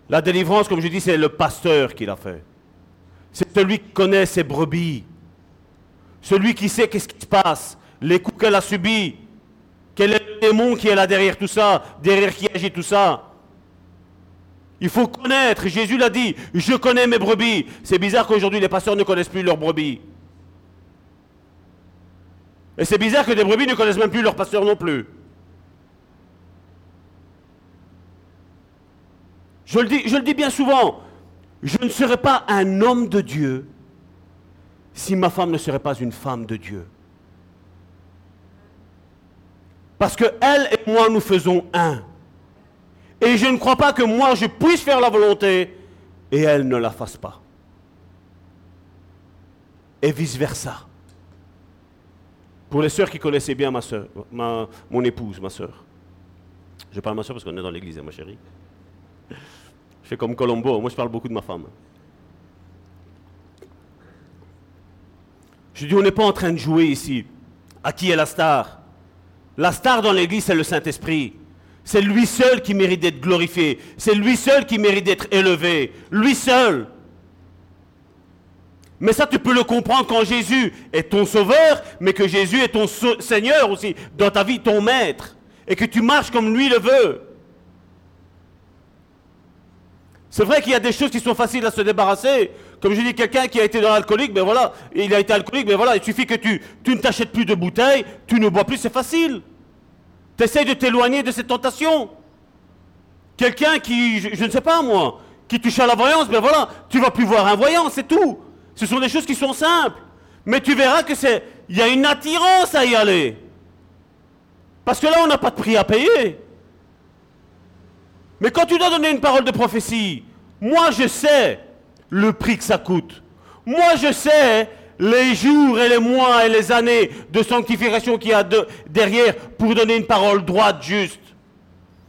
La délivrance, comme je dis, c'est le pasteur qui l'a fait. C'est celui qui connaît ses brebis. Celui qui sait qu'est-ce qui se passe, les coups qu'elle a subis, quel est le démon qui est là derrière tout ça, derrière qui agit tout ça. Il faut connaître. Jésus l'a dit, je connais mes brebis. C'est bizarre qu'aujourd'hui les pasteurs ne connaissent plus leurs brebis. Et c'est bizarre que des brebis ne connaissent même plus leur pasteur non plus. Je le, dis, je le dis bien souvent, je ne serais pas un homme de Dieu si ma femme ne serait pas une femme de Dieu. Parce que elle et moi, nous faisons un. Et je ne crois pas que moi je puisse faire la volonté et elle ne la fasse pas. Et vice-versa. Pour les sœurs qui connaissaient bien ma soeur, mon épouse, ma soeur. Je parle ma soeur parce qu'on est dans l'église, hein, ma chérie. Je fais comme Colombo, moi je parle beaucoup de ma femme. Je dis, on n'est pas en train de jouer ici. À qui est la star? La star dans l'église, c'est le Saint-Esprit. C'est lui seul qui mérite d'être glorifié. C'est lui seul qui mérite d'être élevé. Lui seul. Mais ça, tu peux le comprendre quand Jésus est ton sauveur, mais que Jésus est ton Seigneur aussi, dans ta vie, ton maître, et que tu marches comme lui le veut. C'est vrai qu'il y a des choses qui sont faciles à se débarrasser. Comme je dis, quelqu'un qui a été dans l'alcoolique, ben voilà, il a été alcoolique, mais ben voilà, il suffit que tu, tu ne t'achètes plus de bouteilles, tu ne bois plus, c'est facile. Tu essaies de t'éloigner de cette tentation. Quelqu'un qui, je, je, ne sais pas moi, qui touche à la voyance, ben voilà, tu vas plus voir un voyant, c'est tout. Ce sont des choses qui sont simples. Mais tu verras que c'est, il y a une attirance à y aller. Parce que là, on n'a pas de prix à payer. Mais quand tu dois donner une parole de prophétie, moi je sais le prix que ça coûte. Moi je sais les jours et les mois et les années de sanctification qu'il y a derrière pour donner une parole droite, juste.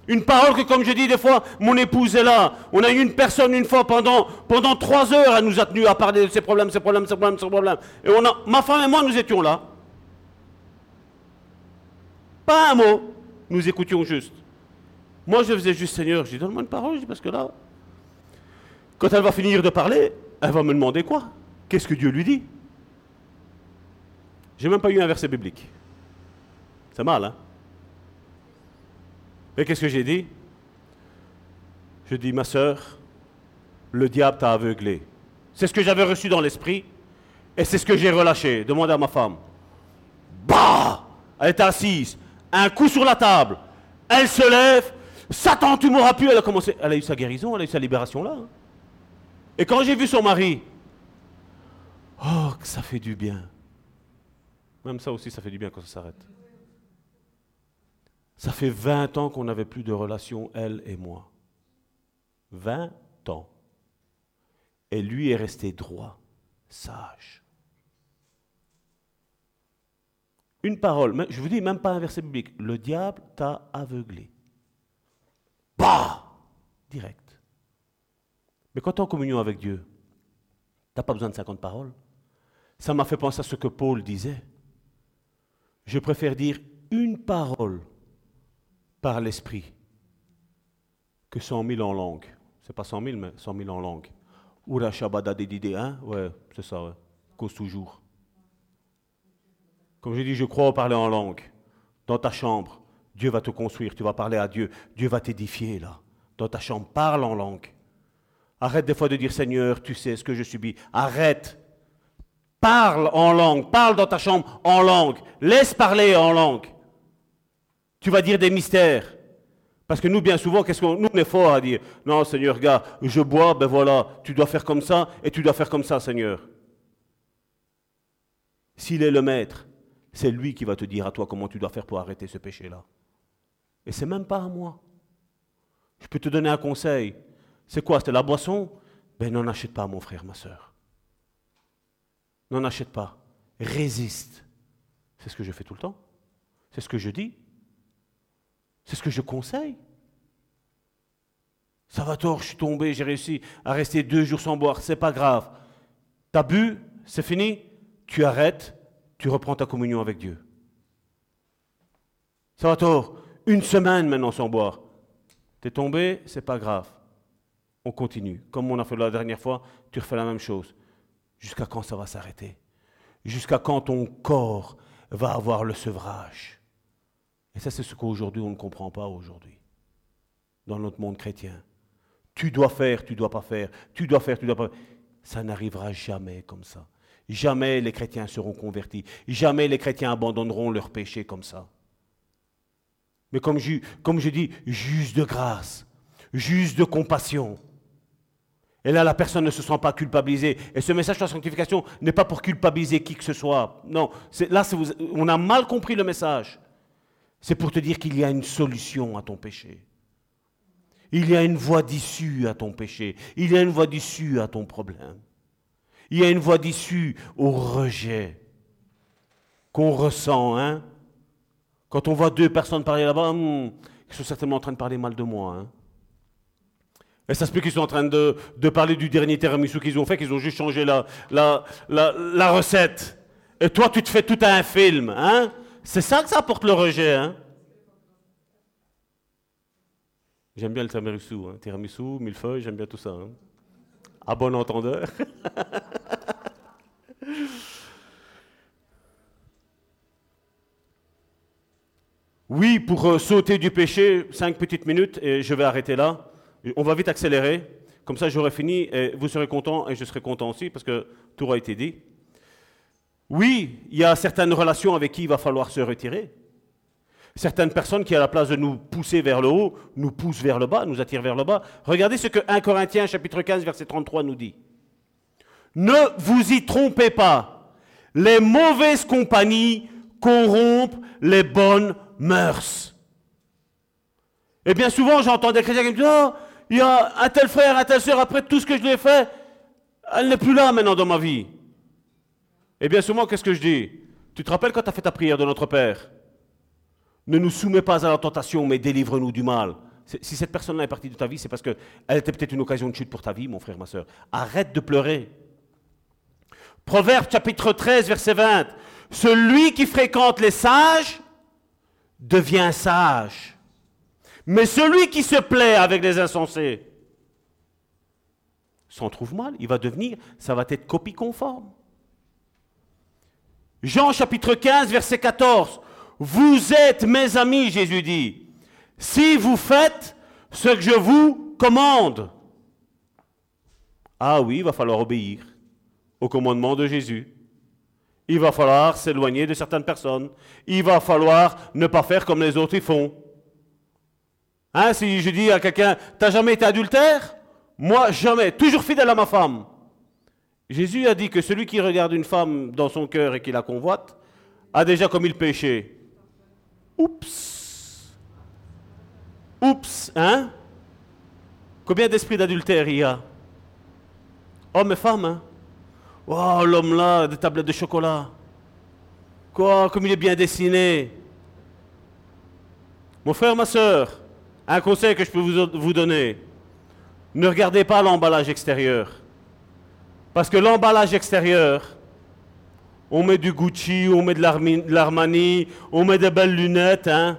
Une parole que, comme je dis des fois, mon épouse est là. On a eu une personne une fois pendant, trois heures, elle nous a tenu à parler de ses problèmes, ses problèmes, ses problèmes, ses problèmes. Et on a, ma femme et moi, nous étions là. Pas un mot. Nous écoutions juste. Moi, je faisais juste Seigneur. Je dis, donne-moi une parole, parce que là, quand elle va finir de parler, elle va me demander quoi? Qu'est-ce que Dieu lui dit? J'ai même pas eu un verset biblique. C'est mal, hein? Et qu'est-ce que j'ai dit? Je dis, ma soeur, le diable t'a aveuglé. C'est ce que j'avais reçu dans l'esprit et c'est ce que j'ai relâché. Demande à ma femme. Bah Elle est assise, un coup sur la table. Elle se lève. Satan, tu m'auras pu. Elle a commencé. Elle a eu sa guérison, elle a eu sa libération là. Et quand j'ai vu son mari, oh, que ça fait du bien. Même ça aussi, ça fait du bien quand ça s'arrête. Ça fait 20 ans qu'on n'avait plus de relation, elle et moi. 20 ans. Et lui est resté droit, sage. Une parole, je vous dis même pas un verset biblique. Le diable t'a aveuglé. Bah Direct. Mais quand tu es en communion avec Dieu, tu n'as pas besoin de 50 paroles. Ça m'a fait penser à ce que Paul disait. Je préfère dire une parole par l'esprit que 100 000 en langue. C'est pas 100 000, mais 100 000 en langue. Oura Shabada Dedide, hein? Ouais, c'est ça, ouais. Cause toujours. Comme je dis, je crois au parler en langue. Dans ta chambre, Dieu va te construire, tu vas parler à Dieu. Dieu va t'édifier là. Dans ta chambre, parle en langue. Arrête des fois de dire Seigneur, tu sais ce que je subis. Arrête. Parle en langue. Parle dans ta chambre en langue. Laisse parler en langue. Tu vas dire des mystères. Parce que nous, bien souvent, qu'est-ce qu'on nous on est fort à dire Non, Seigneur, gars, je bois, ben voilà, tu dois faire comme ça et tu dois faire comme ça, Seigneur. S'il est le maître, c'est lui qui va te dire à toi comment tu dois faire pour arrêter ce péché-là. Et c'est même pas à moi. Je peux te donner un conseil. C'est quoi C'est la boisson? Ben n'en achète pas, mon frère, ma soeur. N'en achète pas. Résiste. C'est ce que je fais tout le temps. C'est ce que je dis. C'est ce que je conseille. Ça va tort, je suis tombé, j'ai réussi à rester deux jours sans boire, c'est pas grave. T'as bu, c'est fini, tu arrêtes, tu reprends ta communion avec Dieu. Ça va tort, une semaine maintenant sans boire. T'es tombé, c'est pas grave. On continue. Comme on a fait la dernière fois, tu refais la même chose. Jusqu'à quand ça va s'arrêter? Jusqu'à quand ton corps va avoir le sevrage? Et ça, c'est ce qu'aujourd'hui, on ne comprend pas aujourd'hui, dans notre monde chrétien. Tu dois faire, tu dois pas faire, tu dois faire, tu dois pas faire. Ça n'arrivera jamais comme ça. Jamais les chrétiens seront convertis. Jamais les chrétiens abandonneront leur péché comme ça. Mais comme je, comme je dis, juste de grâce, juste de compassion. Et là, la personne ne se sent pas culpabilisée. Et ce message de la sanctification n'est pas pour culpabiliser qui que ce soit. Non, là, on a mal compris le message c'est pour te dire qu'il y a une solution à ton péché. Il y a une voie d'issue à ton péché. Il y a une voie d'issue à ton problème. Il y a une voie d'issue au rejet qu'on ressent. Hein? Quand on voit deux personnes parler là-bas, hmm, Ils sont certainement en train de parler mal de moi. Hein. Et ça se peut qu'ils sont en train de, parler du dernier tiramisu qu'ils ont fait, qu'ils ont juste changé la, la, la, recette. Et toi, tu te fais tout un film. Hein? C'est ça que ça apporte le rejet. Hein? J'aime bien le tiramisu. Hein? Tiramisu, millefeuille, j'aime bien tout ça. Hein? À bon entendeur. [laughs] oui, pour euh, sauter du péché, cinq petites minutes, et je vais arrêter là. On va vite accélérer. Comme ça, j'aurai fini et vous serez content et je serai content aussi parce que tout aura été dit. Oui, il y a certaines relations avec qui il va falloir se retirer. Certaines personnes qui, à la place de nous pousser vers le haut, nous poussent vers le bas, nous attirent vers le bas. Regardez ce que 1 Corinthiens chapitre 15 verset 33 nous dit. Ne vous y trompez pas. Les mauvaises compagnies corrompent les bonnes mœurs. Et bien souvent, j'entends des chrétiens qui me disent oh, il y a un tel frère, un tel soeur, après tout ce que je lui ai fait, elle n'est plus là maintenant dans ma vie. Et bien souvent, qu'est-ce que je dis? Tu te rappelles quand tu as fait ta prière de notre Père? Ne nous soumets pas à la tentation, mais délivre-nous du mal. Si cette personne-là est partie de ta vie, c'est parce qu'elle était peut-être une occasion de chute pour ta vie, mon frère, ma soeur. Arrête de pleurer. Proverbe chapitre 13, verset 20. Celui qui fréquente les sages devient sage. Mais celui qui se plaît avec les insensés s'en trouve mal. Il va devenir, ça va être copie conforme. Jean chapitre 15, verset 14. Vous êtes mes amis, Jésus dit, si vous faites ce que je vous commande. Ah oui, il va falloir obéir au commandement de Jésus. Il va falloir s'éloigner de certaines personnes. Il va falloir ne pas faire comme les autres y font. Hein, si je dis à quelqu'un, t'as jamais été adultère? Moi, jamais. Toujours fidèle à ma femme. Jésus a dit que celui qui regarde une femme dans son cœur et qui la convoite a déjà commis le péché. Oups. Oups, hein? Combien d'esprits d'adultère il y a? Hommes et femmes, hein? Oh, l'homme là, des tablettes de chocolat. Quoi, comme il est bien dessiné. Mon frère, ma soeur, un conseil que je peux vous, donner, ne regardez pas l'emballage extérieur. Parce que l'emballage extérieur, on met du Gucci, on met de l'Armani, on met des belles lunettes, hein?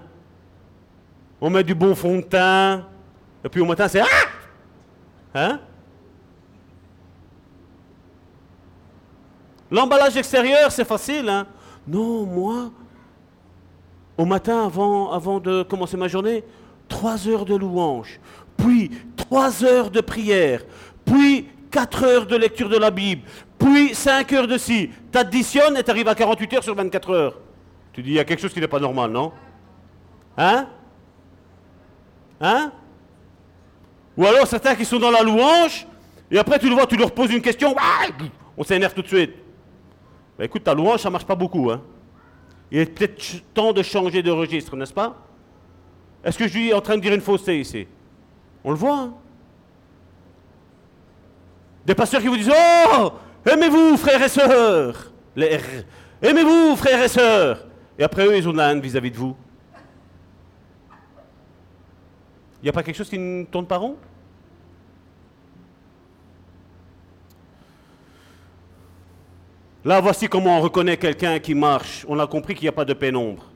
on met du bon fond de teint, et puis au matin c'est Ah Hein? L'emballage extérieur, c'est facile. Hein? Non, moi, au matin, avant, avant de commencer ma journée, trois heures de louange, puis trois heures de prière, puis quatre heures de lecture de la Bible, puis cinq heures de ci. T'additionnes et t'arrives à 48 heures sur 24 heures. Tu dis, il y a quelque chose qui n'est pas normal, non? Hein? Hein? Ou alors certains qui sont dans la louange, et après tu le vois, tu leur poses une question, on s'énerve tout de suite. Ben, écoute, ta louange, ça ne marche pas beaucoup. Hein. Il est peut-être temps de changer de registre, n'est-ce pas? Est-ce que je suis en train de dire une fausseté ici? On le voit. Hein? Des pasteurs qui vous disent Oh Aimez-vous, frères et sœurs? Les Aimez-vous, frères et sœurs? Et après eux, ils ont de la haine vis-à-vis de vous. Il n'y a pas quelque chose qui ne tourne pas rond? Là, voici comment on reconnaît quelqu'un qui marche. On a compris qu'il n'y a pas de pénombre.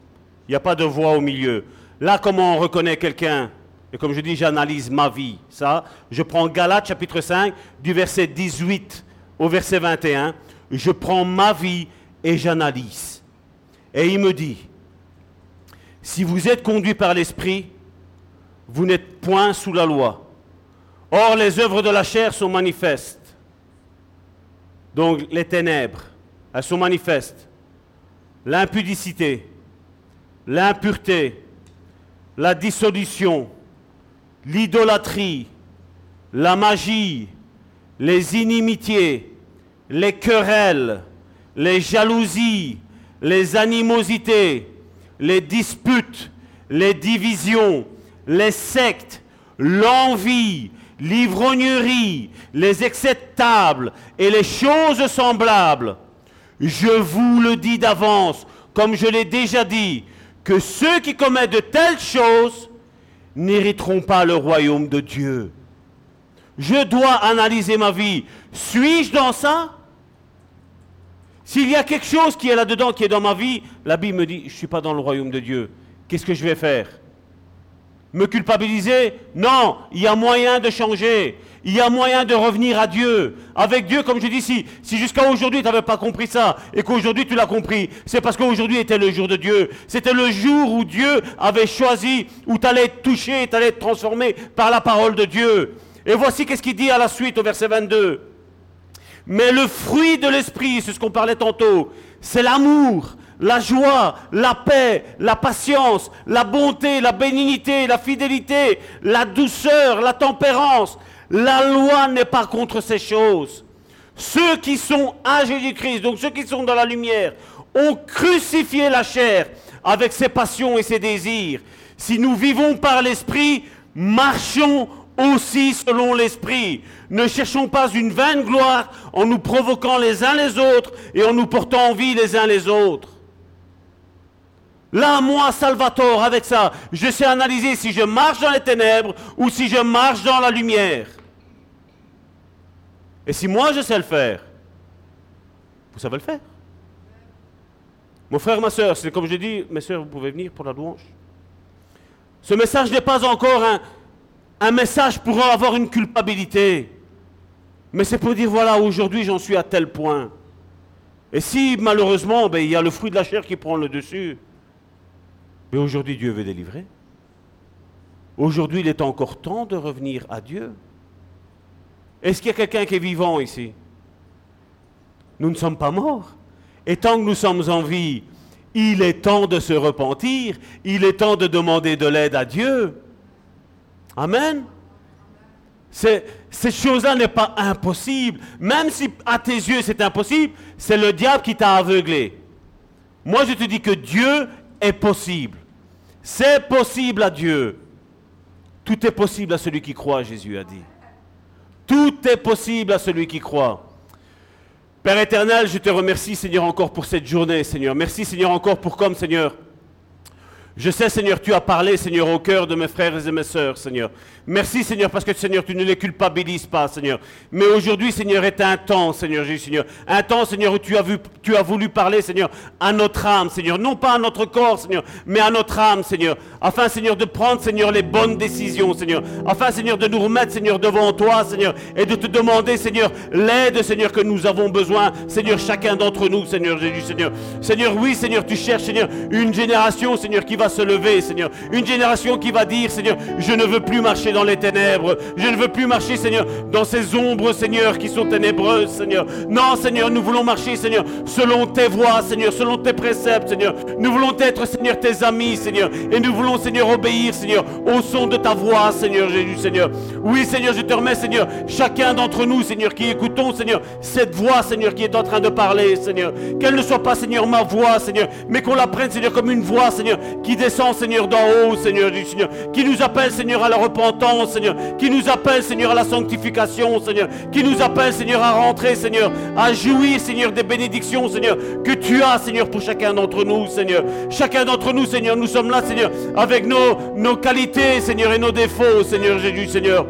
Il n'y a pas de voix au milieu. Là, comment on reconnaît quelqu'un? Et comme je dis, j'analyse ma vie. Ça, je prends Galates chapitre 5, du verset 18 au verset 21. Je prends ma vie et j'analyse. Et il me dit, si vous êtes conduit par l'Esprit, vous n'êtes point sous la loi. Or, les œuvres de la chair sont manifestes. Donc, les ténèbres, elles sont manifestes. L'impudicité, l'impureté, la dissolution, l'idolâtrie, la magie, les inimitiés, les querelles, les jalousies, les animosités, les disputes, les divisions, les sectes, l'envie, l'ivrognerie, les acceptables et les choses semblables. Je vous le dis d'avance, comme je l'ai déjà dit, que ceux qui commettent de telles choses n'hériteront pas le royaume de Dieu. Je dois analyser ma vie. Suis-je dans ça? S'il y a quelque chose qui est là-dedans, qui est dans ma vie, la Bible me dit, je ne suis pas dans le royaume de Dieu. Qu'est-ce que je vais faire? Me culpabiliser? Non, il y a moyen de changer. Il y a moyen de revenir à Dieu. Avec Dieu, comme je dis, si, si jusqu'à aujourd'hui tu n'avais pas compris ça et qu'aujourd'hui tu l'as compris, c'est parce qu'aujourd'hui était le jour de Dieu. C'était le jour où Dieu avait choisi, où tu allais être touché, tu allais être transformé par la parole de Dieu. Et voici qu'est-ce qu'il dit à la suite au verset 22. Mais le fruit de l'esprit, c'est ce qu'on parlait tantôt, c'est l'amour, la joie, la paix, la patience, la bonté, la bénignité, la fidélité, la douceur, la tempérance. La loi n'est pas contre ces choses. Ceux qui sont à Jésus-Christ, donc ceux qui sont dans la lumière, ont crucifié la chair avec ses passions et ses désirs. Si nous vivons par l'Esprit, marchons aussi selon l'Esprit. Ne cherchons pas une vaine gloire en nous provoquant les uns les autres et en nous portant en vie les uns les autres. Là, moi, Salvatore, avec ça, je sais analyser si je marche dans les ténèbres ou si je marche dans la lumière. Et si moi je sais le faire, vous savez le faire. Mon frère, ma soeur, c'est comme je dis, mes soeurs, vous pouvez venir pour la louange. Ce message n'est pas encore un, message pour avoir une culpabilité. Mais c'est pour dire, voilà, aujourd'hui j'en suis à tel point. Et si malheureusement, ben, il y a le fruit de la chair qui prend le dessus, mais aujourd'hui Dieu veut délivrer. Aujourd'hui il est encore temps de revenir à Dieu. Est-ce qu'il y a quelqu'un qui est vivant ici? Nous ne sommes pas morts. Et tant que nous sommes en vie, il est temps de se repentir, il est temps de demander de l'aide à Dieu. Amen. Cette chose-là n'est pas impossible. Même si à tes yeux c'est impossible, c'est le diable qui t'a aveuglé. Moi je te dis que Dieu est possible. C'est possible à Dieu. Tout est possible à celui qui croit, Jésus a dit. Tout est possible à celui qui croit. Père éternel, je te remercie, Seigneur, encore pour cette journée, Seigneur. Merci, Seigneur, encore pour comme, Seigneur. Je sais, Seigneur, tu as parlé, Seigneur, au cœur de mes frères et mes sœurs, Seigneur. Merci, Seigneur, parce que, Seigneur, tu ne les culpabilises pas, Seigneur. Mais aujourd'hui, Seigneur, est un temps, Seigneur Jésus, Seigneur. Un temps, Seigneur, où tu as, tu as voulu parler, Seigneur, à notre âme, Seigneur. Non pas à notre corps, Seigneur, mais à notre âme, Seigneur. Afin, Seigneur, de prendre, Seigneur, les bonnes décisions, Seigneur. Afin, Seigneur, de nous remettre, Seigneur, devant toi, Seigneur. Et de te demander, Seigneur, l'aide, Seigneur, que nous avons besoin, Seigneur, chacun d'entre nous, Seigneur Jésus, Seigneur. Seigneur, oui, Seigneur, tu cherches, Seigneur, une génération, Seigneur, qui va se lever, Seigneur. Une génération qui va dire, Seigneur, je ne veux plus marcher dans les ténèbres. Je ne veux plus marcher, Seigneur, dans ces ombres, Seigneur, qui sont ténébreuses, Seigneur. Non, Seigneur, nous voulons marcher, Seigneur, selon tes voies, Seigneur, selon tes préceptes, Seigneur. Nous voulons être, Seigneur, tes amis, Seigneur. Et nous voulons, Seigneur, obéir, Seigneur, au son de ta voix, Seigneur Jésus, Seigneur. Oui, Seigneur, je te remets, Seigneur, chacun d'entre nous, Seigneur, qui écoutons, Seigneur, cette voix, Seigneur, qui est en train de parler, Seigneur. Qu'elle ne soit pas, Seigneur, ma voix, Seigneur, mais qu'on la prenne, Seigneur, comme une voix, Seigneur, qui descend, Seigneur, d'en haut, Seigneur du Seigneur, qui nous appelle, Seigneur, à la repentance, Seigneur, qui nous appelle, Seigneur, à la sanctification, Seigneur, qui nous appelle, Seigneur, à rentrer, Seigneur, à jouir, Seigneur, des bénédictions, Seigneur, que tu as, Seigneur, pour chacun d'entre nous, Seigneur. Chacun d'entre nous, Seigneur, nous sommes là, Seigneur, avec nos, nos qualités, Seigneur, et nos défauts, Seigneur Jésus, Seigneur.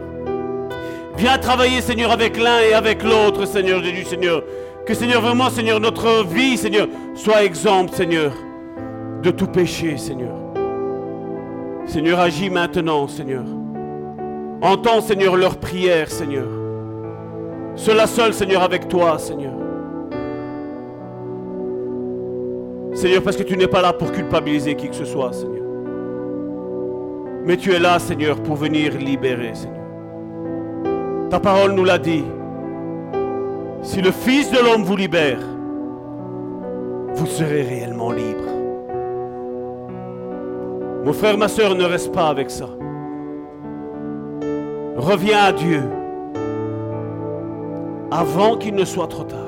Viens travailler, Seigneur, avec l'un et avec l'autre, Seigneur Jésus, Seigneur. Que, Seigneur, vraiment, Seigneur, notre vie, Seigneur, soit exempte, Seigneur, de tout péché, Seigneur. Seigneur, agis maintenant, Seigneur. Entends, Seigneur, leurs prières, Seigneur. Cela seul, Seigneur, avec toi, Seigneur. Seigneur, parce que tu n'es pas là pour culpabiliser qui que ce soit, Seigneur. Mais tu es là, Seigneur, pour venir libérer, Seigneur. Ta parole nous l'a dit. Si le Fils de l'homme vous libère, vous serez réellement libre. Mon frère, ma soeur, ne reste pas avec ça. Reviens à Dieu avant qu'il ne soit trop tard.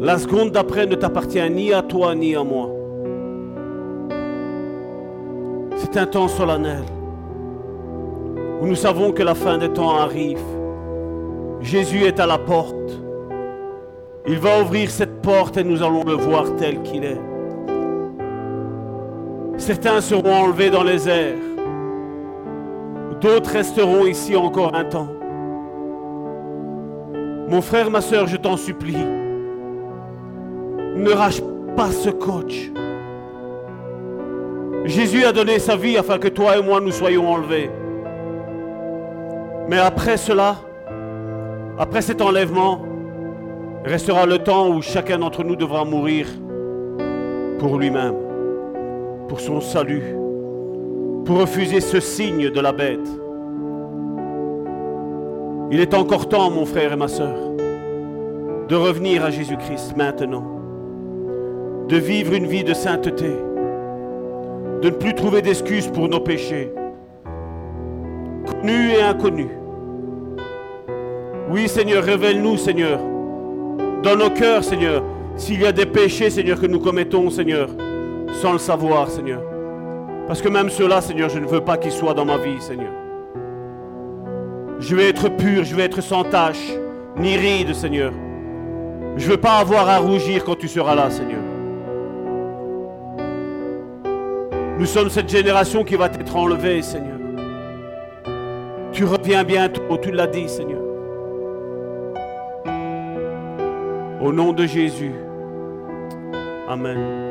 La seconde d'après ne t'appartient ni à toi ni à moi. C'est un temps solennel où nous savons que la fin des temps arrive. Jésus est à la porte. Il va ouvrir cette porte et nous allons le voir tel qu'il est. Certains seront enlevés dans les airs. D'autres resteront ici encore un temps. Mon frère, ma soeur, je t'en supplie, ne rage pas ce coach. Jésus a donné sa vie afin que toi et moi nous soyons enlevés. Mais après cela, après cet enlèvement, restera le temps où chacun d'entre nous devra mourir pour lui-même, pour son salut, pour refuser ce signe de la bête. Il est encore temps, mon frère et ma soeur, de revenir à Jésus-Christ maintenant, de vivre une vie de sainteté, de ne plus trouver d'excuses pour nos péchés, connus et inconnus. Oui, Seigneur, révèle-nous, Seigneur, dans nos cœurs, Seigneur, s'il y a des péchés, Seigneur, que nous commettons, Seigneur, sans le savoir, Seigneur. Parce que même cela, Seigneur, je ne veux pas qu'ils soient dans ma vie, Seigneur. Je vais être pur, je vais être sans tache, ni ride, Seigneur. Je ne veux pas avoir à rougir quand tu seras là, Seigneur. Nous sommes cette génération qui va être enlevée, Seigneur. Tu reviens bientôt, tu l'as dit, Seigneur. Au nom de Jésus. Amen.